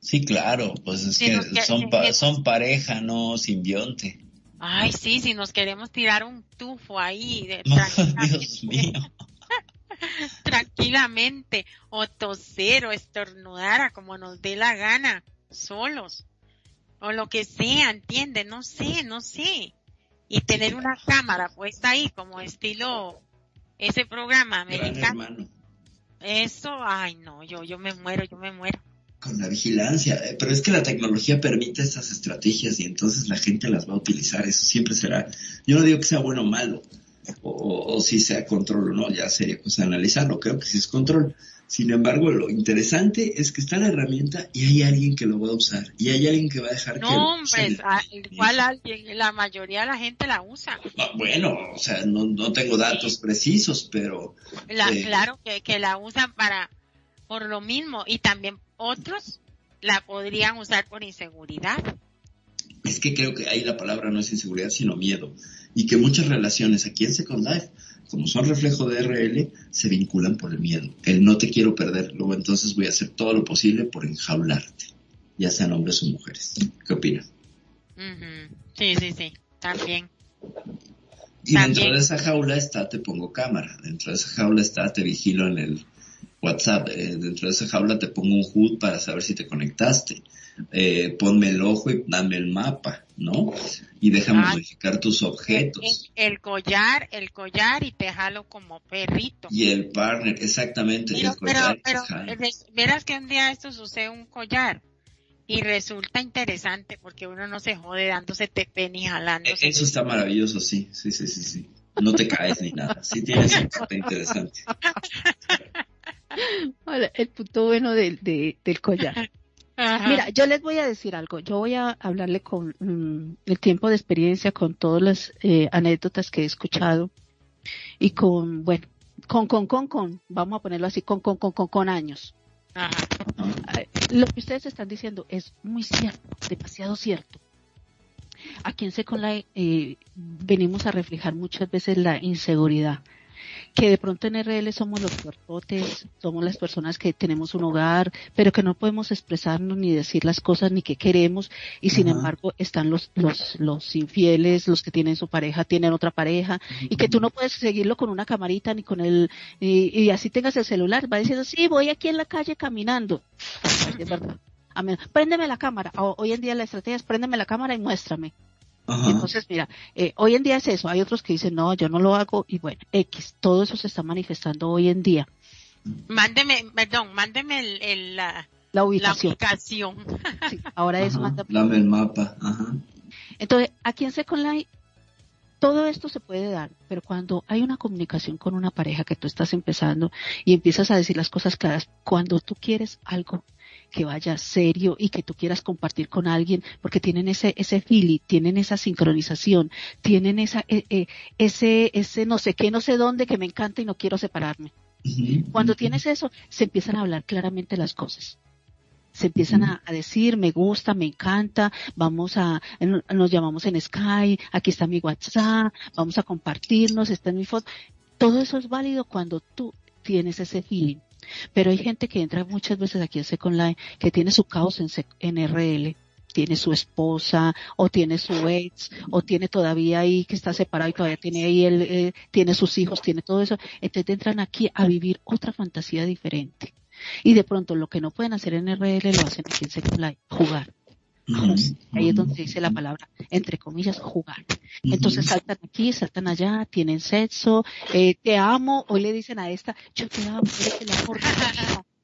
Sí, claro, pues es que son, son pareja, no simbionte. Ay, sí, si nos queremos tirar un tufo ahí. De, Dios mío. tranquilamente, o toser o estornudar como nos dé la gana, solos, o lo que sea, entiende, no sé, no sé. Y tener una cámara puesta ahí como estilo ese programa americano. Eso, ay no, yo, yo me muero, yo me muero con la vigilancia, eh, pero es que la tecnología permite estas estrategias y entonces la gente las va a utilizar, eso siempre será, yo no digo que sea bueno o malo, o, si sea control o no, ya sería cosa de analizarlo, creo que sí es control. Sin embargo, lo interesante es que está la herramienta y hay alguien que lo va a usar, y hay alguien que va a dejar no, que... No, hombre, ¿cuál alguien? La mayoría de la gente la usa. Ah, bueno, o sea, no, no tengo datos precisos, pero... Eh, claro que, que la usan para, por lo mismo, y también otros la podrían usar por inseguridad. Es que creo que ahí la palabra no es inseguridad, sino miedo. Y que muchas relaciones aquí en Second Life, como son reflejo de RL, se vinculan por el miedo. El no te quiero perder, luego entonces voy a hacer todo lo posible por enjaularte, ya sean hombres o mujeres. ¿Qué opinas? Sí, sí, sí, también. Y dentro de esa jaula está te pongo cámara, dentro de esa jaula está te vigilo en el WhatsApp, eh, dentro de esa jaula te pongo un HUD para saber si te conectaste. Eh, ponme el ojo y dame el mapa, ¿no? Y déjame ah, modificar tus objetos. El, collar, el collar y te jalo como perrito. Y el partner, exactamente. Pero, pero, verás que un día esto sucede un collar y resulta interesante porque uno no se jode dándose tepe ni jalando. Eso está maravilloso, sí, sí, sí, sí, sí. No te caes ni nada. Sí tienes un interesante. el punto bueno del, del collar. Mira, yo les voy a decir algo. Yo voy a hablarle con mm, el tiempo de experiencia, con todas las eh, anécdotas que he escuchado y con, bueno, con, con, con, con, vamos a ponerlo así, con, con, con, con, con años. Lo que ustedes están diciendo es muy cierto, demasiado cierto. Aquí en Second Life eh, venimos a reflejar muchas veces la inseguridad, que de pronto en RL somos los cuerpotes, somos las personas que tenemos un hogar, pero que no podemos expresarnos ni decir las cosas ni que queremos, y sin embargo están los, los, los infieles, los que tienen su pareja, tienen otra pareja, y que tú no puedes seguirlo con una camarita ni con el, y, así tengas el celular, va diciendo, sí, voy aquí en la calle caminando. Es verdad. Préndeme la cámara. Hoy en día la estrategia es préndeme la cámara y muéstrame. Entonces, mira, eh, hoy en día es eso. Hay otros que dicen, no, yo no lo hago. Y bueno, X, todo eso se está manifestando hoy en día. Mándeme, perdón, mándeme el, la, la ubicación. ahora es Dame el mapa. Ajá. Entonces, aquí en Second Life, todo esto se puede dar, pero cuando hay una comunicación con una pareja que tú estás empezando y empiezas a decir las cosas claras, cuando tú quieres algo, que vaya serio y que tú quieras compartir con alguien, porque tienen ese, ese feeling, tienen esa sincronización, tienen esa, eh, eh, ese, ese no sé qué, no sé dónde que me encanta y no quiero separarme. Cuando tienes eso, se empiezan a hablar claramente las cosas se empiezan a, decir, me gusta, me encanta, vamos a, nos llamamos en Skype, aquí está mi WhatsApp, vamos a compartirnos, está en mi foto. Todo eso es válido cuando tú tienes ese feeling. Pero hay gente que entra muchas veces aquí en Second Line que tiene su caos en, en RL, tiene su esposa o tiene su ex o tiene todavía ahí que está separado y todavía tiene ahí él, eh, tiene sus hijos, tiene todo eso. Entonces entran aquí a vivir otra fantasía diferente. Y de pronto lo que no pueden hacer en RL lo hacen aquí en Second Life, jugar. Ahí es donde dice la palabra, entre comillas, jugar. Entonces saltan aquí, saltan allá, tienen sexo, eh, te amo, hoy le dicen a esta, yo te amo, eres el amor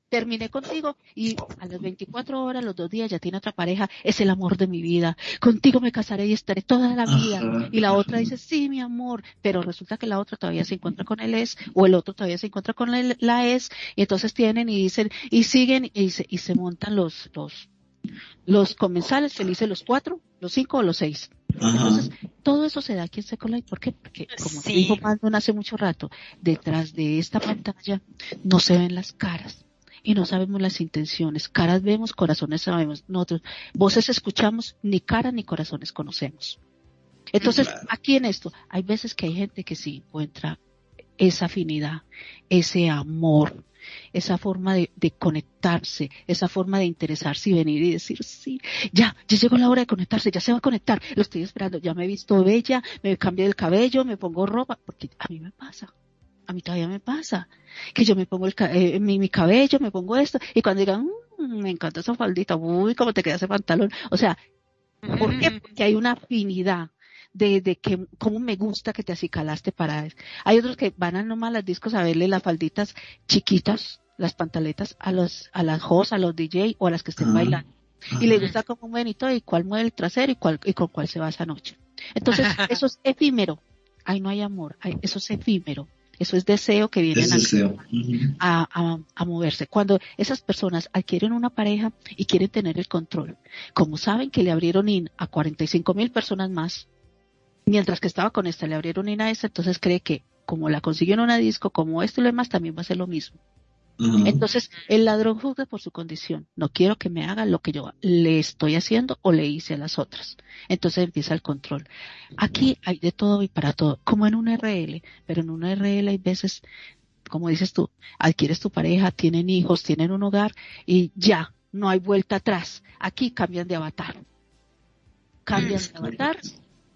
terminé contigo y a las 24 horas, los dos días ya tiene otra pareja, es el amor de mi vida, contigo me casaré y estaré toda la vida. y la otra dice, sí, mi amor, pero resulta que la otra todavía se encuentra con él es, o el otro todavía se encuentra con la es, y entonces tienen y dicen, y siguen y se, y se montan los, los, los comensales felices los cuatro, los cinco o los seis. Entonces, todo eso se da aquí en Second Life. ¿Por qué? Porque, como sí. dijo no hace mucho rato, detrás de esta pantalla no se ven las caras y no sabemos las intenciones. Caras vemos, corazones sabemos. Nosotros, voces escuchamos, ni cara ni corazones conocemos. Entonces, aquí en esto, hay veces que hay gente que sí encuentra esa afinidad, ese amor, esa forma de, conectarse, esa forma de interesarse y venir y decir, sí, ya, ya llegó la hora de conectarse, ya se va a conectar, lo estoy esperando, ya me he visto bella, me cambié el cabello, me pongo ropa, porque a mí me pasa, a mí todavía me pasa, que yo me pongo el, eh, mi, cabello, me pongo esto, y cuando digan, mm, me encanta esa faldita, uy, cómo te queda ese pantalón, o sea, ¿por qué? Porque hay una afinidad, de, de que cómo me gusta que te acicalaste para eso. Hay otros que van a nomás las discos a verle las falditas chiquitas, las pantaletas a los, a las hosts, a los DJ o a las que estén bailando. Y le gusta como y todo, y cuál mueve el trasero y cuál, y con cuál se va esa noche. Entonces, eso es efímero. Ahí no hay amor, eso es efímero. Eso es deseo que viene a, a, a, moverse. Cuando esas personas adquieren una pareja y quieren tener el control, como saben que le abrieron IN a 45 mil personas más, mientras que estaba con esta, le abrieron una esa, entonces cree que como la consiguió en una disco, como esto y lo demás, también va a ser lo mismo. Entonces, el ladrón juzga por su condición. No quiero que me haga lo que yo le estoy haciendo o le hice a las otras. Entonces empieza el control. Aquí hay de todo y para todo, como en un RL, pero en un RL hay veces, como dices tú, adquieres tu pareja, tienen hijos, tienen un hogar y ya, no hay vuelta atrás. Aquí cambian de avatar. Cambian de avatar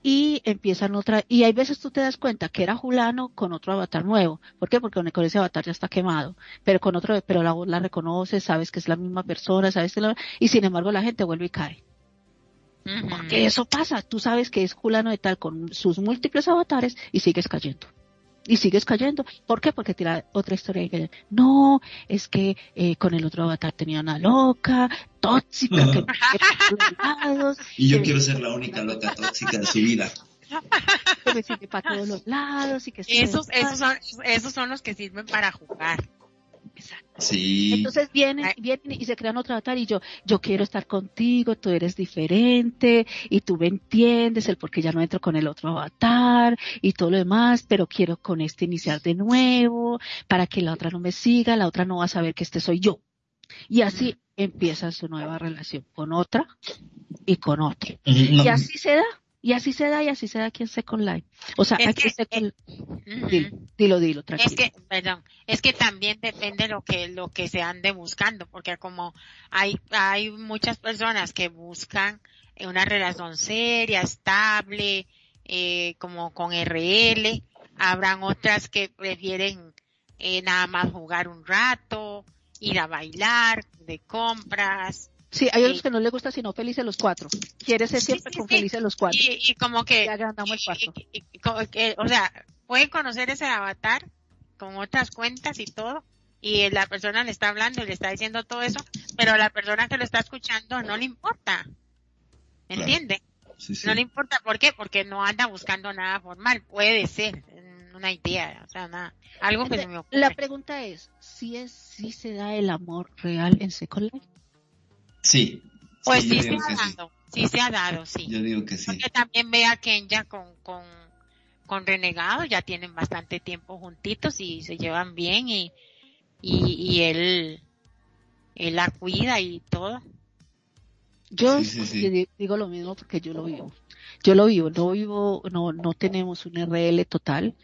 y empiezan otra, y hay veces tú te das cuenta que era Julano con otro avatar nuevo. ¿Por qué? Porque con ese avatar ya está quemado, pero con otro, pero la voz la reconoces, sabes que es la misma persona, sabes que la, y sin embargo la gente vuelve y cae. Porque eso pasa, tú sabes que es Julano de tal con sus múltiples avatares y sigues cayendo y sigues cayendo. ¿Por qué? Porque tira otra historia que no, es que eh, con el otro avatar tenía una loca, tóxica, que lados, Y yo quiero ser la única loca tóxica de su vida. Que me sirve para todos los lados y que esos, esos, son, esos son los que sirven para jugar. Sí. Entonces vienen, vienen y se crean otro avatar y yo, yo quiero estar contigo, tú eres diferente y tú me entiendes el por qué ya no entro con el otro avatar y todo lo demás, pero quiero con este iniciar de nuevo para que la otra no me siga, la otra no va a saber que este soy yo. Y así empieza su nueva relación con otra y con otro. Y así se da. Y así se da y así se da aquí en Second Life. O sea, aquí en Second Life. dilo, dilo, tranquilo. Es que, perdón, es que también depende lo que, lo que se ande buscando, porque como hay, hay muchas personas que buscan una relación seria, estable, eh, como con RL, habrán otras que prefieren eh, nada más jugar un rato, ir a bailar, de compras, Sí, hay otros que no les gusta sino felices los cuatro. Quiere ser siempre con felices los cuatro. Y, como que, o sea, pueden conocer ese avatar con otras cuentas y todo, y la persona le está hablando y le está diciendo todo eso, pero la persona que lo está escuchando no le importa. ¿Entiende? No le importa. ¿Por qué? Porque no anda buscando nada formal. Puede ser una idea, o sea, nada. Algo que se me ocurre. La pregunta es, ¿si es, si se da el amor real en Second Life? Sí. Pues sí, se ha dado, sí. se ha dado, sí. Yo digo que sí. Porque también ve a Kenya con, con, con Renegado, ya tienen bastante tiempo juntitos y se llevan bien y, y, y él, él la cuida y todo. Yo digo lo mismo porque yo lo vivo. Yo lo vivo, no vivo, no, no tenemos un RL total,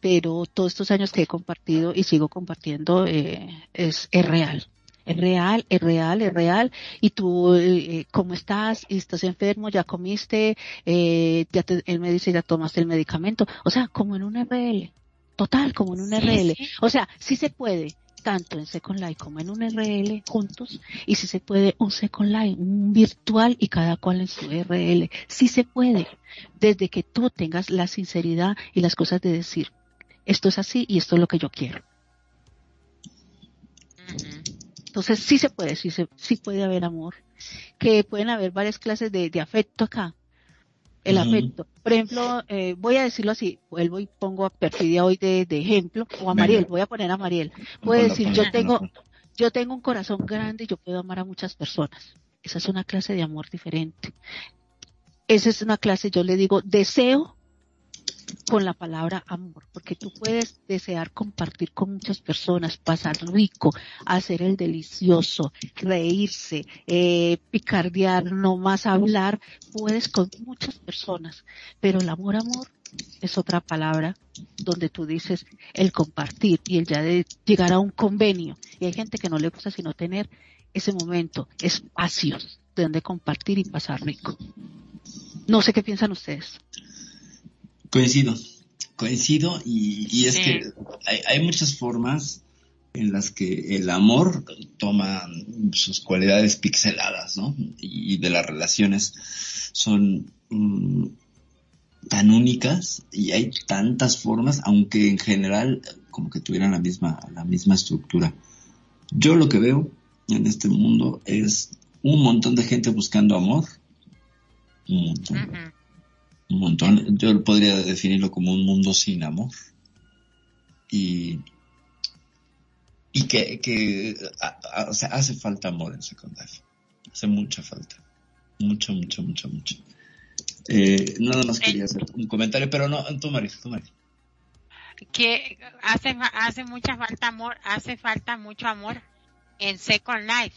pero todos estos años que he compartido y sigo compartiendo eh, es, es real es real, es real, es real, y tú, eh, ¿cómo estás? ¿Estás enfermo? ¿Ya comiste? Eh, ya él me dice, ya tomaste el medicamento. O sea, como en un RL. Total, como en un RL. O sea, sí se puede, tanto en Second Life como en un RL juntos, y si se puede un Second Life, un virtual y cada cual en su RL. Sí se puede, desde que tú tengas la sinceridad y las cosas de decir, esto es así y esto es lo que yo quiero. Entonces sí se puede, sí, se, sí puede haber amor. Que pueden haber varias clases de, afecto acá. El afecto. Por ejemplo, eh, voy a decirlo así, vuelvo y pongo a Perfidia hoy de, ejemplo, o a Mariel, voy a poner a Mariel. Puedo decir, yo tengo, yo tengo un corazón grande y yo puedo amar a muchas personas. Esa es una clase de amor diferente. Esa es una clase, yo le digo, deseo con la palabra amor, porque tú puedes desear compartir con muchas personas, pasar rico, hacer el delicioso, reírse, eh, picardear, no más hablar, puedes con muchas personas, pero el amor, amor, es otra palabra donde tú dices el compartir y el ya de llegar a un convenio. Y hay gente que no le gusta sino tener ese momento, espacios de donde compartir y pasar rico. No sé qué piensan ustedes. Coincido, coincido y, es que hay, muchas formas en las que el amor toma sus cualidades pixeladas, ¿no? Y, de las relaciones son mm, tan únicas y hay tantas formas, aunque en general como que tuvieran la misma, la misma estructura. Yo lo que veo en este mundo es un montón de gente buscando amor, un montón, un montón. Yo podría definirlo como un mundo sin amor. Y, y que, que o sea, hace falta amor en Second Life. Hace mucha falta. Mucho, mucho, mucho, mucho. Eh, nada más quería hacer un comentario, pero no, tú Marisa, tú Marisa. Que hace, hace mucha falta amor, hace falta mucho amor en Second Life.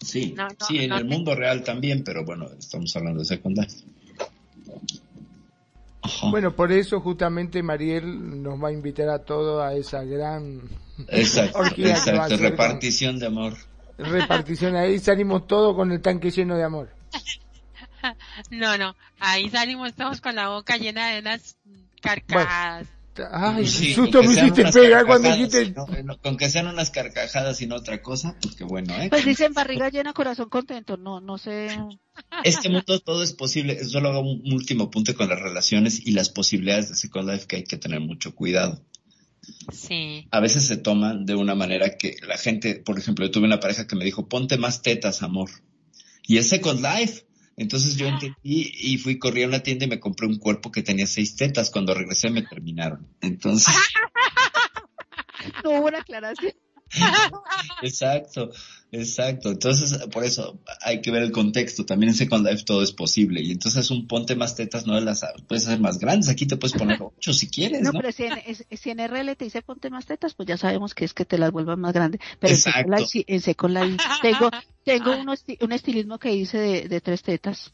Sí, sí, en el mundo real también, pero bueno, estamos hablando de Second Life. Bueno, por eso justamente Mariel nos va a invitar a todos a esa gran exacto, exacto repartición de amor. Repartición, ahí salimos todos con el tanque lleno de amor. No, no, ahí salimos todos con la boca llena de unas carcajadas. Ay, susto me hiciste pegar cuando dijiste. con que sean unas carcajadas y no otra cosa, pues qué bueno, ¿eh? Pues dicen barriga llena, corazón contento. No, no sé. Este mundo todo es posible. Solo hago un último punto con las relaciones y las posibilidades de Second Life que hay que tener mucho cuidado. Sí. A veces se toman de una manera que la gente, por ejemplo, yo tuve una pareja que me dijo, ponte más tetas, amor. Y es Second Life. Entonces yo entendí y fui, corrí a una tienda y me compré un cuerpo que tenía seis tetas. Cuando regresé me terminaron. Entonces. no hubo una aclaración. Exacto, exacto. Entonces, por eso hay que ver el contexto. También en Second Life todo es posible. Y entonces un ponte más tetas, no las puedes hacer más grandes. Aquí te puedes poner ocho si quieres. No, pero si en, RL te dice ponte más tetas, pues ya sabemos que es que te las vuelvan más grandes. Pero en Second Life, tengo, tengo un estilismo que hice de, tres tetas.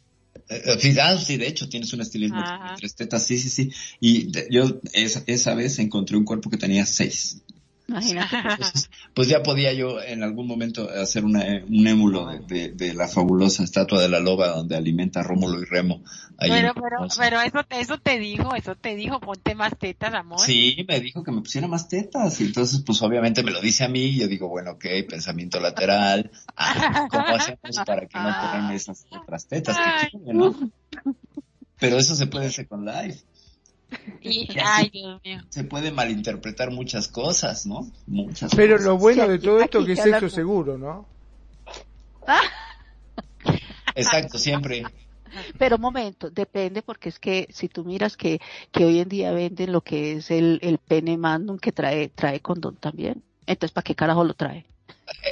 Eh, eh, ah, sí, de hecho, tienes un estilismo de tres tetas, sí, sí, sí. Y yo esa, esa vez encontré un cuerpo que tenía seis. pues ya podía yo en algún momento hacer un émulo de, la fabulosa estatua de la loba donde alimenta a Rómulo y Remo. pero, pero, pero eso, eso te dijo, eso te dijo, ponte más tetas, amor. Sí, me dijo que me pusiera más tetas. Y entonces, pues obviamente me lo dice a mí y yo digo, bueno, ok, pensamiento lateral. Ah, ¿Cómo hacemos para que no pongan esas otras tetas? Pero eso se puede hacer con live. Y, ay, Dios mío. Se puede malinterpretar muchas cosas, ¿no? Muchas Pero lo bueno de todo esto es que es esto seguro, ¿no? Exacto, siempre. Pero un momento, depende porque es que si tú miras que, que hoy en día venden lo que es el, el pene mandum que trae, trae condón también. Entonces, ¿para qué carajo lo trae?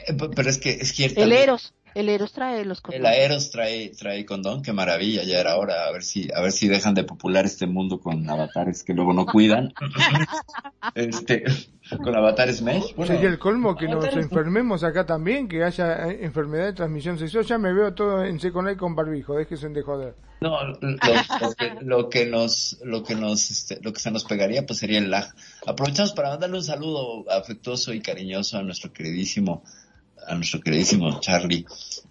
Eh, pero es que es cierto. El Eros. El Eros trae los condones. El Aeros trae, trae condón, qué maravilla, ya era hora, a ver si, a ver si dejan de popular este mundo con avatares que luego no cuidan. este, con avatares mesh. Bueno, Sería el colmo que nos enfermemos acá también, que haya eh, enfermedad de transmisión sexual. Ya me veo todo en Seconay con barbijo, déjese de joder. No, lo, que, lo que nos, lo que nos, este, lo que se nos pegaría pues sería el lag. Aprovechamos para mandarle un saludo afectuoso y cariñoso a nuestro queridísimo a nuestro queridísimo Charlie,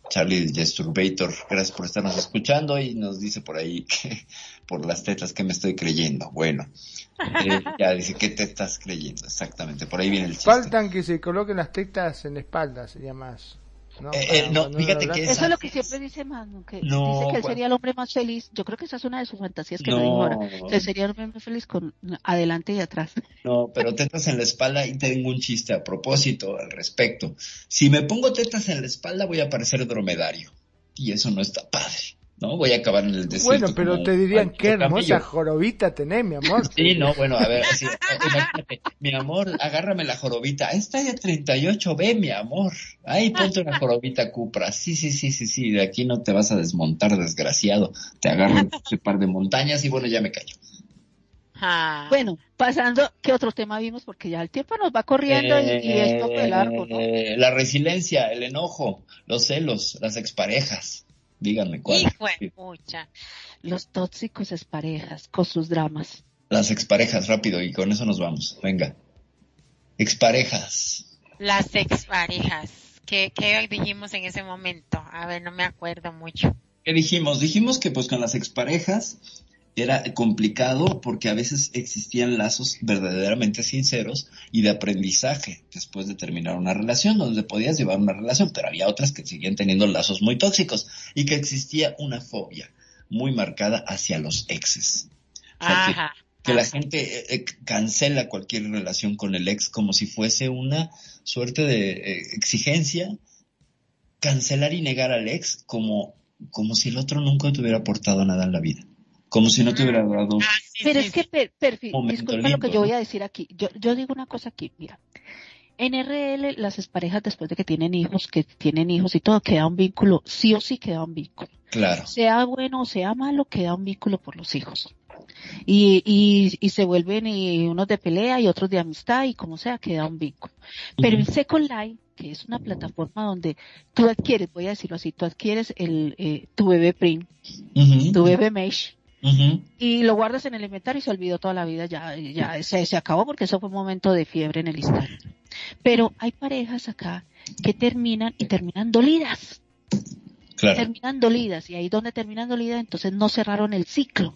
Charlie Gesturbator. Gracias por estarnos escuchando y nos dice por ahí que por las tetas que me estoy creyendo. Bueno, ya dice, ¿qué te estás creyendo? Exactamente, por ahí viene el chiste. Faltan que se coloquen las tetas en la espalda, sería más. No, eh, eh, no fíjate que Eso es lo que siempre dice Manu, que dice que él sería el hombre más feliz. Yo creo que esa es una de sus fantasías que no, dijo ahora. Que sería el hombre más feliz con adelante y atrás. No, pero tetas en la espalda y tengo un chiste a propósito al respecto. Si me pongo tetas en la espalda voy a parecer dromedario. Y eso no está padre. ¿No? Voy a acabar en el desierto. Bueno, pero te dirían, qué hermosa jorobita tenés, mi amor. Sí, no, bueno, a ver, así, imagínate, mi amor, agárrame la jorobita, esta ya 38, ve, mi amor, ahí ponte una jorobita cupra, sí, sí, sí, sí, sí, de aquí no te vas a desmontar, desgraciado, te agarro un par de montañas y bueno, ya me callo. Ah. Bueno, pasando, ¿qué otro tema vimos? Porque ya el tiempo nos va corriendo y, esto fue largo, ¿no? Eh, la resiliencia, el enojo, los celos, las exparejas. Díganme cuál. Los tóxicos exparejas con sus dramas. Las exparejas, rápido, y con eso nos vamos. Venga. Exparejas. Las exparejas. ¿Qué, ¿Qué dijimos en ese momento? A ver, no me acuerdo mucho. ¿Qué dijimos? Dijimos que pues con las exparejas era complicado porque a veces existían lazos verdaderamente sinceros y de aprendizaje después de terminar una relación, donde podías llevar una relación, pero había otras que seguían teniendo lazos muy tóxicos y que existía una fobia muy marcada hacia los exes. que, la gente eh, eh, cancela cualquier relación con el ex como si fuese una suerte de eh, exigencia, cancelar y negar al ex como, como si el otro nunca te hubiera aportado nada en la vida como si no te hubiera dado. Ah, pero es que, perfil, disculpa lo que yo voy a decir aquí. Yo, yo digo una cosa aquí, mira. En RL, las parejas después de que tienen hijos, que tienen hijos y todo, queda un vínculo, sí o sí queda un vínculo. Claro. Sea bueno o sea malo, queda un vínculo por los hijos. Y, y, y se vuelven y unos de pelea y otros de amistad y como sea, queda un vínculo. Pero en Second Life, que es una plataforma donde tú adquieres, voy a decirlo así, tú adquieres el, eh, tu bebé Prim, tu bebé Mesh, y lo guardas en el inventario y se olvidó toda la vida, ya, ya se, se acabó porque eso fue un momento de fiebre en el instante. Pero hay parejas acá que terminan y terminan dolidas. Terminan dolidas y ahí donde terminan dolidas entonces no cerraron el ciclo.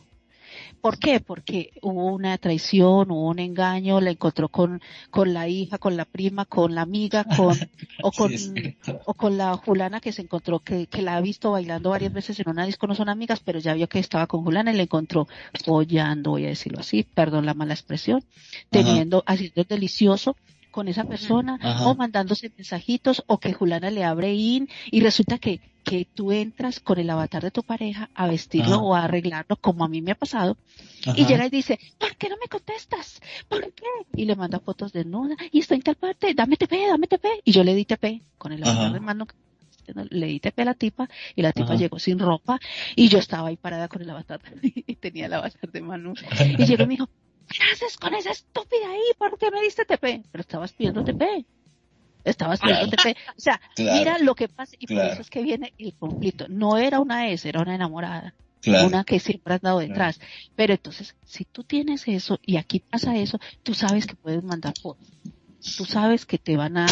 ¿Por qué? Porque hubo una traición, hubo un engaño, la encontró con, con la hija, con la prima, con la amiga, con, o con, o con la Julana que se encontró, que, que la ha visto bailando varias veces en una disco, no son amigas, pero ya vio que estaba con Julana y la encontró follando, voy a decirlo así, perdón la mala expresión, teniendo, haciendo delicioso con esa persona o mandándose mensajitos o que Julana le abre in y resulta que, que tú entras con el avatar de tu pareja a vestirlo o a arreglarlo como a mí me ha pasado y llega y dice, ¿por qué no me contestas? ¿Por qué? Y le manda fotos de desnuda y estoy en tal parte, dame TP, dame TP y yo le di TP con el avatar de mano le di TP a la tipa y la tipa llegó sin ropa y yo estaba ahí parada con el avatar y tenía el avatar de Manu y llegó y me dijo, ¿qué haces con esa estúpida ahí? ¿Por qué me diste TP? Pero estabas pidiendo TP. Estabas pidiendo TP. O sea, mira lo que pasa y por eso es que viene el conflicto. No era una S, era una enamorada. Una que siempre has dado detrás. Pero entonces, si tú tienes eso y aquí pasa eso, tú sabes que puedes mandar fotos tú sabes que te van a,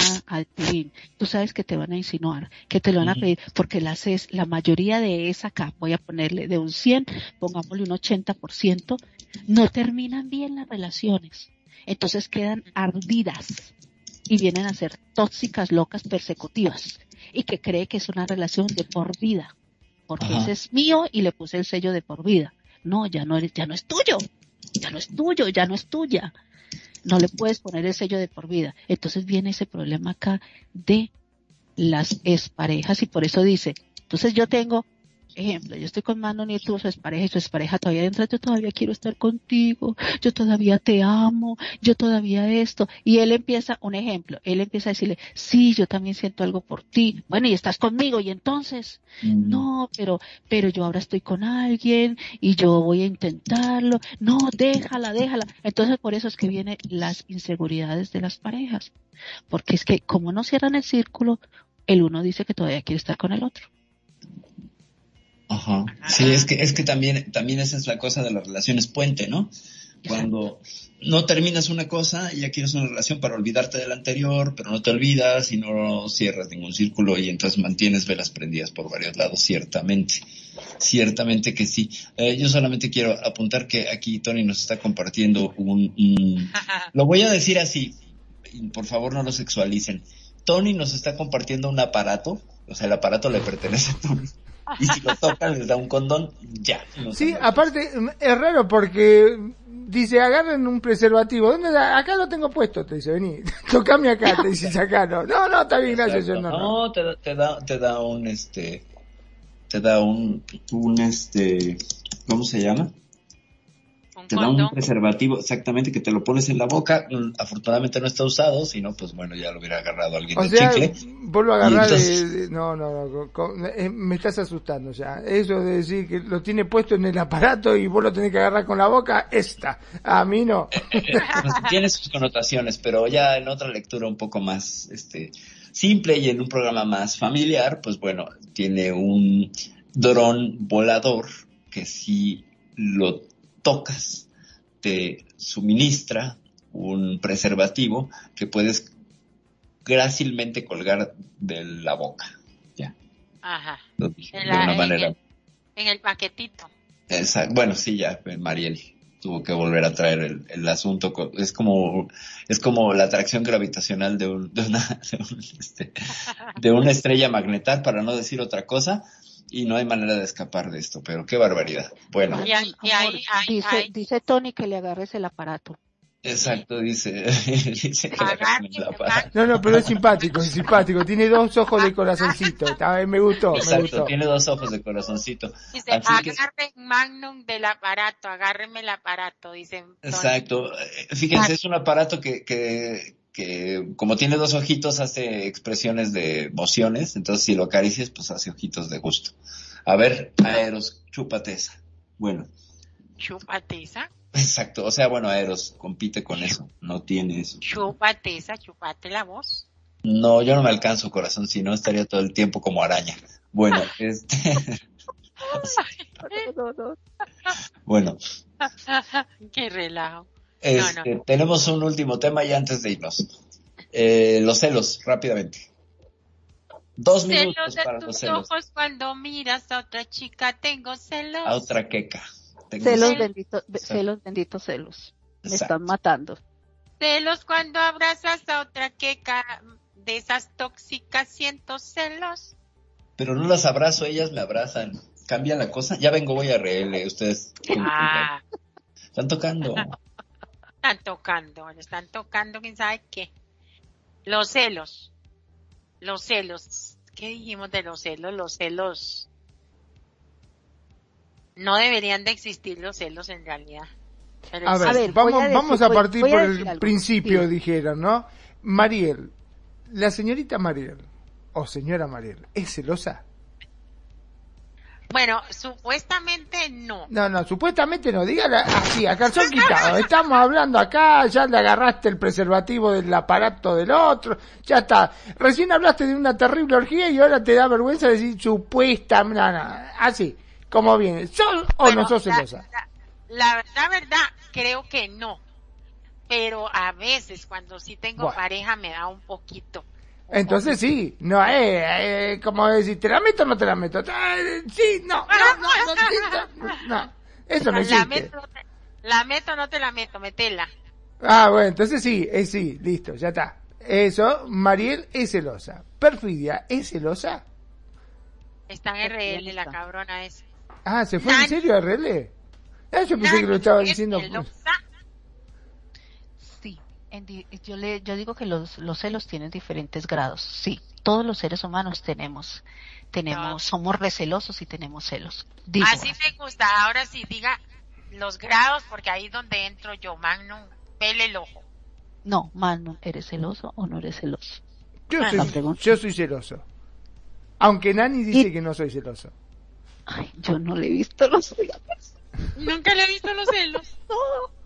pedir, tú sabes que te van a insinuar, que te lo van a pedir, porque las es, la mayoría de esa acá, voy a ponerle de un 100, pongámosle un 80%, no terminan bien las relaciones. Entonces quedan ardidas y vienen a ser tóxicas, locas, persecutivas y que cree que es una relación de por vida, porque ese es mío y le puse el sello de por vida. No, ya no eres, ya no es tuyo, ya no es tuyo, ya no es tuya no le puedes poner el sello de por vida. Entonces viene ese problema acá de las exparejas y por eso dice, entonces yo tengo ejemplo, yo estoy con Mano y tú, su pareja, y su pareja todavía dentro, yo todavía quiero estar contigo, yo todavía te amo, yo todavía esto. Y él empieza, un ejemplo, él empieza a decirle, sí, yo también siento algo por ti. Bueno, y estás conmigo, y entonces, no, pero, pero yo ahora estoy con alguien, y yo voy a intentarlo. No, déjala, déjala. Entonces, por eso es que vienen las inseguridades de las parejas. Porque es que, como no cierran el círculo, el uno dice que todavía quiere estar con el otro. Ajá. Sí, es que, es que también, también esa es la cosa de las relaciones puente, ¿no? Cuando no terminas una cosa y ya quieres una relación para olvidarte de la anterior, pero no te olvidas y no cierras ningún círculo y entonces mantienes velas prendidas por varios lados, ciertamente. Ciertamente que sí. Eh, yo solamente quiero apuntar que aquí Tony nos está compartiendo un, un... Lo voy a decir así, por favor no lo sexualicen. Tony nos está compartiendo un aparato, o sea, el aparato le pertenece a Tony y si lo tocan les da un condón, ya. sí, aparte es raro porque dice agarren un preservativo, ¿dónde Acá lo tengo puesto, te dice, vení, tocame acá, te dice acá, no, no, no, está bien, gracias, yo no. No, te, te, da, te da un, este, te da un, un, este, ¿cómo se llama? Te da un preservativo, exactamente, que te lo pones en la boca. Mm, afortunadamente no está usado, si no, pues bueno, ya lo hubiera agarrado alguien o de sea, chicle. Vuelvo a agarrar. de- no, no, no. con- eh, me estás asustando ya. Eso de decir que lo tiene puesto en el aparato y vos lo tenés que agarrar con la boca, esta. A mí no. Tiene sus connotaciones, pero ya en otra lectura un poco más este simple y en un programa más familiar, pues bueno, tiene un dron volador que si lo tocas te suministra un preservativo que puedes grácilmente colgar de la boca. Ya, Ajá. de la- una en manera. el- En el paquetito. Exacto. Bueno, sí, ya, eh, Mariel tuvo que volver a traer el, el asunto. Es como, es como la atracción gravitacional de, un, de, una, de, un, este, de una estrella magnetar, para no decir otra cosa, y no hay manera de escapar de esto, pero qué barbaridad. Bueno, Y ahí, y ahí, ahí, dice, dice Tony que le agarres el aparato. exacto, dice, dice que la Agarre, la agarre. para. No, no, pero es simpático, es simpático. Tiene dos ojos de corazoncito. Está- Me gustó, me Exacto, gustó. tiene dos ojos de corazoncito. Dice, Así que- agarren Magnum del aparato, agárrenme el aparato, dicen. Tony. Exacto. Eh, Fíjense, es un aparato que, que, que como tiene dos ojitos hace expresiones de emociones, entonces si lo acaricias pues hace ojitos de gusto. A ver, Aeros, chúpate esa. Bueno, Chúpate esa, exacto. O sea, bueno, Aeros compite con eso. No tiene eso. chúpate esa, chúpate la voz. No, yo no me alcanzo corazón, si no estaría todo el tiempo como araña. Bueno, este, No, no, no. bueno, Qué relajo. Este, tenemos un último tema y antes de irnos. Eh, los celos, rápidamente. Dos Celos minutos de para los tus celos. ojos cuando miras a otra chica, tengo celos. a otra queca. Tengo Celos, celos. benditos, celos, benditos celos. Me Exacto. están matando. Celos cuando abrazas a otra queca, de esas tóxicas siento celos. Pero no las abrazo, ellas me abrazan. Cambia la cosa. Ya vengo, voy a reírle. Ustedes Ah, están tocando. están tocando, le están tocando, quién sabe qué. Los celos. Los celos. ¿Qué dijimos de los celos? Los celos. No deberían de existir los celos en realidad. Pero A ver, A ver, voy vamos, a decir- vamos a partir voy por el algo. principio, Sí. dijeron, ¿no? Mariel, la señorita Mariel, o señora Mariel, ¿es celosa? Bueno, supuestamente no. No, no, supuestamente no, dígala así, a calzón quitado. Estamos hablando acá, ya le agarraste el preservativo del aparato del otro, ya está. Recién hablaste de una terrible orgía y ahora te da vergüenza decir supuesta, no, no, así, como viene. ¿Sos o Bueno, no sos celosa? La, la, la verdad, creo que no. Pero a veces, cuando sí tengo Bueno. pareja, me da un poquito. Entonces sí, no, eh, eh, como decir, ¿te la meto o no te la meto? Eh, sí, no, no, no, no, sí, no, no, eso no la existe. meto, no te- la meto, no te la meto, metela. Ah, bueno, entonces sí, es sí, listo, ya está. Eso, Mariel es celosa. Perfidia, ¿es celosa? Está en RL, la cabrona esa. Ah, ¿se fue en serio a RL? Ah, yo pensé que lo estaba es diciendo. En di- yo, le, yo digo que los, los celos tienen diferentes grados. Sí, todos los seres humanos tenemos, tenemos, somos recelosos y tenemos celos. Digo, Así me gusta. Ahora sí, diga los grados, porque ahí es donde entro yo, Magnum, pele el ojo. no, Manu, ¿eres celoso o no eres celoso? Yo soy, yo soy celoso. Aunque Nani dice Y- que no soy celoso. Ay, yo no le he visto los celos. Nunca le he visto los celos. No.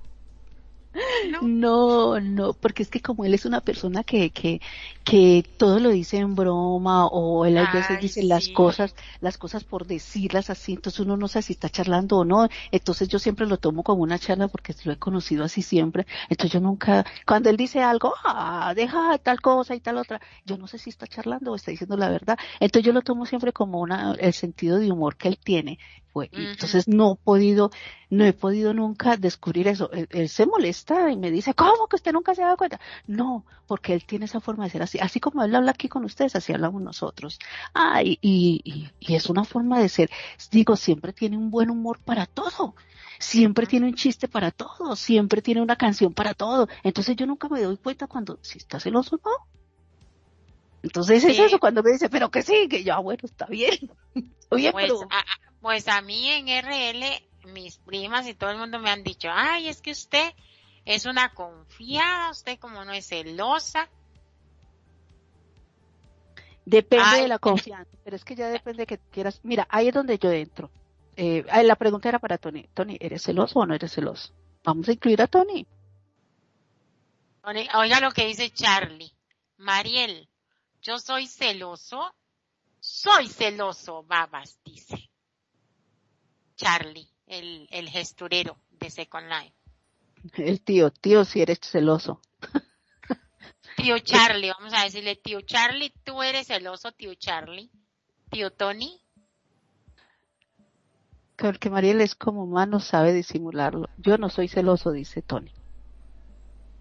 No, no, porque es que como él es una persona que, que, que todo lo dice en broma o él a veces dice las cosas, las cosas por decirlas así, entonces uno no sabe si está charlando o no, entonces yo siempre lo tomo como una charla porque lo he conocido así siempre, entonces yo nunca, cuando él dice algo, ah, deja tal cosa y tal otra, yo no sé si está charlando o está diciendo la verdad, entonces yo lo tomo siempre como una, el sentido de humor que él tiene, entonces no he podido, no he podido nunca descubrir eso. Él, él se molesta y me dice, ¿cómo que usted nunca se da cuenta? No, porque él tiene esa forma de ser así. Así como él habla aquí con ustedes, así hablamos nosotros. Ah, y, y, y- y es una forma de ser. Digo, siempre tiene un buen humor para todo. Siempre tiene un chiste para todo. Siempre tiene una canción para todo. Entonces yo nunca me doy cuenta cuando, si está celoso o no. Entonces es eso, cuando me dice, pero que sí, que yo, ah, bueno, está bien. Bien, Pues pero... a, a- pues a mí en RL mis primas y todo el mundo me han dicho, ay, es que usted es una confiada, usted como no es celosa. Depende de la confianza, pero es que ya depende que quieras. Mira, ahí es donde yo entro. Eh, la pregunta era para Tony. Tony, ¿eres celoso o no eres celoso? Vamos a incluir a Tony. Oiga lo que dice Charlie. Mariel, yo soy celoso. Soy celoso, babas, dice. Charlie, el, el gesturero de Second Life. El tío, tío, si eres celoso. Tío Charlie, vamos a decirle, tío Charlie, tú eres celoso, tío Charlie. Tío Tony. Porque Mariel es como humano, sabe disimularlo. Yo no soy celoso, dice Tony.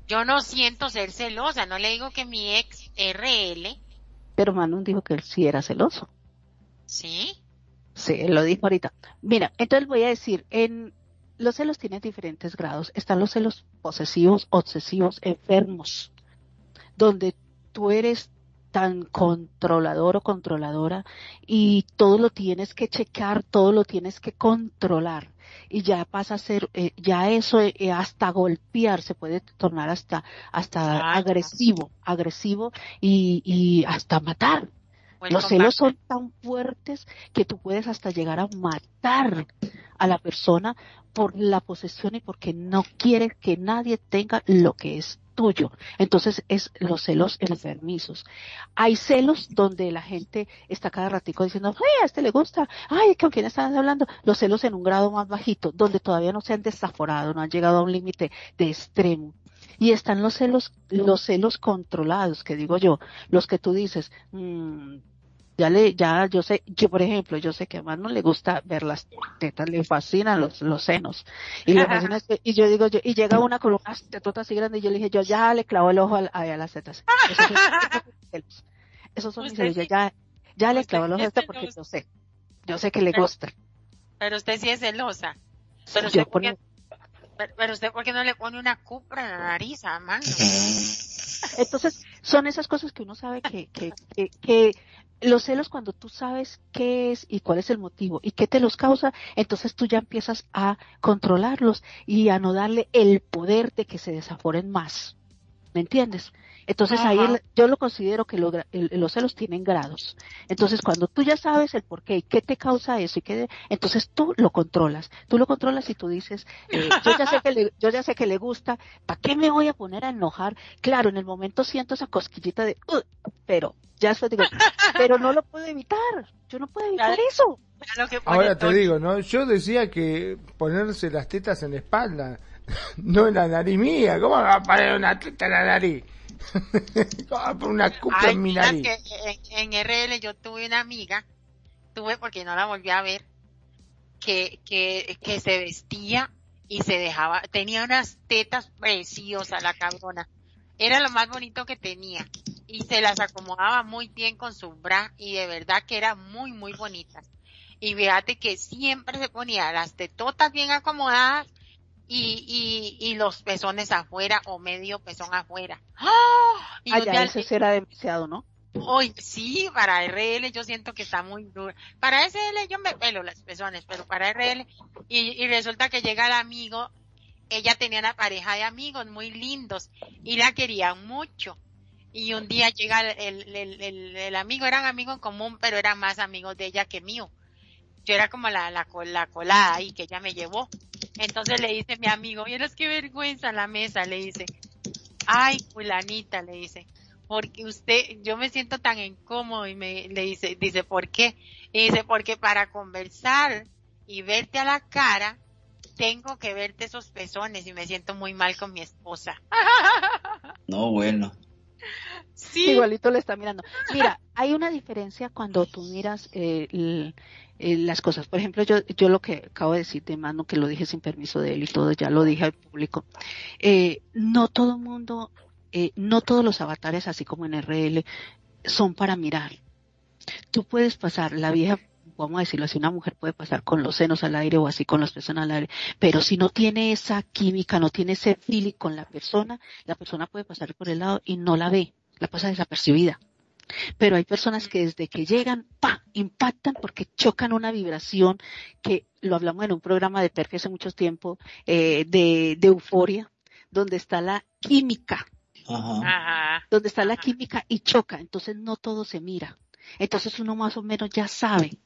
Yo no siento ser celosa, no le digo que mi ex RL. Pero Manu dijo que él sí era celoso. ¿Sí? Sí, él lo dijo ahorita. Mira, entonces voy a decir, en los celos tienen diferentes grados. Están los celos posesivos, obsesivos, enfermos, donde tú eres tan controlador o controladora y todo lo tienes que checar, todo lo tienes que controlar y ya pasa a ser, eh, ya eso eh, hasta golpear se puede tornar hasta, hasta agresivo, agresivo y, y hasta matar. Los celos son tan fuertes que tú puedes hasta llegar a matar a la persona por la posesión y porque no quieres que nadie tenga lo que es tuyo. Entonces es los celos enfermizos. Hay celos donde la gente está cada ratico diciendo, ay, a este le gusta, ay, ¿con quién están hablando? Los celos en un grado más bajito, donde todavía no se han desaforado, no han llegado a un límite de extremo. Y están los celos, los celos controlados, que digo yo, los que tú dices, mmm, ya le, ya yo sé, yo por ejemplo, yo sé que a no le gusta ver las tetas, le fascinan los, los senos. Y le fascina, y yo digo, yo, y llega una con unas tetotas así grandes y yo le dije, yo ya le clavo el ojo a, a, las tetas. Esos son, mis celos. ya, ya le clavo el ojo a esta porque yo sé, yo sé que le gusta. Pero usted sí es celosa. Pero usted, ¿por qué, pero, usted, ¿por qué no le pone una cupra en la nariz a mano? Entonces, son esas cosas que uno sabe que, que, que, que los celos cuando tú sabes qué es y cuál es el motivo y qué te los causa, entonces tú ya empiezas a controlarlos y a no darle el poder de que se desaforen más. ¿Me entiendes? Entonces ahí yo lo considero que los celos tienen grados. Entonces cuando tú ya sabes el por qué y qué te causa eso y qué, entonces tú lo controlas. Tú lo controlas y tú dices, eh, yo ya sé que le, yo ya sé que le gusta, ¿para qué me voy a poner a enojar? Claro, en el momento siento esa cosquillita de, pero ya después digo, pero no lo puedo evitar. Yo no puedo evitar eso. Ahora te digo, ¿no? Yo decía que ponerse las tetas en la espalda, no en la nariz mía. ¿Cómo va a poner una teta en la nariz? Una cupa en mi nariz. en, RL yo tuve una amiga, tuve porque no la volví a ver, que, que, que se vestía y se dejaba, tenía unas tetas preciosas la cabrona. Era lo más bonito que tenía y se las acomodaba muy bien con su bra y de verdad que era muy muy bonitas. Y fíjate que siempre se ponía las tetotas bien acomodadas y, y, y los pezones afuera o medio pezón afuera. ¡Ah! Y ya eso será demasiado, ¿no? Hoy sí, para RL yo siento que está muy duro. Para SL yo me pelo las pezones, pero para RL y, y resulta que llega el amigo, ella tenía una pareja de amigos muy lindos y la querían mucho. Y un día llega el, el, el, el amigo, eran amigos en común, pero eran más amigos de ella que mío. Yo era como la, la, la colada ahí que ella me llevó. Entonces le dice mi amigo, es qué vergüenza la mesa, le dice. Ay, fulanita, le dice, porque usted, yo me siento tan incómodo y me, le dice, dice, ¿por qué? Y dice, porque para conversar y verte a la cara, tengo que verte esos pezones y me siento muy mal con mi esposa. No, bueno. Sí. Igualito le está mirando. Mira, hay una diferencia cuando tú miras eh, eh, las cosas. Por ejemplo, yo, yo lo que acabo de decir de mano, que lo dije sin permiso de él y todo, ya lo dije al público. Eh, no todo mundo, eh, no todos los avatares, así como en RL, son para mirar. Tú puedes pasar, la vieja, vamos a decirlo así, una mujer puede pasar con los senos al aire o así con las personas al aire, pero si no tiene esa química, no tiene ese feeling con la persona, la persona puede pasar por el lado y no la ve, la pasa desapercibida. Pero hay personas que desde que llegan, pa, impactan porque chocan una vibración que lo hablamos en un programa de Perfe hace mucho tiempo, eh, de, de euforia, donde está la química, Ajá. donde está la química y choca, entonces no todo se mira. Entonces uno más o menos ya sabe.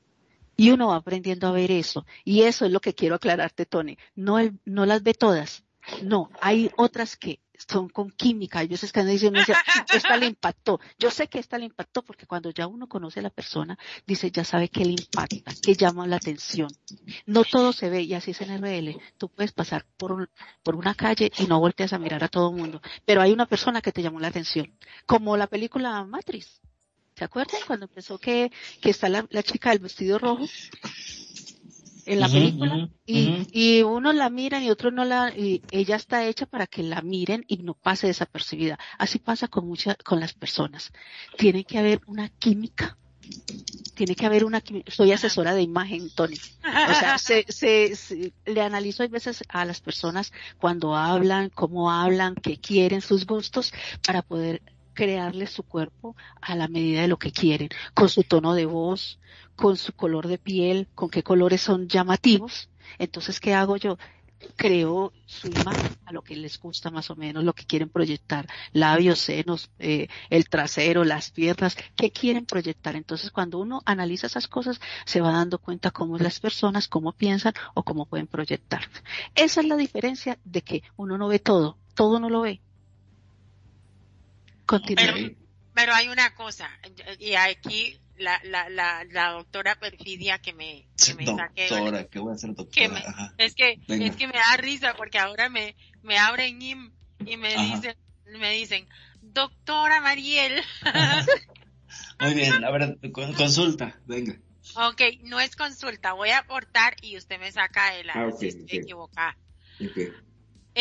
Y uno va aprendiendo a ver eso. Y eso es lo que quiero aclararte, Tony. No, el- no las ve todas. No, hay otras que son con química. Hay veces que uno dice, uno dice, esta le impactó. Yo sé que esta le impactó porque cuando ya uno conoce a la persona, dice, ya sabe que le impacta, que llama la atención. No todo se ve y así es en RL. Tú puedes pasar por, un- por una calle y no volteas a mirar a todo el mundo. Pero hay una persona que te llamó la atención. Como la película Matrix. ¿Se acuerdan cuando empezó que, que está la, la chica del vestido rojo? En la película. y, y uno la miran y otro no la, y ella está hecha para que la miren y no pase desapercibida. Así pasa con muchas, con las personas. Tiene que haber una química. Tiene que haber una química. Soy asesora de imagen, Tony. O sea, se, se, se- le analizo a veces a las personas cuando hablan, cómo hablan, qué quieren, sus gustos, para poder crearle su cuerpo a la medida de lo que quieren, con su tono de voz, con su color de piel, con qué colores son llamativos. Entonces, ¿qué hago yo? Creo su imagen a lo que les gusta más o menos, lo que quieren proyectar, labios, senos, eh, el trasero, las piernas, qué quieren proyectar. Entonces, cuando uno analiza esas cosas, se va dando cuenta cómo las personas, cómo piensan o cómo pueden proyectar. Esa es la diferencia de que uno no ve todo, todo no lo ve. Pero, pero hay una cosa, y aquí la, la, la, la doctora Perfidia que me, que me saque- Doctora, que voy a ser que doctora. me- es que Venga. es que me da risa porque ahora me me abren IM y me Ajá. dicen me dicen doctora Mariel Muy bien, a ver, con- consulta, venga. ok no es consulta voy a aportar y usted me saca de la Ah, ok, si estoy ok. equivocada Ok.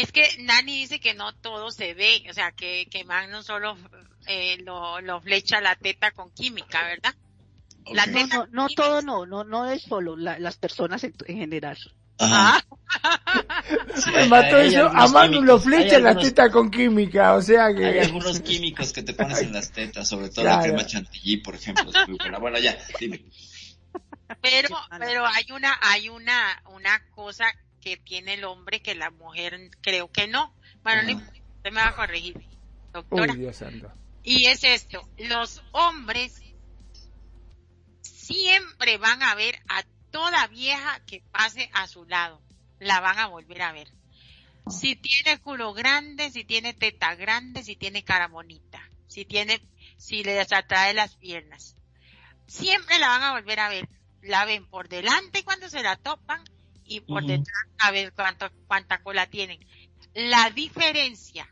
Es que Nani dice que no todo se ve o sea que que Magnum solo eh, lo lo flecha la teta con química verdad La ok. No, no, no todo no, no, no es solo la- las personas en, en general. Ajá. ah Sí, Me hay- mató hay eso. A Manu lo flecha hay la teta con química, o sea Hay que... algunos químicos que te pones en las tetas, sobre todo Claro. la crema chantilly, por ejemplo. es muy buena. Bueno, ya, dime. Pero, pero hay una, hay una, una cosa que tiene el hombre que la mujer creo que no. Bueno, no usted me va a corregir, doctora. Uy, Dios santo. Y es esto, los hombres siempre van a ver a toda vieja que pase a su lado. La van a volver a ver. Si tiene culo grande, si tiene teta grande, si tiene cara bonita, si tiene, si les atrae las piernas. Siempre la van a volver a ver. La ven por delante cuando se la topan y por detrás a ver cuánto, cuánta cola tienen. La diferencia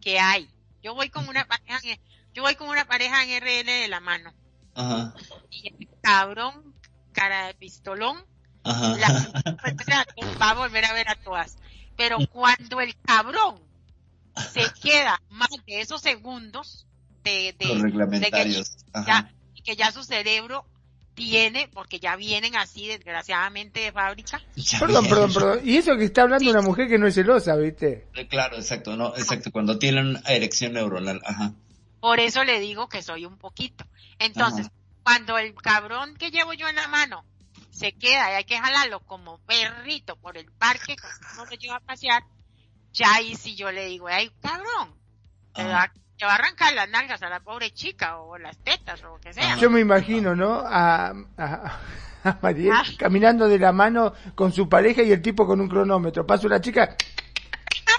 que hay. Yo voy con una pareja en, yo voy con una pareja en RL de la mano. Ajá. Y el cabrón, cara de pistolón, Ajá. la, va a volver a ver a todas. Pero cuando el cabrón se queda más de esos segundos de, de, Los de reglamentarios. que Ajá. ya, que ya su cerebro tiene, porque ya vienen así desgraciadamente de fábrica, Ya Perdón, bien. perdón, perdón. Y eso que está hablando una mujer que no es celosa, ¿viste? Eh, Claro, exacto, no, exacto, cuando tienen erección neuronal, ajá. por eso le digo que soy un poquito. Entonces, Ajá. cuando el cabrón que llevo yo en la mano se queda y hay que jalarlo como perrito por el parque, cuando uno lo lleva a pasear, ya ahí sí yo le digo, ay, cabrón, te te va a arrancar las nalgas a la pobre chica o las tetas o lo que sea. Yo me imagino, ¿no? A, a, a Mariel Ah. caminando de la mano con su pareja y el tipo con un cronómetro. Pasa una chica,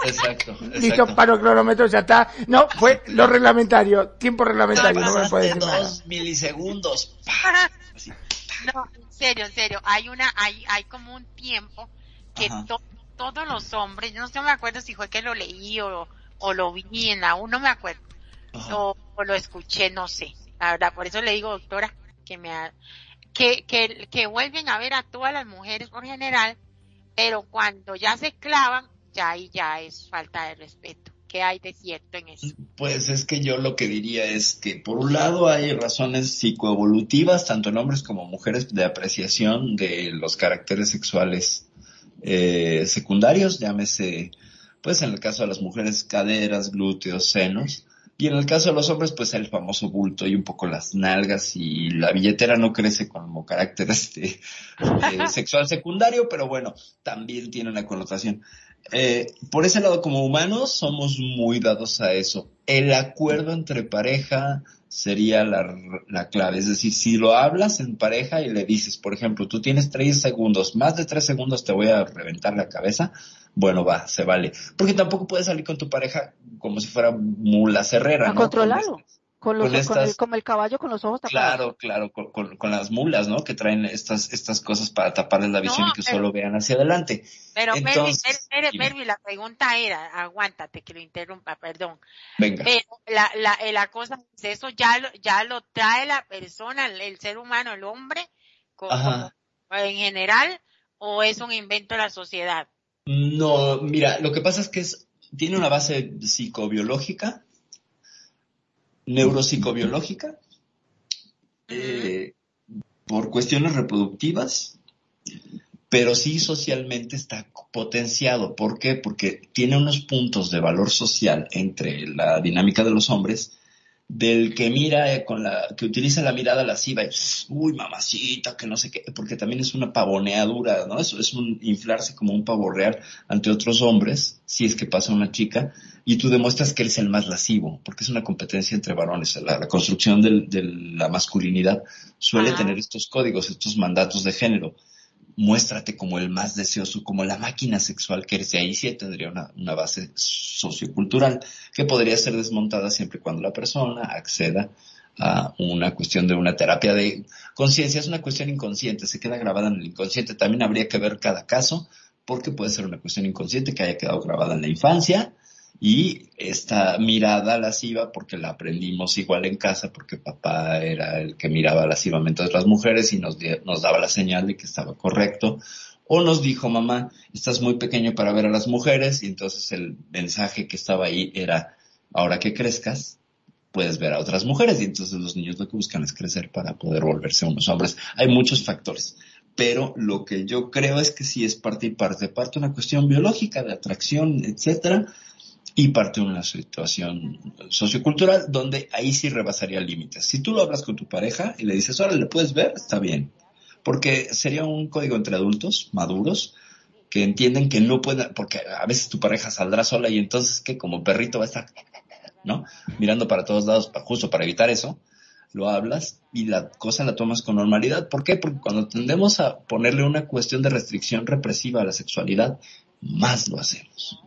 Exacto, listo, exacto. paro el cronómetro, ya está. No, fue lo reglamentario, tiempo reglamentario, no me puede decir nada. dos milisegundos. No, en serio, en serio, hay una, hay, hay como un tiempo que to- todos los hombres, yo no sé, me acuerdo si fue que lo leí o, o lo vi en la U, no me acuerdo. O, o lo escuché, no sé, la verdad, por eso le digo, doctora, que me ha- que, que, que vuelven a ver a todas las mujeres por general, pero cuando ya se clavan, ya ahí ya es falta de respeto. ¿Qué hay de cierto en eso? Pues es que yo lo que diría es que por un lado hay razones psicoevolutivas, tanto en hombres como mujeres, de apreciación de los caracteres sexuales eh, secundarios, llámese, pues en el caso de las mujeres, caderas, glúteos, senos, Y en el caso de los hombres, pues el famoso bulto y un poco las nalgas y la billetera no crece como carácter este, eh, sexual secundario, pero bueno, también tiene una connotación. Eh, por ese lado, como humanos, somos muy dados a eso. El acuerdo entre pareja sería la, la, clave. Es decir, si lo hablas en pareja y le dices, por ejemplo, tú tienes tres segundos, más de tres segundos te voy a reventar la cabeza, bueno, va, se vale. Porque tampoco puedes salir con tu pareja como si fuera mula cerrera. A ¿no? controlarlo. Con, los, con, el, como el caballo con los ojos tapados. Claro, claro, con, con, las mulas, ¿no? Que traen estas, estas cosas para taparles la visión y que solo vean hacia adelante. Pero, Entonces, Mervi, la pregunta era, aguántate que lo interrumpa, perdón. Venga. Pero la, la, eh, la cosa es, eso ya lo, ya lo trae la persona, el, ser humano, el hombre, como, en general, o es un invento de la sociedad? No, mira, lo que pasa es que es, tiene una base psicobiológica, neuropsicobiológica, eh, por cuestiones reproductivas, pero sí socialmente está potenciado. ¿Por qué? Porque tiene unos puntos de valor social entre la dinámica de los hombres del que mira con la, que utiliza la mirada lasciva y, uy, mamacita, que no sé qué, porque también es una pavoneadura, ¿no? Eso es un inflarse como un pavo real ante otros hombres, si es que pasa una chica, y tú demuestras que eres el más lascivo, porque es una competencia entre varones. La, la construcción del, de la masculinidad suele tener estos códigos, estos mandatos de género muéstrate como el más deseoso, como la máquina sexual que eres. Y ahí sí tendría una, una, base sociocultural que podría ser desmontada siempre cuando la persona acceda a una cuestión de una terapia de conciencia. Es una cuestión inconsciente, se queda grabada en el inconsciente. También habría que ver cada caso porque puede ser una cuestión inconsciente que haya quedado grabada en la infancia y esta mirada lasciva, porque la aprendimos igual en casa, porque papá era el que miraba lascivamente a otras mujeres y nos, nos daba la señal de que estaba correcto, o nos dijo mamá, estás muy pequeño para ver a las mujeres, y entonces el mensaje que estaba ahí era, ahora que crezcas, puedes ver a otras mujeres, y entonces los niños lo que buscan es crecer para poder volverse unos hombres. Hay muchos factores, pero lo que yo creo es que sí es parte y parte, parte una cuestión biológica de atracción, etcétera, y parte de una situación sociocultural donde ahí sí rebasaría límites. Si tú lo hablas con tu pareja y le dices, ahora le puedes ver, está bien. Porque sería un código entre adultos maduros que entienden que no pueden, porque a veces tu pareja saldrá sola y entonces que como perrito va a estar, ¿no? Mirando para todos lados, justo para evitar eso, lo hablas y la cosa la tomas con normalidad. ¿Por qué? Porque cuando tendemos a ponerle una cuestión de restricción represiva a la sexualidad, más lo hacemos.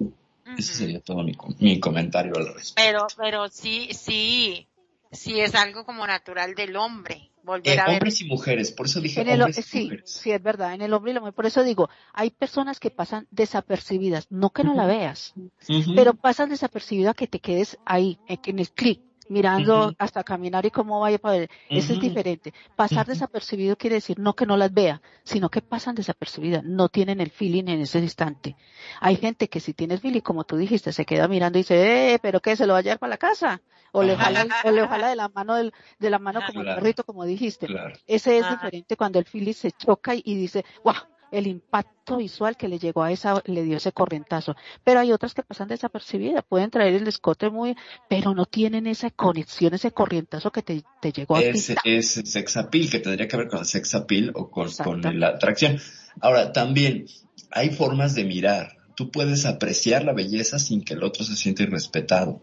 Ese sería todo mi, mi comentario al respecto. Pero, pero sí, sí, sí es algo como natural del hombre. Volver eh, a ver. Hombres y mujeres, por eso dije En el, hombres y sí, mujeres. sí, es verdad, en el hombre y la mujer. Por eso digo, hay personas que pasan desapercibidas, no que no la veas, Ujú. pero pasan desapercibida que te quedes ahí, en en el clic, mirando hasta caminar y cómo vaya para ver. Eso es diferente. Pasar desapercibido quiere decir no que no las vea, sino que pasan desapercibidas, no tienen el feeling en ese instante. Hay gente que si tiene el feeling, como tú dijiste, se queda mirando y dice, eh, pero qué, se lo va a llevar para la casa. O le jala, o le jala de la mano del, de la mano como el perrito, como dijiste. Claro. Ese es Ajá. diferente cuando el feeling se choca y, y dice, wow, el impacto visual que le llegó a esa, le dio ese corrientazo. Pero hay otras que pasan desapercibidas, pueden traer el escote muy, pero no tienen esa conexión, ese corrientazo que te, te llegó a Es, es sex appeal, que tendría que ver con el sex appeal o con, con la atracción. Ahora, también hay formas de mirar. Tú puedes apreciar la belleza sin que el otro se sienta irrespetado.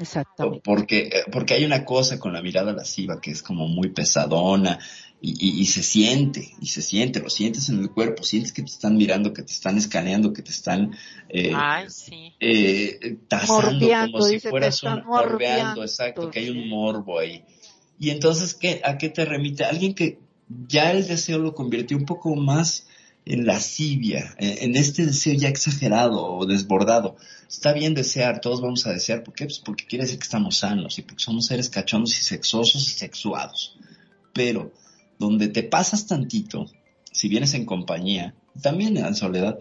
Exactamente. Porque, eh, porque hay una cosa con la mirada lasciva que es como muy pesadona y, y- y se siente, y se siente, lo sientes en el cuerpo, sientes que te están mirando, que te están escaneando, que te están eh, Ay, sí. eh, tasando Morbeando, como si fueras un morbeando, exacto, que hay un morbo ahí. Y entonces, ¿qué, ¿a qué te remite? Alguien que ya el deseo lo convirtió un poco más en lascivia, en, en este deseo ya exagerado o desbordado. Está bien desear, todos vamos a desear, ¿por qué? Pues porque quiere decir que estamos sanos y porque somos seres cachondos y sexosos y sexuados. Pero donde te pasas tantito, si vienes en compañía, también en soledad,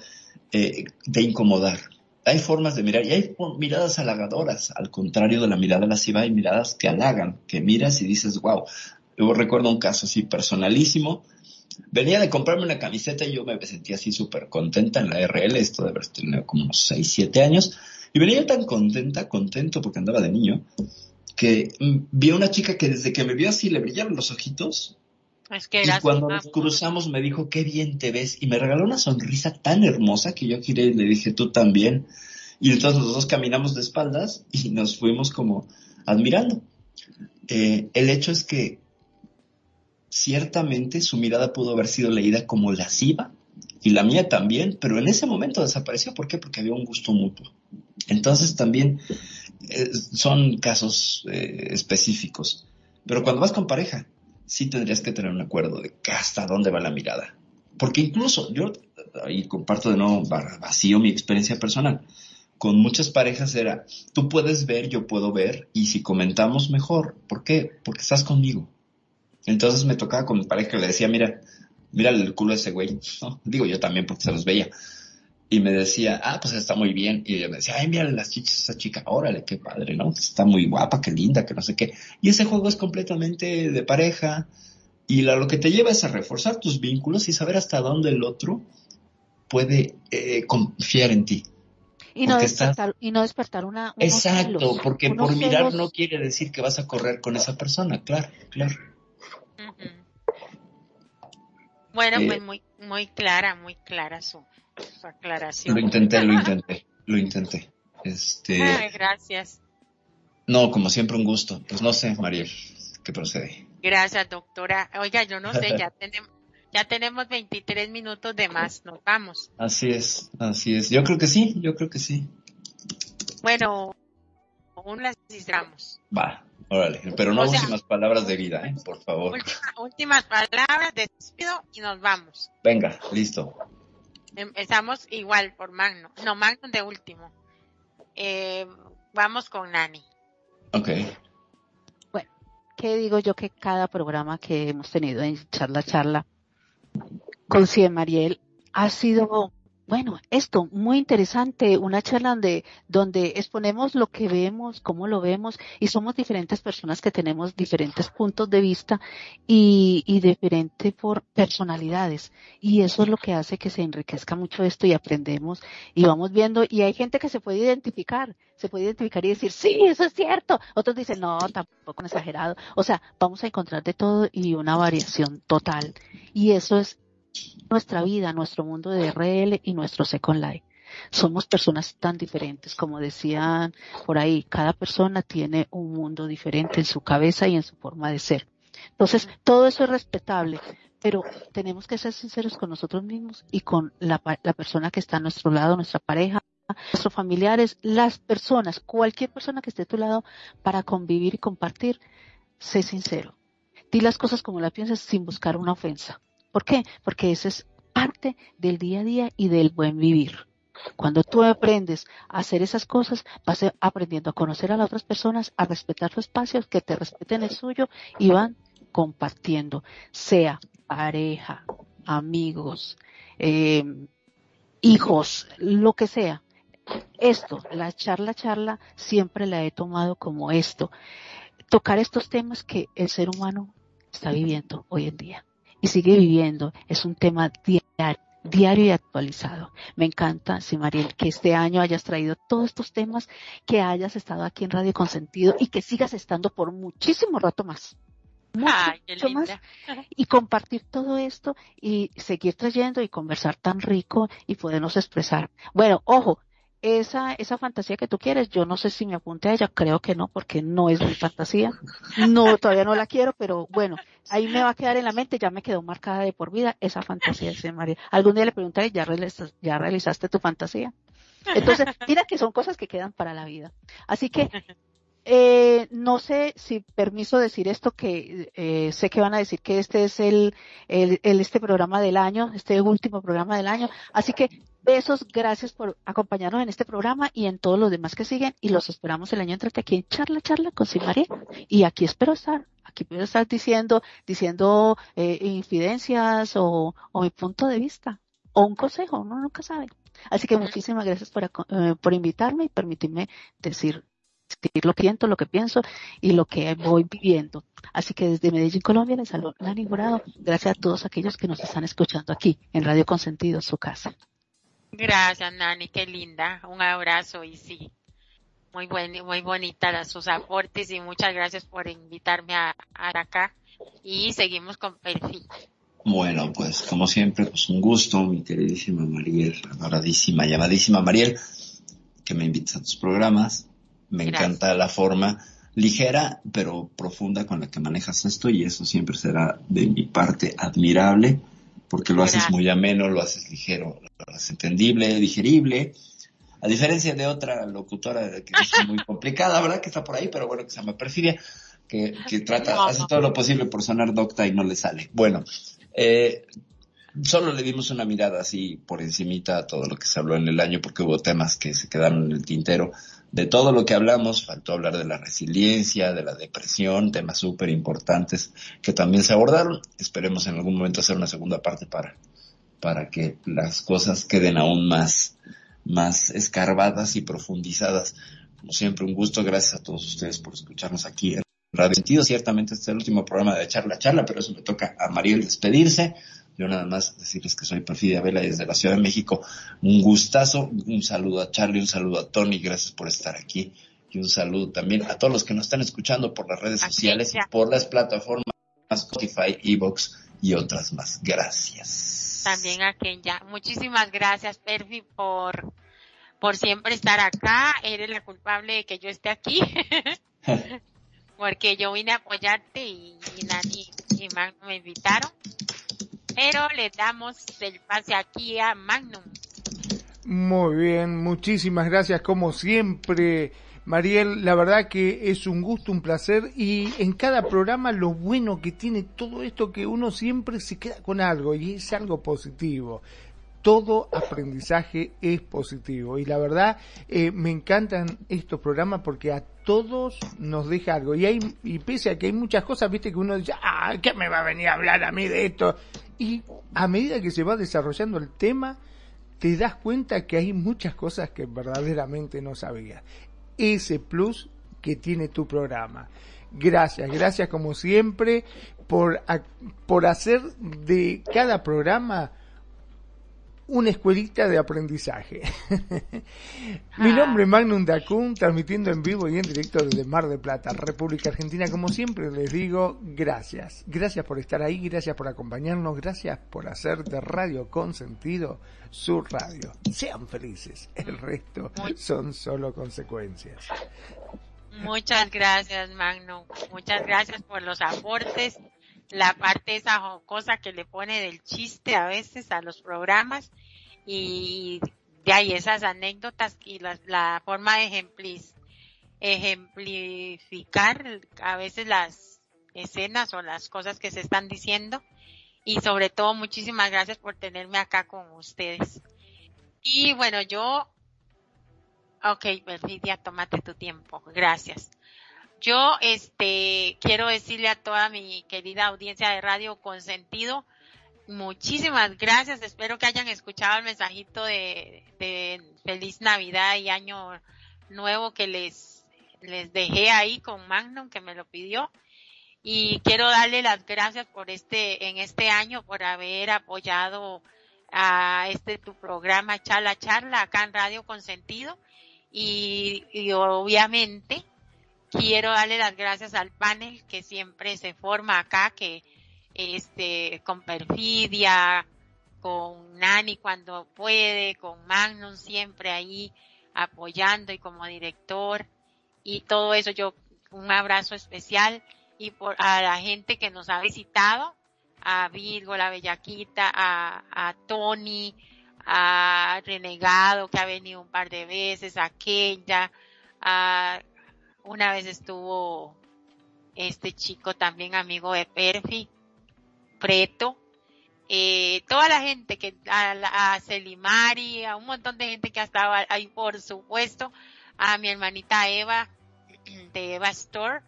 eh, de incomodar. Hay formas de mirar y hay miradas halagadoras, al contrario de la mirada lasciva, hay miradas que halagan, que miras y dices, wow. Yo recuerdo un caso así personalísimo. Venía de comprarme una camiseta y yo me sentía así súper contenta en la RL, esto de haber tenido como unos 6, 7 años. Y venía tan contenta, contento porque andaba de niño, que mm, vi a una chica que desde que me vio así le brillaron los ojitos. Es que y cuando nos cruzamos me dijo, qué bien te ves. Y me regaló una sonrisa tan hermosa que yo giré y le dije, tú también. Y entonces los dos caminamos de espaldas y nos fuimos como admirando. Eh, el hecho es que ciertamente su mirada pudo haber sido leída como lasciva y la mía también, pero en ese momento desapareció. ¿Por qué? Porque había un gusto mutuo. Entonces también eh, son casos eh, específicos. Pero cuando vas con pareja, sí tendrías que tener un acuerdo de hasta dónde va la mirada. Porque incluso yo, ahí comparto de nuevo vacío mi experiencia personal, con muchas parejas era, tú puedes ver, yo puedo ver, y si comentamos mejor, ¿por qué? Porque estás conmigo. Entonces me tocaba con mi pareja que le decía, mira, mira el culo de ese güey. Digo yo también porque se los veía. Y me decía, ah, pues está muy bien. Y yo me decía, ay, mira las chichas esa chica, órale, qué padre, ¿no? Está muy guapa, qué linda, que no sé qué. Y ese juego es completamente de pareja. Y lo que te lleva es a reforzar tus vínculos y saber hasta dónde el otro puede eh, confiar en ti. Y no, despertar, y no despertar una... Exacto, porque por mirar no quiere decir que vas a correr con esa persona, claro, claro. Bueno, pues muy, muy clara, muy clara su, aclaración. Lo intenté, lo intenté, lo intenté. Este. gracias. No, como siempre un gusto. Pues no sé, Mariel, ¿qué procede? Gracias, doctora. Oiga, yo no sé, ya tenemos, ya tenemos 23 minutos de más, nos vamos. Así es, así es. Yo creo que sí, yo creo que sí. Bueno, aún las necesitamos. Va. Órale, pero no últimas palabras de vida, ¿eh? Por favor. últimas palabras, despido y nos vamos. Venga, listo. Empezamos igual por Magno. No, Magno de último. Eh, vamos con Nani. Ok. Bueno, ¿qué digo yo que cada programa que hemos tenido en Charla Charla con Cien Mariel ha sido bueno, esto, muy interesante, una charla donde, donde exponemos lo que vemos, cómo lo vemos, y somos diferentes personas que tenemos diferentes puntos de vista y, y diferentes por personalidades. Y eso es lo que hace que se enriquezca mucho esto y aprendemos y vamos viendo, y hay gente que se puede identificar, se puede identificar y decir, sí, eso es cierto. Otros dicen, no, tampoco exagerado. O sea, vamos a encontrar de todo y una variación total. Y eso es nuestra vida, nuestro mundo de RL y nuestro Second Life. Somos personas tan diferentes, como decían por ahí, cada persona tiene un mundo diferente en su cabeza y en su forma de ser. Entonces, todo eso es respetable, pero tenemos que ser sinceros con nosotros mismos y con la, la persona que está a nuestro lado, nuestra pareja, nuestros familiares, las personas, cualquier persona que esté a tu lado para convivir y compartir, sé sincero. Di las cosas como las piensas sin buscar una ofensa. ¿Por qué? Porque eso es parte del día a día y del buen vivir. Cuando tú aprendes a hacer esas cosas, vas aprendiendo a conocer a las otras personas, a respetar su espacio, que te respeten el suyo y van compartiendo, sea pareja, amigos, eh, hijos, lo que sea. Esto, la charla, charla, siempre la he tomado como esto. Tocar estos temas que el ser humano está viviendo hoy en día y sigue viviendo. Es un tema diario, diario y actualizado. Me encanta, sí, Mariel, que este año hayas traído todos estos temas, que hayas estado aquí en Radio Consentido y que sigas estando por muchísimo rato más. Mucho, más y compartir todo esto y seguir trayendo y conversar tan rico y podernos expresar. Bueno, ojo, esa, esa fantasía que tú quieres, yo no sé si me apunte a ella, creo que no, porque no es mi fantasía. No, todavía no la quiero, pero bueno, ahí me va a quedar en la mente, ya me quedó marcada de por vida esa fantasía de María. Algún día le preguntaré, ¿ya, ¿ya realizaste tu fantasía? Entonces, mira que son cosas que quedan para la vida. Así que, eh, no sé si permiso decir esto, que eh, sé que van a decir que este es el, el, el, este programa del año, este último programa del año. Así que Besos, gracias por acompañarnos en este programa y en todos los demás que siguen y los esperamos el año entrante aquí en Charla Charla con Simaría y aquí espero estar, aquí puedo estar diciendo, diciendo eh, infidencias o, o, mi punto de vista o un consejo, uno nunca sabe. Así que muchísimas gracias por, eh, por invitarme y permitirme decir lo que siento, lo que pienso y lo que voy viviendo. Así que desde Medellín, Colombia, les saludo Nani Gracias a todos aquellos que nos están escuchando aquí en Radio Consentido, su casa. Gracias, Nani, qué linda. Un abrazo y sí. muy buen, muy bonita sus aportes y muchas gracias por invitarme a, acá y seguimos con perfil. Bueno, pues como siempre, pues un gusto, mi queridísima Mariel, adoradísima, llamadísima Mariel, que me invitas a tus programas. Me encanta la forma ligera pero profunda con la que manejas esto y eso siempre será de mi parte admirable porque lo haces muy ameno, lo haces ligero, lo haces entendible, digerible. A diferencia de otra locutora que es muy complicada, ¿verdad? Que está por ahí, pero bueno, que se llama Perfidia, que, que trata, hace todo lo posible por sonar docta y no le sale. Bueno, eh, solo le dimos una mirada así por encimita a todo lo que se habló en el año porque hubo temas que se quedaron en el tintero de todo lo que hablamos, faltó hablar de la resiliencia, de la depresión, temas súper importantes que también se abordaron. Esperemos en algún momento hacer una segunda parte para, para que las cosas queden aún más, más escarbadas y profundizadas. Como siempre, un gusto. Gracias a todos ustedes por escucharnos aquí en Radio. Ciertamente este es el último programa de Charla Charla, pero eso le toca a Mariel despedirse. Yo nada más decirles que soy Perfidia Vela desde la Ciudad de México. Un gustazo, un saludo a Charlie, un saludo a Tony, gracias por estar aquí. Y un saludo también a todos los que nos están escuchando por las redes sociales, por las plataformas Spotify, Evox y otras más. Gracias. También a Kenya. Muchísimas gracias, Perfi, por, por siempre estar acá. Eres la culpable de que yo esté aquí. Porque yo vine a apoyarte y, y, y me invitaron pero le damos el pase aquí a Magnum. Muy bien, muchísimas gracias como siempre. Mariel, la verdad que es un gusto, un placer y en cada programa lo bueno que tiene todo esto que uno siempre se queda con algo y es algo positivo. Todo aprendizaje es positivo y la verdad eh, me encantan estos programas porque a todos nos deja algo y hay y pese a que hay muchas cosas, viste que uno dice, ah, ¿qué me va a venir a hablar a mí de esto? Y a medida que se va desarrollando el tema, te das cuenta que hay muchas cosas que verdaderamente no sabías. Ese plus que tiene tu programa. Gracias, gracias como siempre por, por hacer de cada programa una escuelita de aprendizaje. Mi nombre es Magnum Dacun, transmitiendo en vivo y en directo desde Mar de Plata, República Argentina. Como siempre les digo, gracias. Gracias por estar ahí, gracias por acompañarnos, gracias por hacer de Radio Consentido su radio. Sean felices, el resto son solo consecuencias. Muchas gracias, Magnum. Muchas gracias por los aportes la parte esa cosa que le pone del chiste a veces a los programas y de ahí esas anécdotas y la, la forma de ejemplificar a veces las escenas o las cosas que se están diciendo y sobre todo muchísimas gracias por tenerme acá con ustedes. Y bueno, yo, ok, Perfidia, tómate tu tiempo, gracias. Yo, este, quiero decirle a toda mi querida audiencia de Radio Consentido, muchísimas gracias. Espero que hayan escuchado el mensajito de, de feliz Navidad y año nuevo que les, les dejé ahí con Magnum que me lo pidió. Y quiero darle las gracias por este, en este año, por haber apoyado a este tu programa Charla Charla acá en Radio Consentido. Y, y obviamente, quiero darle las gracias al panel que siempre se forma acá, que este, con Perfidia, con Nani cuando puede, con Magnum siempre ahí apoyando y como director y todo eso. Yo un abrazo especial y por a la gente que nos ha visitado, a Virgo, la Bellaquita, a, a Tony, a Renegado que ha venido un par de veces, a Kenya, a una vez estuvo este chico también amigo de Perfi, Preto, eh, toda la gente que, a, a Celimari, a un montón de gente que ha estado ahí, por supuesto, a mi hermanita Eva, de Eva Store,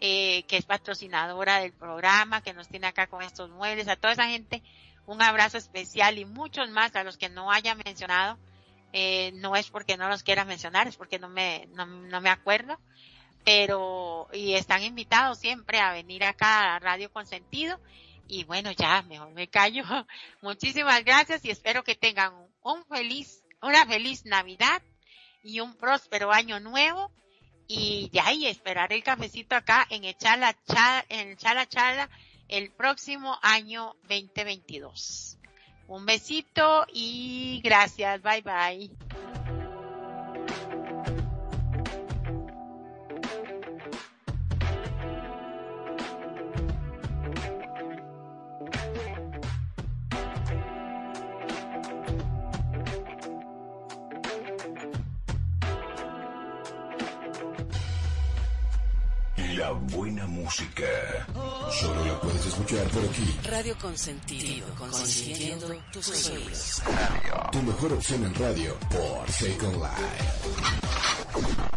eh, que es patrocinadora del programa, que nos tiene acá con estos muebles, a toda esa gente, un abrazo especial y muchos más a los que no haya mencionado, eh, no es porque no los quiera mencionar, es porque no me, no, no me acuerdo, pero, y están invitados siempre a venir acá a Radio Consentido, y bueno, ya, mejor me callo. Muchísimas gracias y espero que tengan un feliz, una feliz Navidad y un próspero año nuevo. Y ya, y esperar el cafecito acá en Echala Chala, en Chala Chala el próximo año 2022. Un besito y gracias. Bye bye. La buena música. Solo la puedes escuchar por aquí. Radio Consentido, consintiendo tus oídos. Tu mejor opción en radio por Second Life.